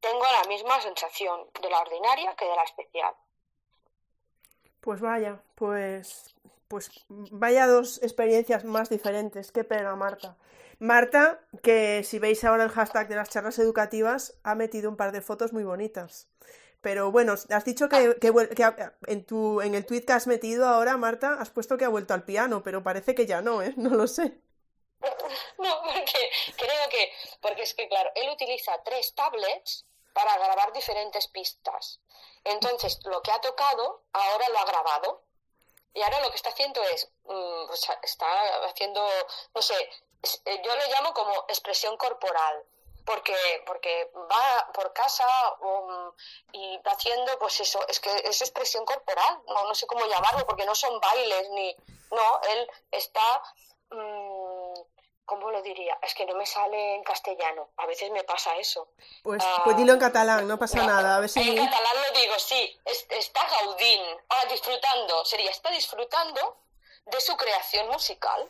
tengo la misma sensación de la ordinaria que de la especial. Pues vaya, pues pues vaya dos experiencias más diferentes. Qué pena, Marta. Marta, que si veis ahora el hashtag de las charlas educativas, ha metido un par de fotos muy bonitas. Pero bueno, has dicho que, en, tu, en el tweet que has metido ahora, Marta, has puesto que ha vuelto al piano, pero parece que ya no, ¿eh? No lo sé. No, porque creo que, porque es que, claro, él utiliza tres tablets para grabar diferentes pistas. Entonces, lo que ha tocado, ahora lo ha grabado. Y ahora lo que está haciendo es, mm, está haciendo, no sé, eh, yo lo llamo como expresión corporal, porque, porque va por casa um, y va haciendo, pues eso, es que es expresión corporal, no, no sé cómo llamarlo, porque no son bailes ni, no, él está mm, ¿cómo lo diría? Es que no me sale en castellano. A veces me pasa eso. Pues, ah, pues dilo en catalán, no pasa nada. A ver si... En catalán lo digo, sí. está Gaudín. Ah, disfrutando. Sería, está disfrutando de su creación musical.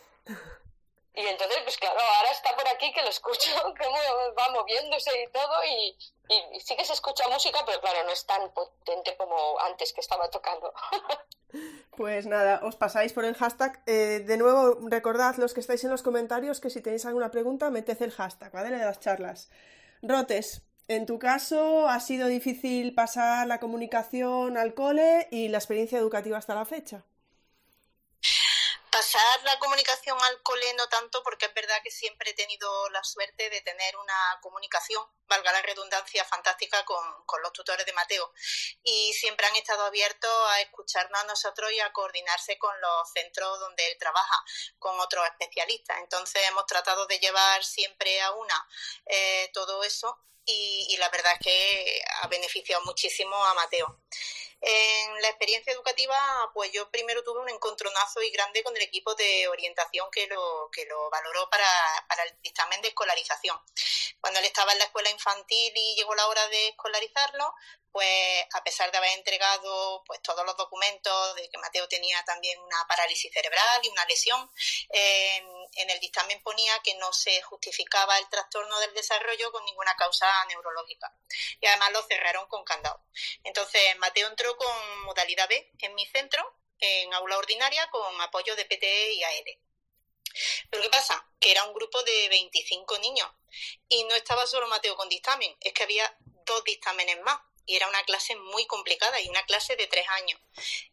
Y entonces, pues claro, ahora está por aquí que lo escucho, cómo va moviéndose y todo, y, y, sí que se escucha música, pero claro, no es tan potente como antes que estaba tocando. Pues nada, os pasáis por el hashtag. Eh, de nuevo, recordad los que estáis en los comentarios que si tenéis alguna pregunta, meted el hashtag, ¿vale? De las charlas. Rotes, en tu caso, ¿ha sido difícil pasar la comunicación al cole y la experiencia educativa hasta la fecha? Pasar la comunicación al cole no tanto porque es verdad que siempre he tenido la suerte de tener una comunicación, valga la redundancia, fantástica con, los tutores de Mateo. Y siempre han estado abiertos a escucharnos a nosotros y a coordinarse con los centros donde él trabaja, con otros especialistas. Entonces hemos tratado de llevar siempre a una eh, todo eso y la verdad es que ha beneficiado muchísimo a Mateo. En la experiencia educativa, pues yo primero tuve un encontronazo y grande con el equipo de orientación que lo, que lo valoró para, para el dictamen de escolarización. Cuando él estaba en la escuela infantil y llegó la hora de escolarizarlo, pues a pesar de haber entregado pues todos los documentos de que Mateo tenía también una parálisis cerebral y una lesión, en el dictamen ponía que no se justificaba el trastorno del desarrollo con ninguna causa neurológica y además lo cerraron con candado. Entonces Mateo entró con modalidad B en mi centro, en aula ordinaria, con apoyo de PTE y AL. Pero ¿qué pasa? Que era un grupo de 25 niños y no estaba solo Mateo con dictamen, es que había dos dictámenes más y era una clase muy complicada y una clase de tres años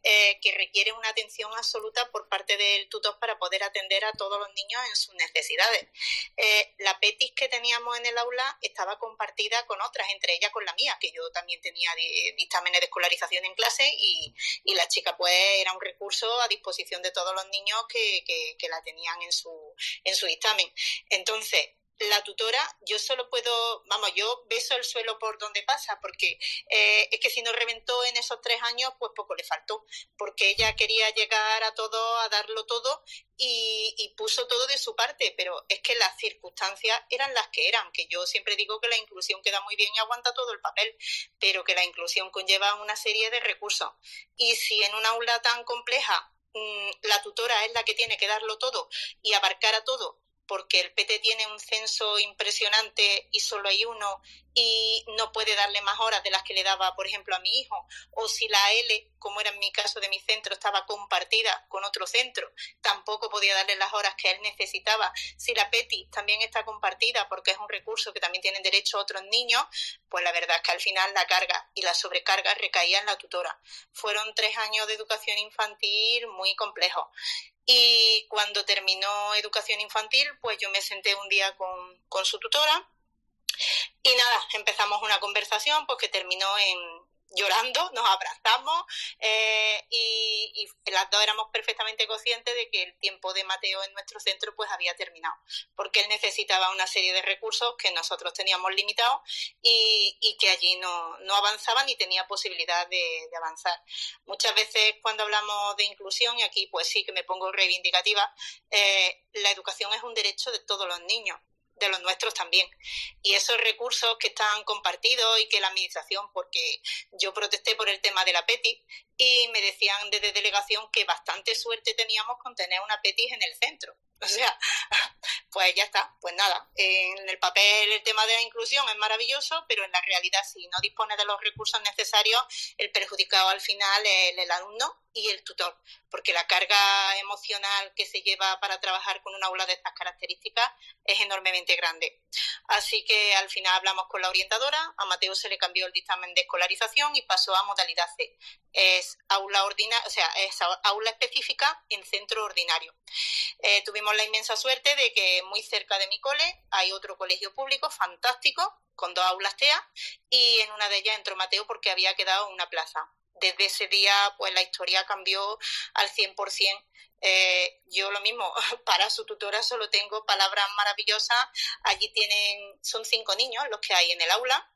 eh, que requiere una atención absoluta por parte del tutor para poder atender a todos los niños en sus necesidades. Eh, la PETIS que teníamos en el aula estaba compartida con otras, entre ellas con la mía, que yo también tenía dictámenes de escolarización en clase y, la chica pues era un recurso a disposición de todos los niños que, la tenían en su, en su dictamen. Entonces, la tutora, yo solo puedo, vamos, yo beso el suelo por donde pasa, porque eh, es que si no reventó en esos tres años, pues poco le faltó, porque ella quería llegar a todo, a darlo todo y, y, puso todo de su parte, pero es que las circunstancias eran las que eran, que yo siempre digo que la inclusión queda muy bien y aguanta todo el papel, pero que la inclusión conlleva una serie de recursos. Y si en una aula tan compleja mm, la tutora es la que tiene que darlo todo y abarcar a todo porque el PT tiene un censo impresionante y solo hay uno y no puede darle más horas de las que le daba, por ejemplo, a mi hijo, o si la L, como era en mi caso de mi centro, estaba compartida con otro centro, tampoco podía darle las horas que él necesitaba. Si la PETI también está compartida porque es un recurso que también tienen derecho otros niños, pues la verdad es que al final la carga y la sobrecarga recaía en la tutora. Fueron tres años de educación infantil muy complejos. Y cuando terminó educación infantil, pues yo me senté un día con, con su tutora y nada, empezamos una conversación pues que terminó en, llorando, nos abrazamos eh, y, las dos éramos perfectamente conscientes de que el tiempo de Mateo en nuestro centro pues había terminado, porque él necesitaba una serie de recursos que nosotros teníamos limitados y, que allí no, no avanzaba ni tenía posibilidad de, avanzar. Muchas veces cuando hablamos de inclusión, y aquí pues sí que me pongo reivindicativa, eh, la educación es un derecho de todos los niños de los nuestros también. Y esos recursos que están compartidos y que la administración, porque yo protesté por el tema de la PETI y me decían desde delegación que bastante suerte teníamos con tener una PETI en el centro. O sea, pues ya está, pues nada. En el papel el tema de la inclusión es maravilloso, pero en la realidad si no dispone de los recursos necesarios, el perjudicado al final es el alumno y el tutor, porque la carga emocional que se lleva para trabajar con un aula de estas características es enormemente grande. Así que al final hablamos con la orientadora, a Mateo se le cambió el dictamen de escolarización y pasó a modalidad C. Aula ordinaria, o sea, es aula específica en centro ordinario. Eh, tuvimos la inmensa suerte de que muy cerca de mi cole hay otro colegio público fantástico con dos aulas TEA y en una de ellas entró Mateo porque había quedado una plaza desde ese día pues la historia cambió al 100%. Eh, yo lo mismo, para su tutora solo tengo palabras maravillosas. Allí tienen, son cinco niños los que hay en el aula.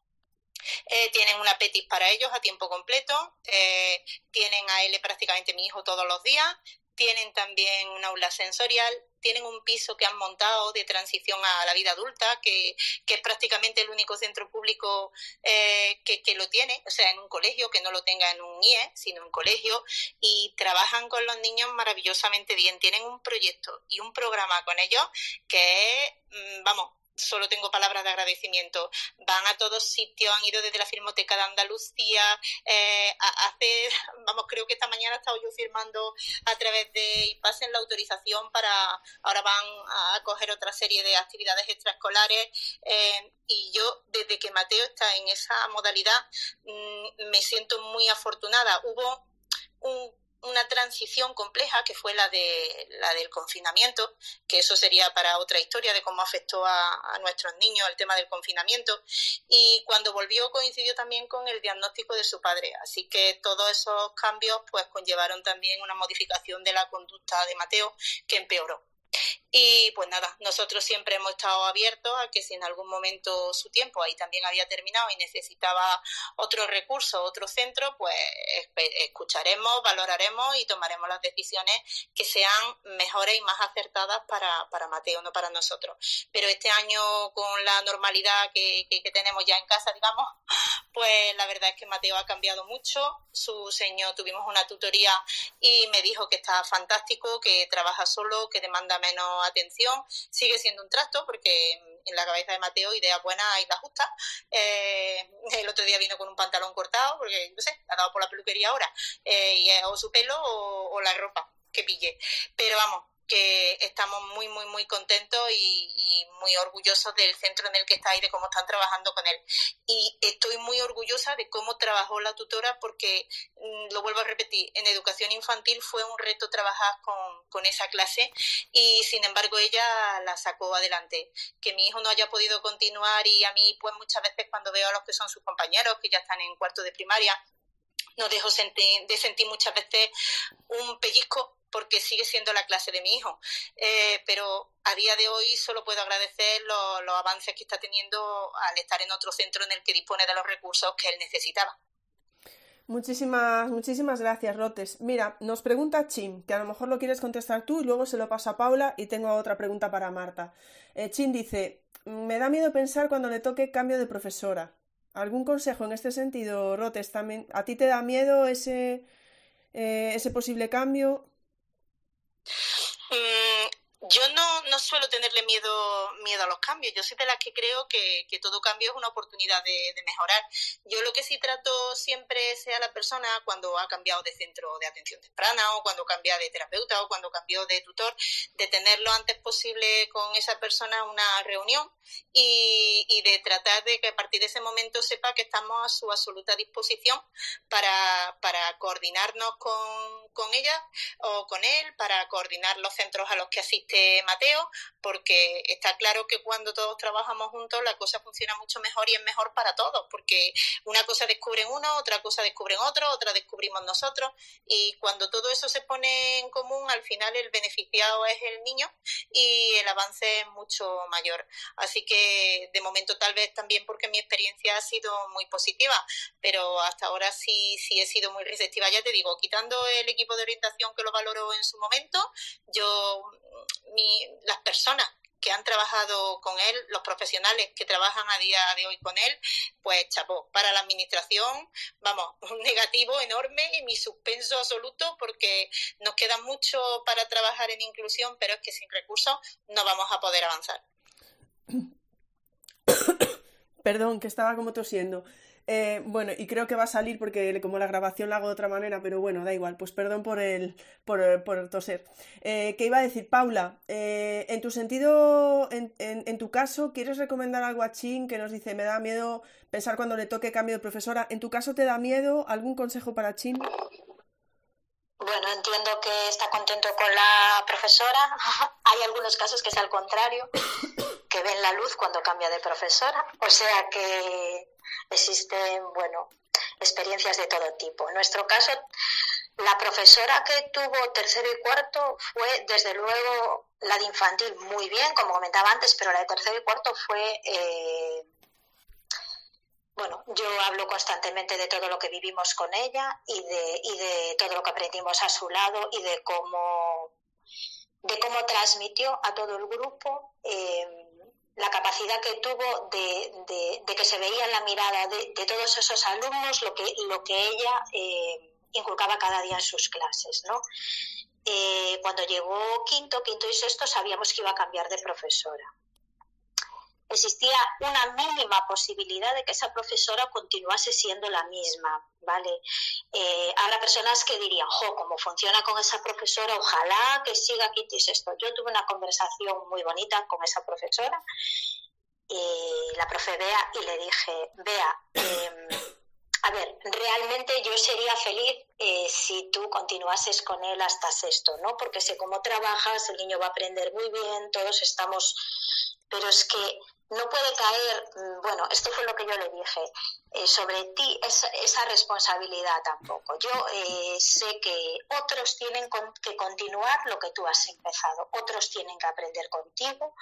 Eh, tienen una petis para ellos a tiempo completo, eh, tienen a él prácticamente mi hijo todos los días, tienen también un aula sensorial, tienen un piso que han montado de transición a la vida adulta, que, es prácticamente el único centro público eh, que, que, lo tiene, o sea, en un colegio, que no lo tenga en un IE, sino en un colegio, y trabajan con los niños maravillosamente bien. Tienen un proyecto y un programa con ellos que es, mm, vamos, solo tengo palabras de agradecimiento. Van a todos sitios, han ido desde la Filmoteca de Andalucía, eh, vamos, creo que esta mañana he estado yo firmando a través de y pasen la autorización para, ahora van a coger otra serie de actividades extraescolares eh, y yo desde que Mateo está en esa modalidad mm, me siento muy afortunada. Hubo un una transición compleja que fue la de la del confinamiento, que eso sería para otra historia de cómo afectó a, nuestros niños el tema del confinamiento. Y cuando volvió coincidió también con el diagnóstico de su padre. Así que todos esos cambios pues conllevaron también una modificación de la conducta de Mateo que empeoró. Y pues nada, nosotros siempre hemos estado abiertos a que si en algún momento su tiempo ahí también había terminado y necesitaba otro recurso, otro centro, pues escucharemos, valoraremos y tomaremos las decisiones que sean mejores y más acertadas para, para Mateo, no para nosotros. Pero este año con la normalidad que, que, tenemos ya en casa, digamos, pues la verdad es que Mateo ha cambiado mucho. Su señor tuvimos una tutoría y me dijo que está fantástico, que trabaja solo, que demanda menos atención, sigue siendo un trasto porque en la cabeza de Mateo idea buena y la justa. Eh, el otro día vino con un pantalón cortado porque, no sé, ha dado por la peluquería ahora, eh, y, o su pelo o la ropa que pille. Pero vamos, que estamos muy, muy, muy contentos y, muy orgullosos del centro en el que está y de cómo están trabajando con él. Y estoy muy orgullosa de cómo trabajó la tutora porque, mm, lo vuelvo a repetir, en educación infantil fue un reto trabajar con, con esa clase y, sin embargo, ella la sacó adelante. Que mi hijo no haya podido continuar y a mí, pues muchas veces cuando veo a los que son sus compañeros, que ya están en cuarto de primaria, no dejo de sentir muchas veces un pellizco porque sigue siendo la clase de mi hijo. Eh, pero a día de hoy solo puedo agradecer los, avances que está teniendo al estar en otro centro en el que dispone de los recursos que él necesitaba. Muchísimas, muchísimas gracias, Rotes. Mira, nos pregunta Chin, que a lo mejor lo quieres contestar tú y luego se lo paso a Paula y tengo otra pregunta para Marta. Eh, Chin dice, me da miedo pensar cuando le toque cambio de profesora. ¿Algún consejo en este sentido, Rotes? ¿A ti te da miedo ese, eh, ese posible cambio? Mm, yo no, no suelo tenerle miedo, miedo a los cambios. Yo soy de las que creo que, que todo cambio es una oportunidad de, mejorar. Yo lo que sí trato siempre sea la persona cuando ha cambiado de centro de atención temprana o cuando cambia de terapeuta o cuando cambió de tutor, de tener lo antes posible con esa persona una reunión y, y de tratar de que a partir de ese momento sepa que estamos a su absoluta disposición para, para coordinarnos con, con ella o con él, para coordinar los centros a los que asiste Mateo, porque está claro que cuando todos trabajamos juntos la cosa funciona mucho mejor y es mejor para todos, porque una cosa descubren uno, otra cosa descubren otro, otra descubrimos nosotros, y cuando todo eso se pone en común, al final el beneficiado es el niño y el avance es mucho mayor. Así que de momento tal vez también porque mi experiencia ha sido muy positiva, pero hasta ahora sí, sí he sido muy receptiva. Ya te digo, quitando el equipo de orientación que lo valoró en su momento, yo mi, las personas que han trabajado con él, los profesionales que trabajan a día de hoy con él, pues chapó. Para la administración, vamos, un negativo enorme y mi suspenso absoluto porque nos queda mucho para trabajar en inclusión, pero es que sin recursos no vamos a poder avanzar. Perdón, que estaba como tosiendo. Eh, bueno, y creo que va a salir porque como la grabación la hago de otra manera, pero bueno, da igual, pues perdón por el, por, por el toser. Eh, ¿Qué iba a decir, Paula? Eh, en tu sentido, en, en, en, tu caso, ¿quieres recomendar algo a Chin que nos dice, me da miedo pensar cuando le toque cambio de profesora? ¿En tu caso te da miedo? ¿Algún consejo para Chin? Bueno, entiendo que está contento con la profesora. Hay algunos casos que es al contrario, que ven la luz cuando cambia de profesora. O sea que existen, bueno, experiencias de todo tipo. En nuestro caso, la profesora que tuvo tercero y cuarto fue, desde luego, la de infantil muy bien, como comentaba antes, pero la de tercero y cuarto fue, eh, bueno, yo hablo constantemente de todo lo que vivimos con ella y de, y de todo lo que aprendimos a su lado y de cómo, de cómo transmitió a todo el grupo. Eh, la capacidad que tuvo de, de, de, que se veía en la mirada de, de, todos esos alumnos lo que, lo que ella eh, inculcaba cada día en sus clases. ¿no? Eh, cuando llegó quinto, quinto y sexto sabíamos que iba a cambiar de profesora. Existía una mínima posibilidad de que esa profesora continuase siendo la misma, ¿vale? Eh, habrá personas que dirían, jo, como funciona con esa profesora, ojalá que siga quinto y sexto. Yo tuve una conversación muy bonita con esa profesora, y la profe Bea, y le dije, Bea, eh, a ver, realmente yo sería feliz eh, si tú continuases con él hasta sexto, ¿no? Porque sé cómo trabajas, el niño va a aprender muy bien, todos estamos... Pero es que no puede caer, mm, bueno, esto fue lo que yo le dije, eh, sobre ti esa, esa, responsabilidad tampoco. Yo eh, sé que otros tienen que continuar lo que tú has empezado, otros tienen que aprender contigo,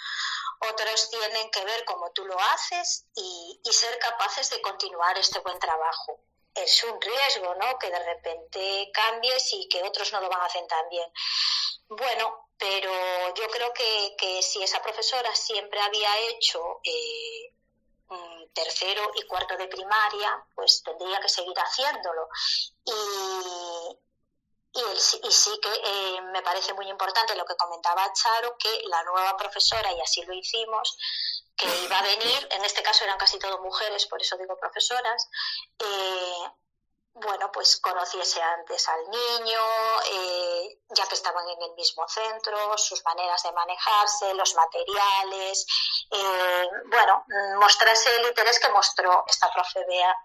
otros tienen que ver cómo tú lo haces y ser capaces de continuar este buen trabajo. Es un riesgo, ¿no? Que de repente cambies y que otros no lo van a hacer tan bien. Bueno, pero yo creo que, que si esa profesora siempre había hecho eh, tercero y cuarto de primaria, pues tendría que seguir haciéndolo. Y, y, sí que eh, me parece muy importante lo que comentaba Charo, que la nueva profesora, y así lo hicimos, que iba a venir, en este caso eran casi todo mujeres, por eso digo profesoras, eh, pues conociese antes al niño, eh, ya que estaban en el mismo centro, sus maneras de manejarse, los materiales, eh, bueno, mostrase el interés que mostró esta profe Bea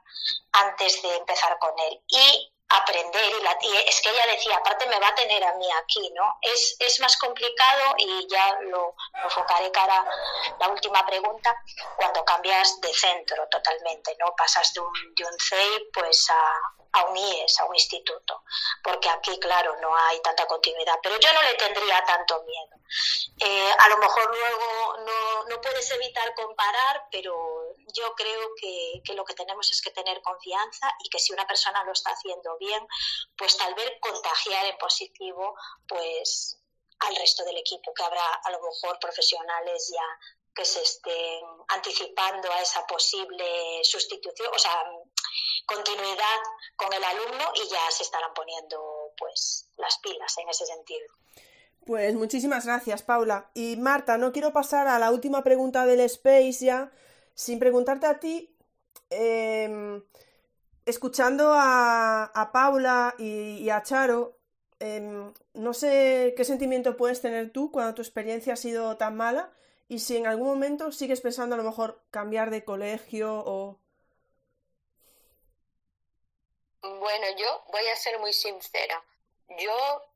antes de empezar con él. Y aprender y, es que ella decía, aparte me va a tener a mí aquí, ¿no? Es, es más complicado y ya lo, enfocaré cara la última pregunta, cuando cambias de centro totalmente, ¿no? Pasas de un, de un CEI pues a, a un IES, a un instituto, porque aquí, claro, no hay tanta continuidad, pero yo no le tendría tanto miedo. Eh, a lo mejor luego no, no, puedes evitar comparar, pero yo creo que, que, lo que tenemos es que tener confianza y que si una persona lo está haciendo bien, pues tal vez contagiar en positivo, pues al resto del equipo, que habrá a lo mejor profesionales ya que se estén anticipando a esa posible sustitución, o sea, continuidad con el alumno y ya se estarán poniendo pues las pilas en ese sentido. Pues muchísimas gracias, Paula. Y Marta, no quiero pasar a la última pregunta del Space ya, sin preguntarte a ti, em, escuchando a, Paula y, a Charo, em, no sé qué sentimiento puedes tener tú cuando tu experiencia ha sido tan mala y si en algún momento sigues pensando a lo mejor cambiar de colegio o... Bueno, yo voy a ser muy sincera. Yo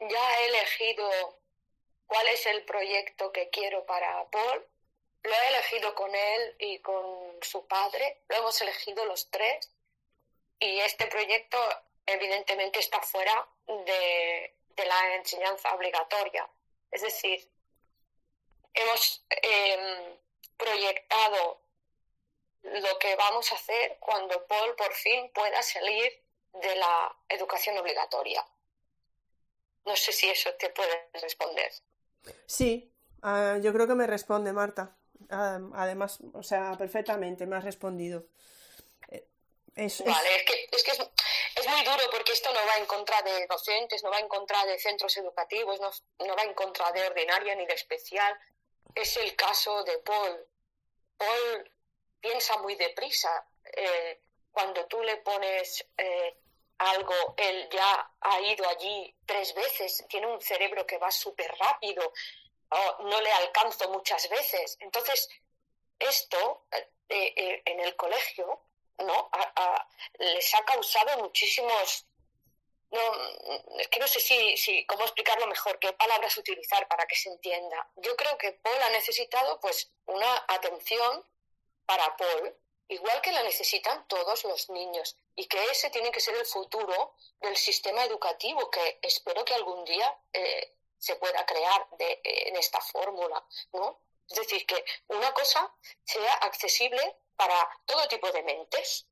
ya he elegido cuál es el proyecto que quiero para Paul. Lo he elegido con él y con su padre. Lo hemos elegido los tres. Y este proyecto evidentemente está fuera de, la enseñanza obligatoria. Es decir, hemos em, proyectado lo que vamos a hacer cuando Paul por fin pueda salir de la educación obligatoria. No sé si eso te puede responder. Sí, ah, yo creo que me responde Marta. Ah, además, o sea, perfectamente, me has respondido. Eh, es, vale, es, que, es, que es, muy duro porque esto no va en contra de docentes, no va en contra de centros educativos, no, no va en contra de ordinaria ni de especial. Es el caso de Paul. Paul piensa muy deprisa. Eh, cuando tú le pones eh, algo, él ya ha ido allí tres veces, tiene un cerebro que va súper rápido, no le alcanzo muchas veces. Entonces, esto eh, en el colegio ¿no? les ha causado muchísimos... No, es que no sé si, si, cómo explicarlo mejor, qué palabras utilizar para que se entienda. Yo creo que Paul ha necesitado pues una atención para Paul, igual que la necesitan todos los niños y que ese tiene que ser el futuro del sistema educativo que espero que algún día eh, se pueda crear de, en esta fórmula, ¿no? Es decir, que una cosa sea accesible para todo tipo de mentes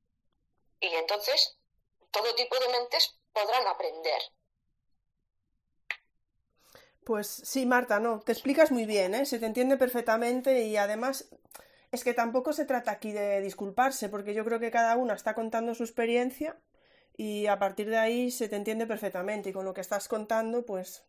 y entonces todo tipo de mentes podrán aprender. Pues sí, Marta, no, te explicas muy bien, ¿eh? se te entiende perfectamente y además es que tampoco se trata aquí de disculparse, porque yo creo que cada una está contando su experiencia y a partir de ahí se te entiende perfectamente y con lo que estás contando, pues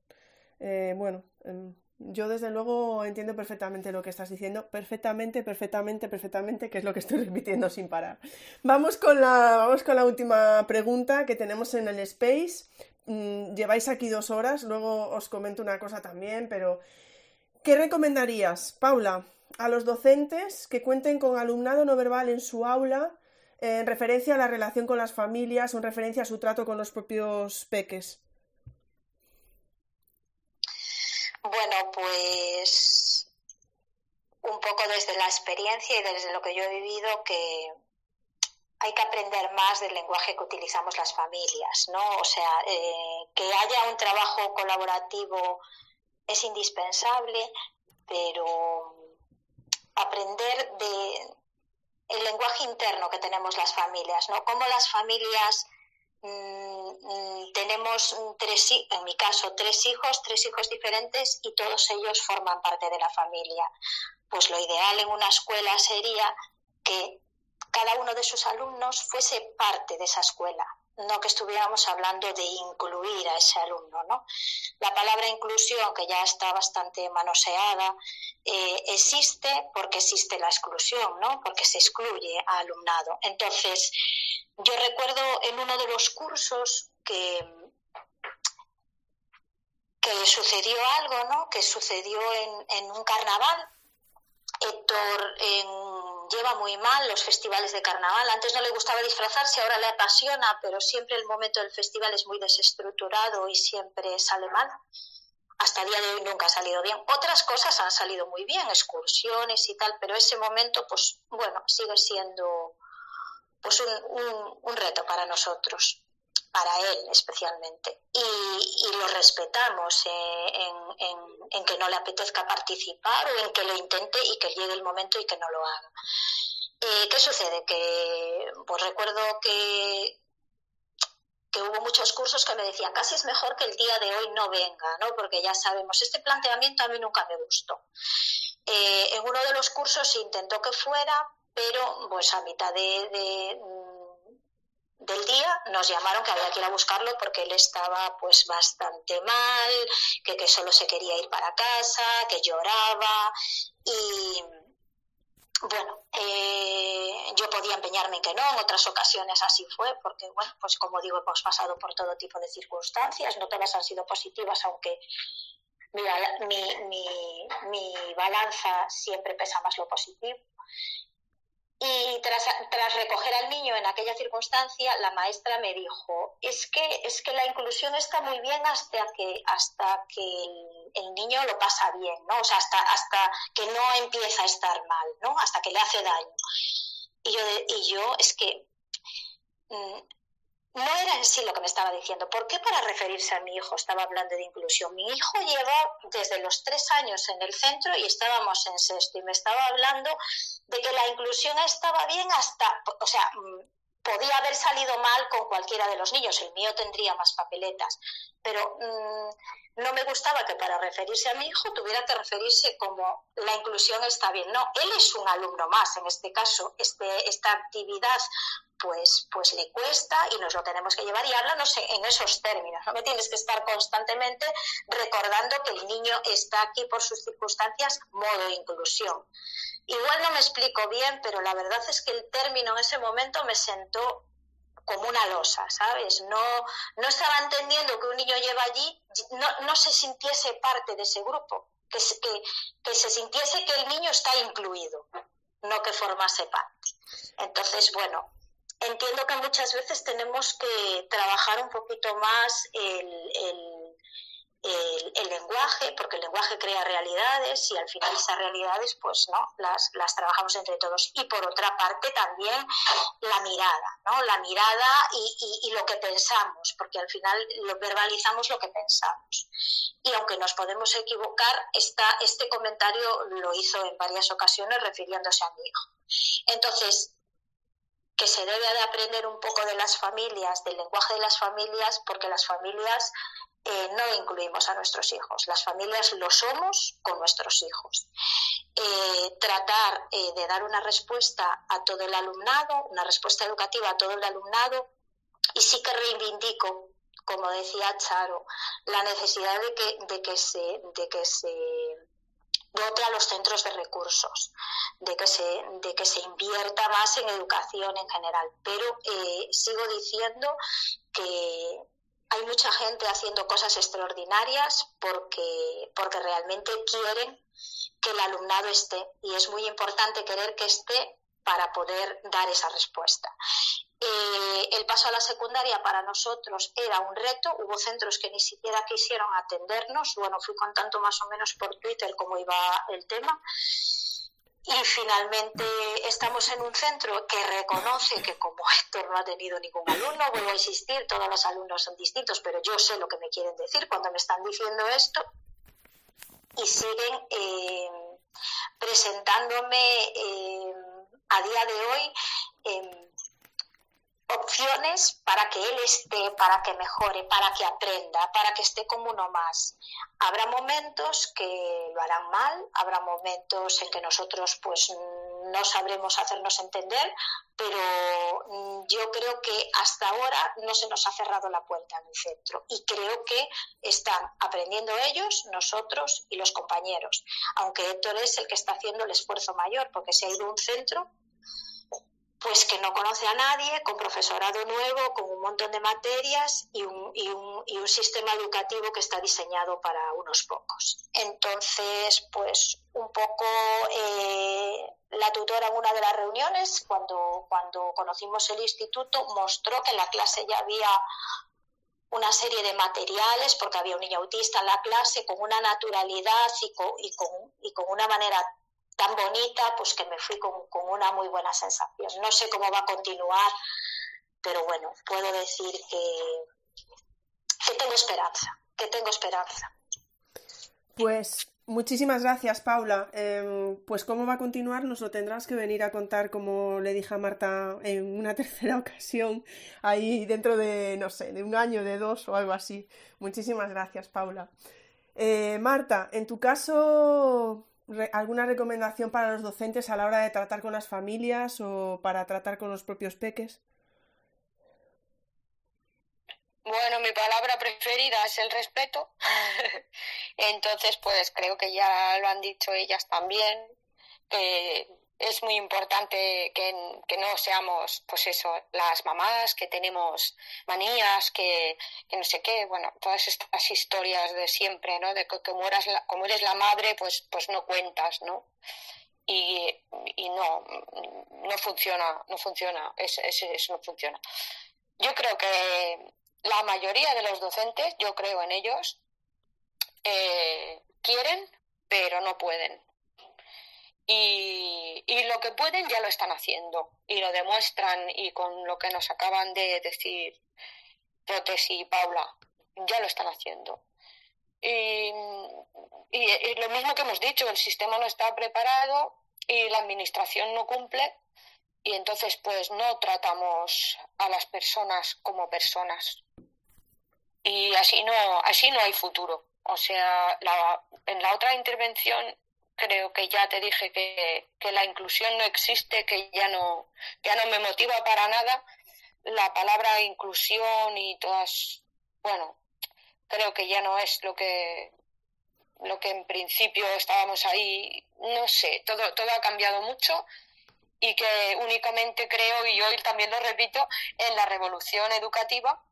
eh, bueno, em, yo desde luego entiendo perfectamente lo que estás diciendo, perfectamente, perfectamente, perfectamente, que es lo que estoy repitiendo sin parar. Vamos con la, vamos con la última pregunta que tenemos en el Space. Mm, lleváis aquí dos horas, luego os comento una cosa también, pero ¿qué recomendarías, Paula? A los docentes que cuenten con alumnado no verbal en su aula en referencia a la relación con las familias o en referencia a su trato con los propios peques? Bueno, pues un poco desde la experiencia y desde lo que yo he vivido que hay que aprender más del lenguaje que utilizamos las familias, ¿no? O sea, eh, que haya un trabajo colaborativo es indispensable, pero aprender de el lenguaje interno que tenemos las familias, ¿no? Cómo las familias mm, mm, tenemos tres, en mi caso, tres hijos, tres hijos diferentes y todos ellos forman parte de la familia. Pues lo ideal en una escuela sería que cada uno de sus alumnos fuese parte de esa escuela, no que estuviéramos hablando de incluir a ese alumno. ¿no? La palabra inclusión, que ya está bastante manoseada, eh, existe porque existe la exclusión, ¿no? porque se excluye a alumnado. Entonces, yo recuerdo en uno de los cursos que, que sucedió algo, ¿no? que sucedió en, en un carnaval. Héctor en lleva muy mal los festivales de carnaval. Antes no le gustaba disfrazarse, ahora le apasiona, pero siempre el momento del festival es muy desestructurado y siempre sale mal. Hasta el día de hoy nunca ha salido bien. Otras cosas han salido muy bien, excursiones y tal, pero ese momento, pues bueno, sigue siendo pues un, un reto para nosotros para él especialmente. Y, lo respetamos eh, en, que no le apetezca participar o en que lo intente y que llegue el momento y que no lo haga. Eh, ¿Qué sucede? Que pues recuerdo que, que hubo muchos cursos que me decían casi es mejor que el día de hoy no venga, ¿no? Porque ya sabemos, este planteamiento a mí nunca me gustó. Eh, en uno de los cursos intentó que fuera, pero pues a mitad de del día nos llamaron que había que ir a buscarlo porque él estaba pues bastante mal, que, que solo se quería ir para casa, que lloraba y bueno, eh, yo podía empeñarme en que no, en otras ocasiones así fue, porque bueno, pues como digo, hemos pasado por todo tipo de circunstancias, no todas han sido positivas, aunque mi, mi, mi balanza siempre pesa más lo positivo. Y tras, tras, recoger al niño en aquella circunstancia, la maestra me dijo, es que, es que la inclusión está muy bien hasta que, hasta que el, niño lo pasa bien, ¿no? O sea, hasta, hasta que no empieza a estar mal, ¿no? Hasta que le hace daño. Y yo, y yo es que mm, no era en sí lo que me estaba diciendo. ¿Por qué para referirse a mi hijo estaba hablando de inclusión? Mi hijo lleva desde los tres años en el centro y estábamos en sexto y me estaba hablando de que la inclusión estaba bien hasta, o sea, podía haber salido mal con cualquiera de los niños, el mío tendría más papeletas, pero mm, no me gustaba que para referirse a mi hijo tuviera que referirse como la inclusión está bien. No, él es un alumno más, en este caso, este, esta actividad pues, pues le cuesta y nos lo tenemos que llevar y háblanos en esos términos. No me tienes que estar constantemente recordando que el niño está aquí por sus circunstancias, modo inclusión. Igual no me explico bien, pero la verdad es que el término en ese momento me sentó como una losa, ¿sabes? No, no estaba entendiendo que un niño lleva allí, no, no se sintiese parte de ese grupo, que, que, que se sintiese que el niño está incluido, no que formase parte. Entonces, bueno, entiendo que muchas veces tenemos que trabajar un poquito más el, el, lenguaje, porque el lenguaje crea realidades y al final esas realidades, pues no, las, las trabajamos entre todos. Y por otra parte también la mirada, ¿no? La mirada y, y, lo que pensamos, porque al final lo verbalizamos lo que pensamos. Y aunque nos podemos equivocar, esta, este comentario lo hizo en varias ocasiones refiriéndose a mi hijo. Entonces, que se debe de aprender un poco de las familias, del lenguaje de las familias, porque las familias eh, no incluimos a nuestros hijos. Las familias lo somos con nuestros hijos. Eh, tratar eh, de dar una respuesta a todo el alumnado, una respuesta educativa a todo el alumnado, y sí que reivindico, como decía Charo, la necesidad de que, de que se, de que se dote a los centros de recursos, de que se, de que se invierta más en educación en general. Pero eh, sigo diciendo que hay mucha gente haciendo cosas extraordinarias porque, porque realmente quieren que el alumnado esté y es muy importante querer que esté para poder dar esa respuesta. Eh, el paso a la secundaria para nosotros era un reto, hubo centros que ni siquiera quisieron atendernos, bueno, fui contando más o menos por Twitter cómo iba el tema. Y finalmente estamos en un centro que reconoce que como Héctor no ha tenido ningún alumno, vuelvo a insistir, todos los alumnos son distintos, pero yo sé lo que me quieren decir cuando me están diciendo esto y siguen eh, presentándome eh, a día de hoy opciones para que él esté, para que mejore, para que aprenda, para que esté como uno más. Habrá momentos que lo harán mal, habrá momentos en que nosotros pues no sabremos hacernos entender, pero mm, yo creo que hasta ahora no se nos ha cerrado la puerta en el centro y creo que están aprendiendo ellos, nosotros y los compañeros, aunque Héctor es el que está haciendo el esfuerzo mayor porque se ha ido un centro pues que no conoce a nadie, con profesorado nuevo, con un montón de materias y un, y un, y un sistema educativo que está diseñado para unos pocos. Entonces, pues un poco eh, la tutora en una de las reuniones, cuando, cuando conocimos el instituto, mostró que en la clase ya había una serie de materiales, porque había un niño autista en la clase, con una naturalidad y con, y con, y con una manera tan bonita, pues que me fui con, una muy buena sensación. No sé cómo va a continuar, pero bueno, puedo decir que, que tengo esperanza, que tengo esperanza. Pues muchísimas gracias, Paula. Em, pues cómo va a continuar nos lo tendrás que venir a contar, como le dije a Marta en una tercera ocasión, ahí dentro de, no sé, de un año, de dos o algo así. Muchísimas gracias, Paula. Eh, Marta, en tu caso, ¿Alguna recomendación para los docentes a la hora de tratar con las familias o para tratar con los propios peques? Bueno, mi palabra preferida es el respeto. Entonces, pues creo que ya lo han dicho ellas también, que es muy importante que, no seamos, pues eso, las mamás, que tenemos manías, que, no sé qué, bueno, todas estas historias de siempre, ¿no? De que como, eres la, como eres la madre, pues, pues no cuentas, ¿no? Y, y no, no funciona, no funciona, eso no funciona. Yo creo que la mayoría de los docentes, yo creo en ellos, eh, quieren, pero no pueden. Y, y, lo que pueden ya lo están haciendo y lo demuestran y con lo que nos acaban de decir Protesi y Paula, ya lo están haciendo. Y, y, lo mismo que hemos dicho, el sistema no está preparado y la administración no cumple y entonces pues no tratamos a las personas como personas y así no así no hay futuro o sea la, en la otra intervención creo que ya te dije que, que la inclusión no existe que ya no ya no me motiva para nada la palabra inclusión y todas bueno creo que ya no es lo que lo que en principio estábamos ahí no sé todo todo ha cambiado mucho y que únicamente creo, y hoy también lo repito, en la revolución educativa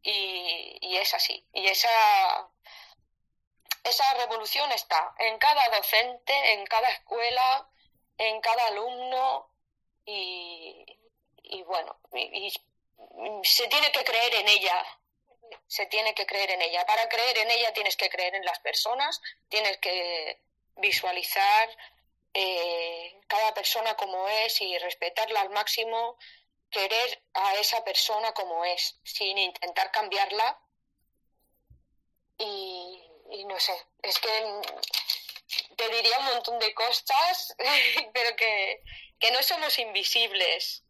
y, y es así. Y esa, esa revolución está en cada docente, en cada escuela, en cada alumno y, bueno, se tiene que creer en ella, se tiene que creer en ella. Para creer en ella tienes que creer en las personas, tienes que visualizar eh, cada persona como es y respetarla al máximo, querer a esa persona como es, sin intentar cambiarla. Y, no sé, es que te diría un montón de cosas, pero que, que no somos invisibles,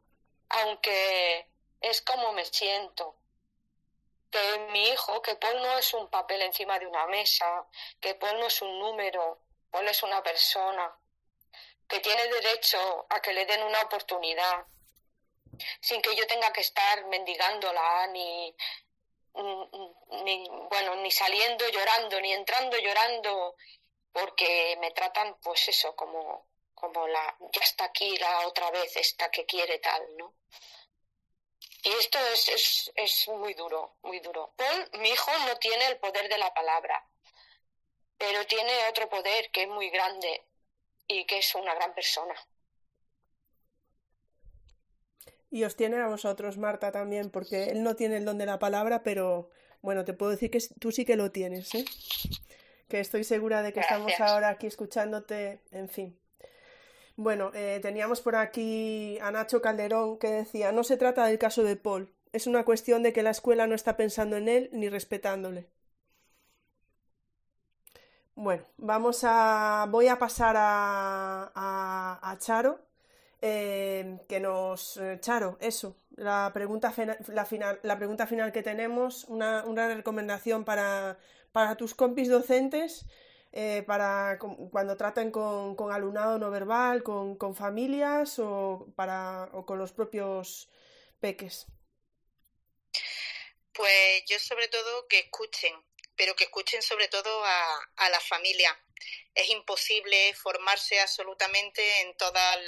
aunque es como me siento. Que mi hijo, que Paul no es un papel encima de una mesa, que Paul no es un número, Paul es una persona, que tiene derecho a que le den una oportunidad, sin que yo tenga que estar mendigándola, ni, ni, bueno, ni saliendo llorando, ni entrando llorando, porque me tratan, pues eso, como, como la, ya está aquí la otra vez, esta que quiere tal, ¿no? Y esto es, es, es muy duro, muy duro. Paul, mi hijo, no tiene el poder de la palabra, pero tiene otro poder que es muy grande, y que es una gran persona. Y os tiene a vosotros, Marta, también, porque él no tiene el don de la palabra, pero bueno, te puedo decir que tú sí que lo tienes, ¿eh? Que estoy segura de que estamos ahora aquí escuchándote, en fin. Bueno, eh, teníamos por aquí a Nacho Calderón que decía, no se trata del caso de Paul, es una cuestión de que la escuela no está pensando en él ni respetándole. Bueno, vamos a. Voy a pasar a, a, Charo. Eh, que nos. Eh, Charo, eso. La pregunta, la, final, la pregunta final que tenemos, una, una recomendación para, para, tus compis docentes, eh, para cuando traten con, con, alumnado no verbal, con, con familias o, para, o con los propios peques. Pues yo sobre todo que escuchen, pero que escuchen sobre todo a, a la familia. Es imposible formarse absolutamente en todas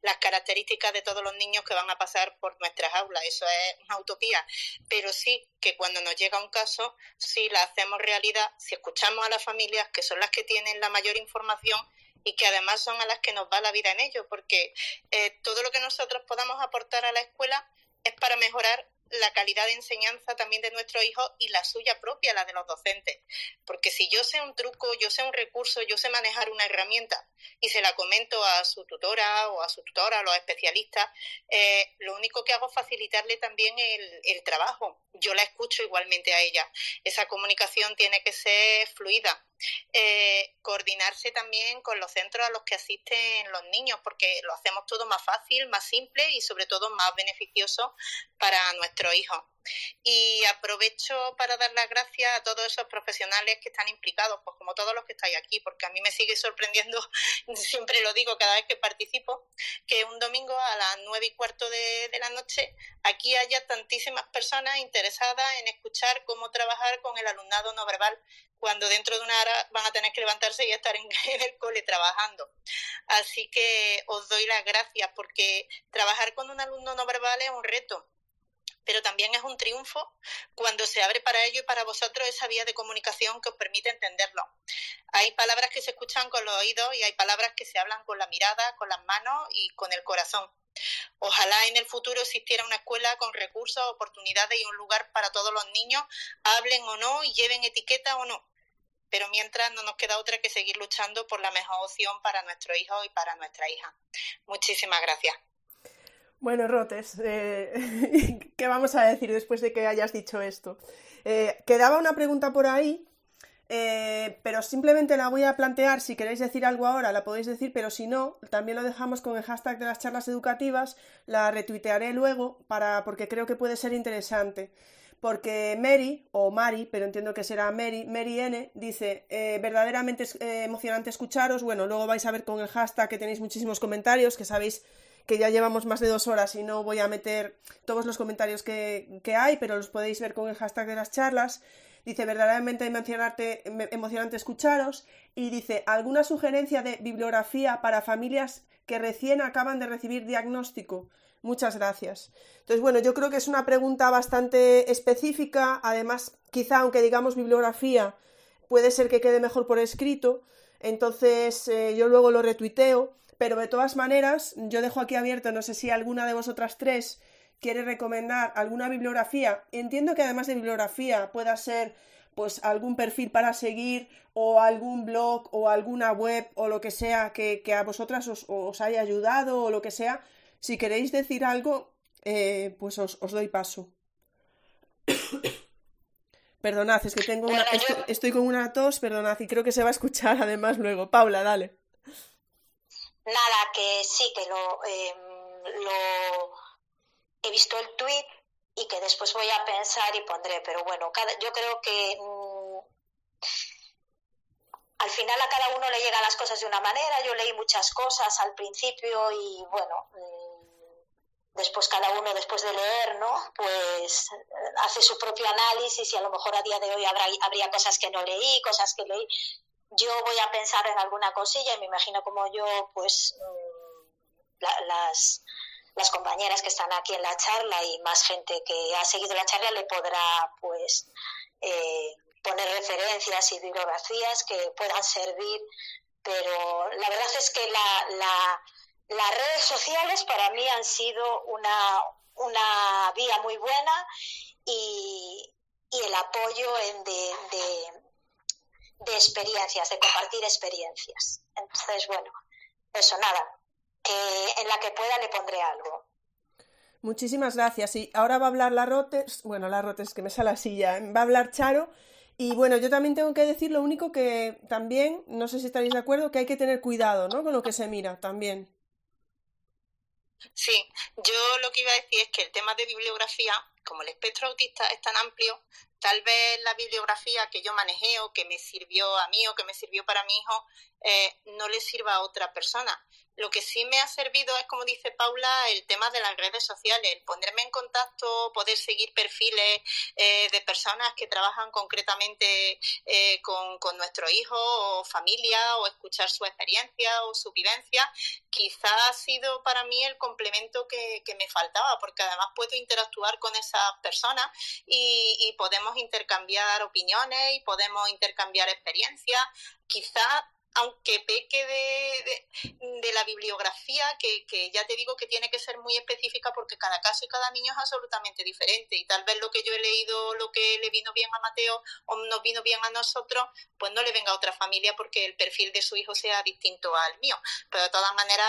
las características de todos los niños que van a pasar por nuestras aulas. Eso es una utopía. Pero sí que cuando nos llega un caso, si la hacemos realidad, si escuchamos a las familias, que son las que tienen la mayor información y que además son a las que nos va la vida en ello, porque eh, todo lo que nosotros podamos aportar a la escuela es para mejorar la calidad de enseñanza también de nuestros hijos y la suya propia, la de los docentes. Porque si yo sé un truco, yo sé un recurso, yo sé manejar una herramienta y se la comento a su tutora o a su tutora, a los especialistas, eh, lo único que hago es facilitarle también el, el trabajo. Yo la escucho igualmente a ella. Esa comunicación tiene que ser fluida eh, coordinarse también con los centros a los que asisten los niños, porque lo hacemos todo más fácil, más simple y sobre todo más beneficioso para nuestros hijos. Y aprovecho para dar las gracias a todos esos profesionales que están implicados, pues como todos los que estáis aquí, porque a mí me sigue sorprendiendo, siempre lo digo cada vez que participo, que un domingo a las nueve y cuarto de, de la noche aquí haya tantísimas personas interesadas en escuchar cómo trabajar con el alumnado no verbal cuando dentro de una hora van a tener que levantarse y estar en, el cole trabajando. Así que os doy las gracias porque trabajar con un alumno no verbal es un reto pero también es un triunfo cuando se abre para ello y para vosotros esa vía de comunicación que os permite entenderlo. Hay palabras que se escuchan con los oídos y hay palabras que se hablan con la mirada, con las manos y con el corazón. Ojalá en el futuro existiera una escuela con recursos, oportunidades y un lugar para todos los niños, hablen o no y lleven etiqueta o no. Pero mientras no nos queda otra que seguir luchando por la mejor opción para nuestro hijo y para nuestra hija. Muchísimas gracias. Bueno, Rotes, eh, ¿qué vamos a decir después de que hayas dicho esto? Eh, quedaba una pregunta por ahí, eh, pero simplemente la voy a plantear. Si queréis decir algo ahora, la podéis decir, pero si no, también lo dejamos con el hashtag de las charlas educativas. La retuitearé luego para, porque creo que puede ser interesante. Porque Mary, o Mari, pero entiendo que será Mary, Mary N, dice, verdaderamente es emocionante escucharos. Bueno, luego vais a ver con el hashtag que tenéis muchísimos comentarios, que sabéis que ya llevamos más de dos horas y no voy a meter todos los comentarios que, hay, pero los podéis ver con el hashtag de las charlas. Dice, verdaderamente emocionante escucharos. Y dice, ¿alguna sugerencia de bibliografía para familias que recién acaban de recibir diagnóstico? Muchas gracias. Entonces, bueno, yo creo que es una pregunta bastante específica. Además, quizá aunque digamos bibliografía, puede ser que quede mejor por escrito. Entonces, eh, yo luego lo retuiteo. Pero de todas maneras, yo dejo aquí abierto, no sé si alguna de vosotras tres quiere recomendar alguna bibliografía. Entiendo que además de bibliografía pueda ser pues algún perfil para seguir o algún blog o alguna web o lo que sea que, a vosotras os, haya ayudado o lo que sea. Si queréis decir algo, eh, pues os, doy paso. perdonad, es que tengo una... Estoy, estoy, con una tos, perdonad, y creo que se va a escuchar además luego. Paula, dale. Nada, que sí, que lo, em, lo he visto el tweet y que después voy a pensar y pondré, pero bueno, yo creo que mm, al final a cada uno le llegan las cosas de una manera. Yo leí muchas cosas al principio y bueno, mm, después cada uno después de leer, ¿no? Pues eh, hace su propio análisis y a lo mejor a día de hoy habrá, habría cosas que no leí, cosas que leí yo voy a pensar en alguna cosilla y me imagino como yo, pues mm, las, las compañeras que están aquí en la charla y más gente que ha seguido la charla le podrá pues eh, poner referencias y bibliografías que puedan servir, pero la verdad es que la, las redes sociales para mí han sido una, una vía muy buena y, y el apoyo en de experiencias, de compartir experiencias. Entonces, bueno, eso nada, en la que pueda le pondré algo. Muchísimas gracias. Y ahora va a hablar la Rotes, bueno, la Rotes, que me sale la silla, va a hablar Charo. Y bueno, yo también tengo que decir lo único que también, no sé si estaréis de acuerdo, que hay que tener cuidado, ¿no? Con lo que se mira también. Sí, yo lo que iba a decir es que el tema de bibliografía, como el espectro autista es tan amplio, tal vez la bibliografía que yo manejé o que me sirvió a mí o que me sirvió para mi hijo eh, no le sirva a otra persona. Lo que sí me ha servido es, como dice Paula, el tema de las redes sociales, el ponerme en contacto, poder seguir perfiles eh, de personas que trabajan concretamente eh, con, nuestro hijo o familia o escuchar su experiencia o su vivencia, quizá ha sido para mí el complemento que, me faltaba, porque además puedo interactuar con esas personas y, y podemos intercambiar opiniones y podemos intercambiar experiencias. Quizá aunque peque de, de, la bibliografía, que, que, ya te digo que tiene que ser muy específica porque cada caso y cada niño es absolutamente diferente y tal vez lo que yo he leído, lo que le vino bien a Mateo o nos vino bien a nosotros, pues no le venga a otra familia porque el perfil de su hijo sea distinto al mío. Pero de todas maneras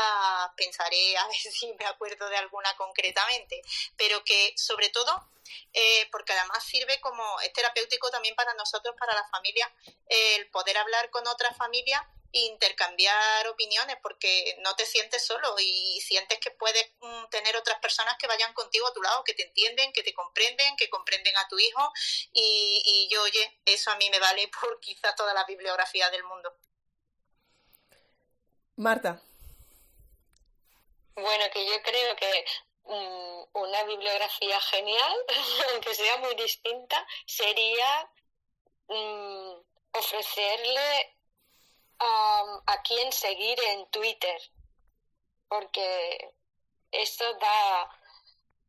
pensaré a ver si me acuerdo de alguna concretamente. Pero que sobre todo eh, porque además sirve como es terapéutico también para nosotros, para la familia, el poder hablar con otra familia intercambiar opiniones porque no te sientes solo y sientes que puedes mm, tener otras personas que vayan contigo a tu lado, que te entienden, que te comprenden, que comprenden a tu hijo y, y yo, oye, eso a mí me vale por quizás toda la bibliografía del mundo. Marta. Bueno, que yo creo que mm, una bibliografía genial, aunque sea muy distinta, sería mm, ofrecerle a quién seguir en Twitter, porque esto da,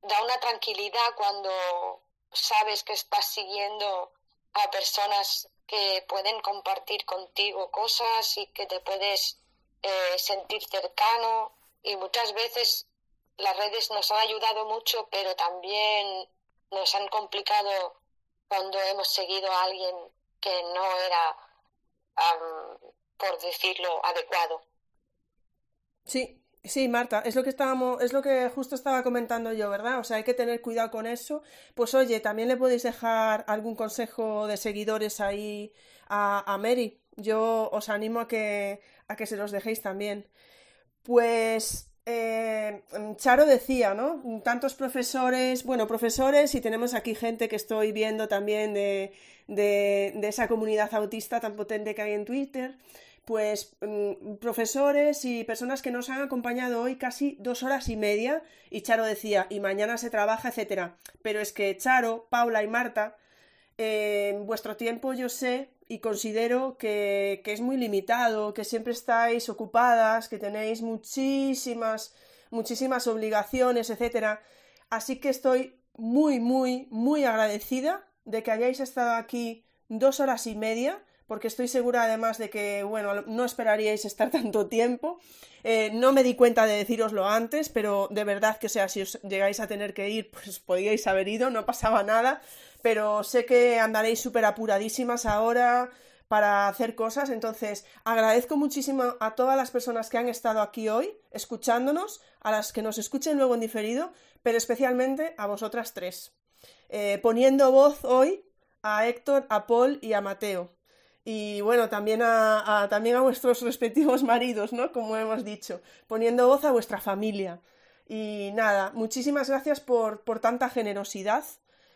da una tranquilidad cuando sabes que estás siguiendo a personas que pueden compartir contigo cosas y que te puedes eh, sentir cercano. Y muchas veces las redes nos han ayudado mucho pero también nos han complicado cuando hemos seguido a alguien que no era por decirlo, adecuado. Sí, sí, Marta, es lo que estábamos, es lo que justo estaba comentando yo, ¿verdad? O sea, hay que tener cuidado con eso. Pues oye, también le podéis dejar algún consejo de seguidores ahí a, Mary. Yo os animo a que, a que se los dejéis también. Pues eh, Charo decía, ¿no? Tantos profesores, bueno, profesores y tenemos aquí gente que estoy viendo también de, de esa comunidad autista tan potente que hay en Twitter pues mm, profesores y personas que nos han acompañado hoy casi dos horas y media y Charo decía, y mañana se trabaja, etcétera. Pero es que Charo, Paula y Marta, vuestro tiempo yo sé y considero que, que, es muy limitado, que siempre estáis ocupadas, que tenéis muchísimas, muchísimas obligaciones, etcétera. Así que estoy muy, muy, muy agradecida de que hayáis estado aquí dos horas y media porque estoy segura además de que, bueno, no esperaríais estar tanto tiempo. Eh, no me di cuenta de deciroslo antes, pero de verdad que, sea, si os llegáis a tener que ir, pues podíais haber ido, no pasaba nada, pero sé que andaréis súper apuradísimas ahora para hacer cosas, entonces agradezco muchísimo a todas las personas que han estado aquí hoy escuchándonos, a las que nos escuchen luego en diferido, pero especialmente a vosotras tres, eh, poniendo voz hoy a Héctor, a Paul y a Mateo y bueno, también a, también a vuestros respectivos maridos, ¿no? Como hemos dicho, poniendo voz a vuestra familia. Y nada, muchísimas gracias por, por tanta generosidad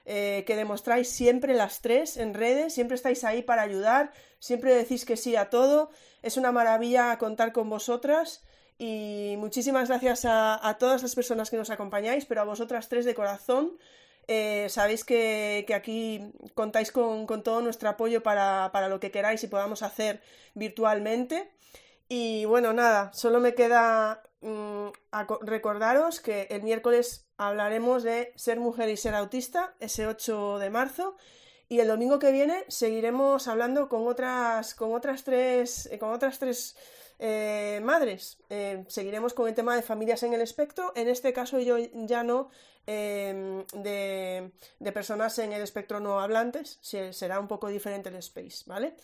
eh, que demostráis siempre las tres en redes, siempre estáis ahí para ayudar, siempre decís que sí a todo. Es una maravilla contar con vosotras y muchísimas gracias a, a todas las personas que nos acompañáis, pero a vosotras tres de corazón eh, sabéis que, aquí contáis con, todo nuestro apoyo para, lo que queráis y podamos hacer virtualmente. Y bueno, nada, solo me queda mm, recordaros que el miércoles hablaremos de ser mujer y ser autista, ese 8 de marzo. Y el domingo que viene seguiremos hablando con otras, con otras tres, con otras tres eh, madres. Eh, seguiremos con el tema de familias en el espectro. En este caso yo ya no Em, de, personas en el espectro no hablantes, será un poco diferente el space, ¿vale?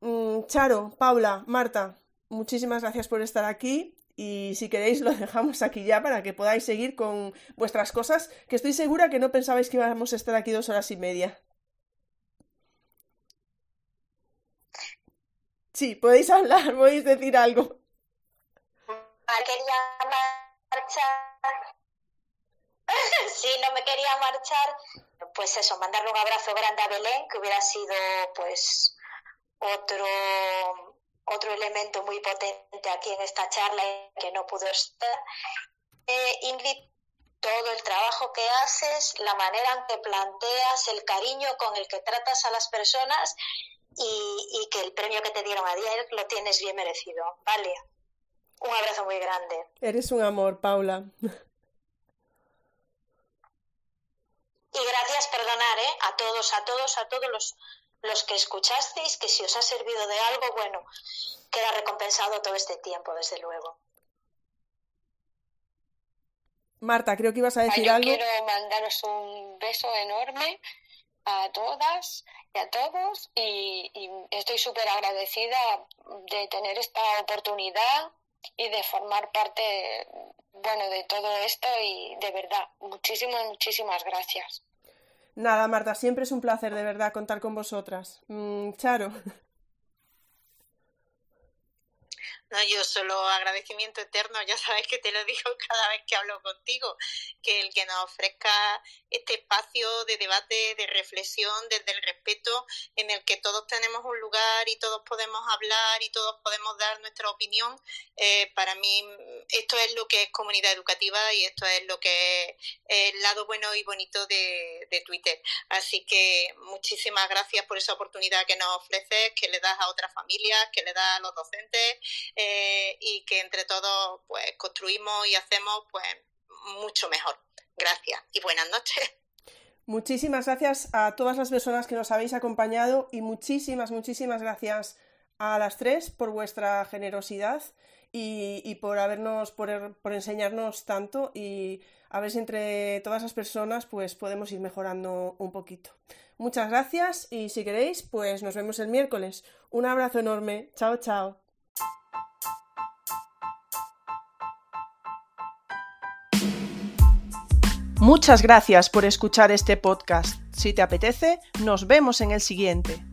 Mm, Charo, Paula, Marta, muchísimas gracias por estar aquí y si queréis lo dejamos aquí ya para que podáis seguir con vuestras cosas, que estoy segura que no pensabais que íbamos a estar aquí dos horas y media. Sí, podéis hablar, podéis decir algo. Quería si no me quería marchar, pues eso, mandarle un abrazo grande a Belén, que hubiera sido pues otro, otro elemento muy potente aquí en esta charla que no pudo estar. Eh, Ingrid, todo el trabajo que haces, la manera en que planteas, el cariño con el que tratas a las personas y, y que el premio que te dieron ayer lo tienes bien merecido. Vale. Un abrazo muy grande. Eres un amor, Paula. Y gracias, perdonar, ¿eh? a todos, a todos, a todos los, los que escuchasteis, que si os ha servido de algo, bueno, queda recompensado todo este tiempo, desde luego. Marta, creo que ibas a decir algo. Quiero mandaros un beso enorme a todas y a todos y, y estoy súper agradecida de tener esta oportunidad y de formar parte, bueno, de todo esto y de verdad, muchísimas, muchísimas gracias. Nada, Marta, siempre es un placer de verdad contar con vosotras. Mm, Charo. No, yo solo agradecimiento eterno, ya sabes que te lo digo cada vez que hablo contigo, que el que nos ofrezca este espacio de debate, de reflexión, desde el respeto, en el que todos tenemos un lugar y todos podemos hablar y todos podemos dar nuestra opinión, eh, para mí esto es lo que es comunidad educativa y esto es lo que es el lado bueno y bonito de, de Twitter. Así que muchísimas gracias por esa oportunidad que nos ofreces, que le das a otras familias, que le das a los docentes eh, y que entre todos pues construimos y hacemos pues mucho mejor. Gracias y buenas noches. Muchísimas gracias a todas las personas que nos habéis acompañado y muchísimas, muchísimas gracias a las tres por vuestra generosidad y, por habernos, por, por, enseñarnos tanto y a ver si entre todas las personas pues podemos ir mejorando un poquito. Muchas gracias y si queréis pues nos vemos el miércoles. Un abrazo enorme. Chao, chao. Muchas gracias por escuchar este podcast. Si te apetece, nos vemos en el siguiente.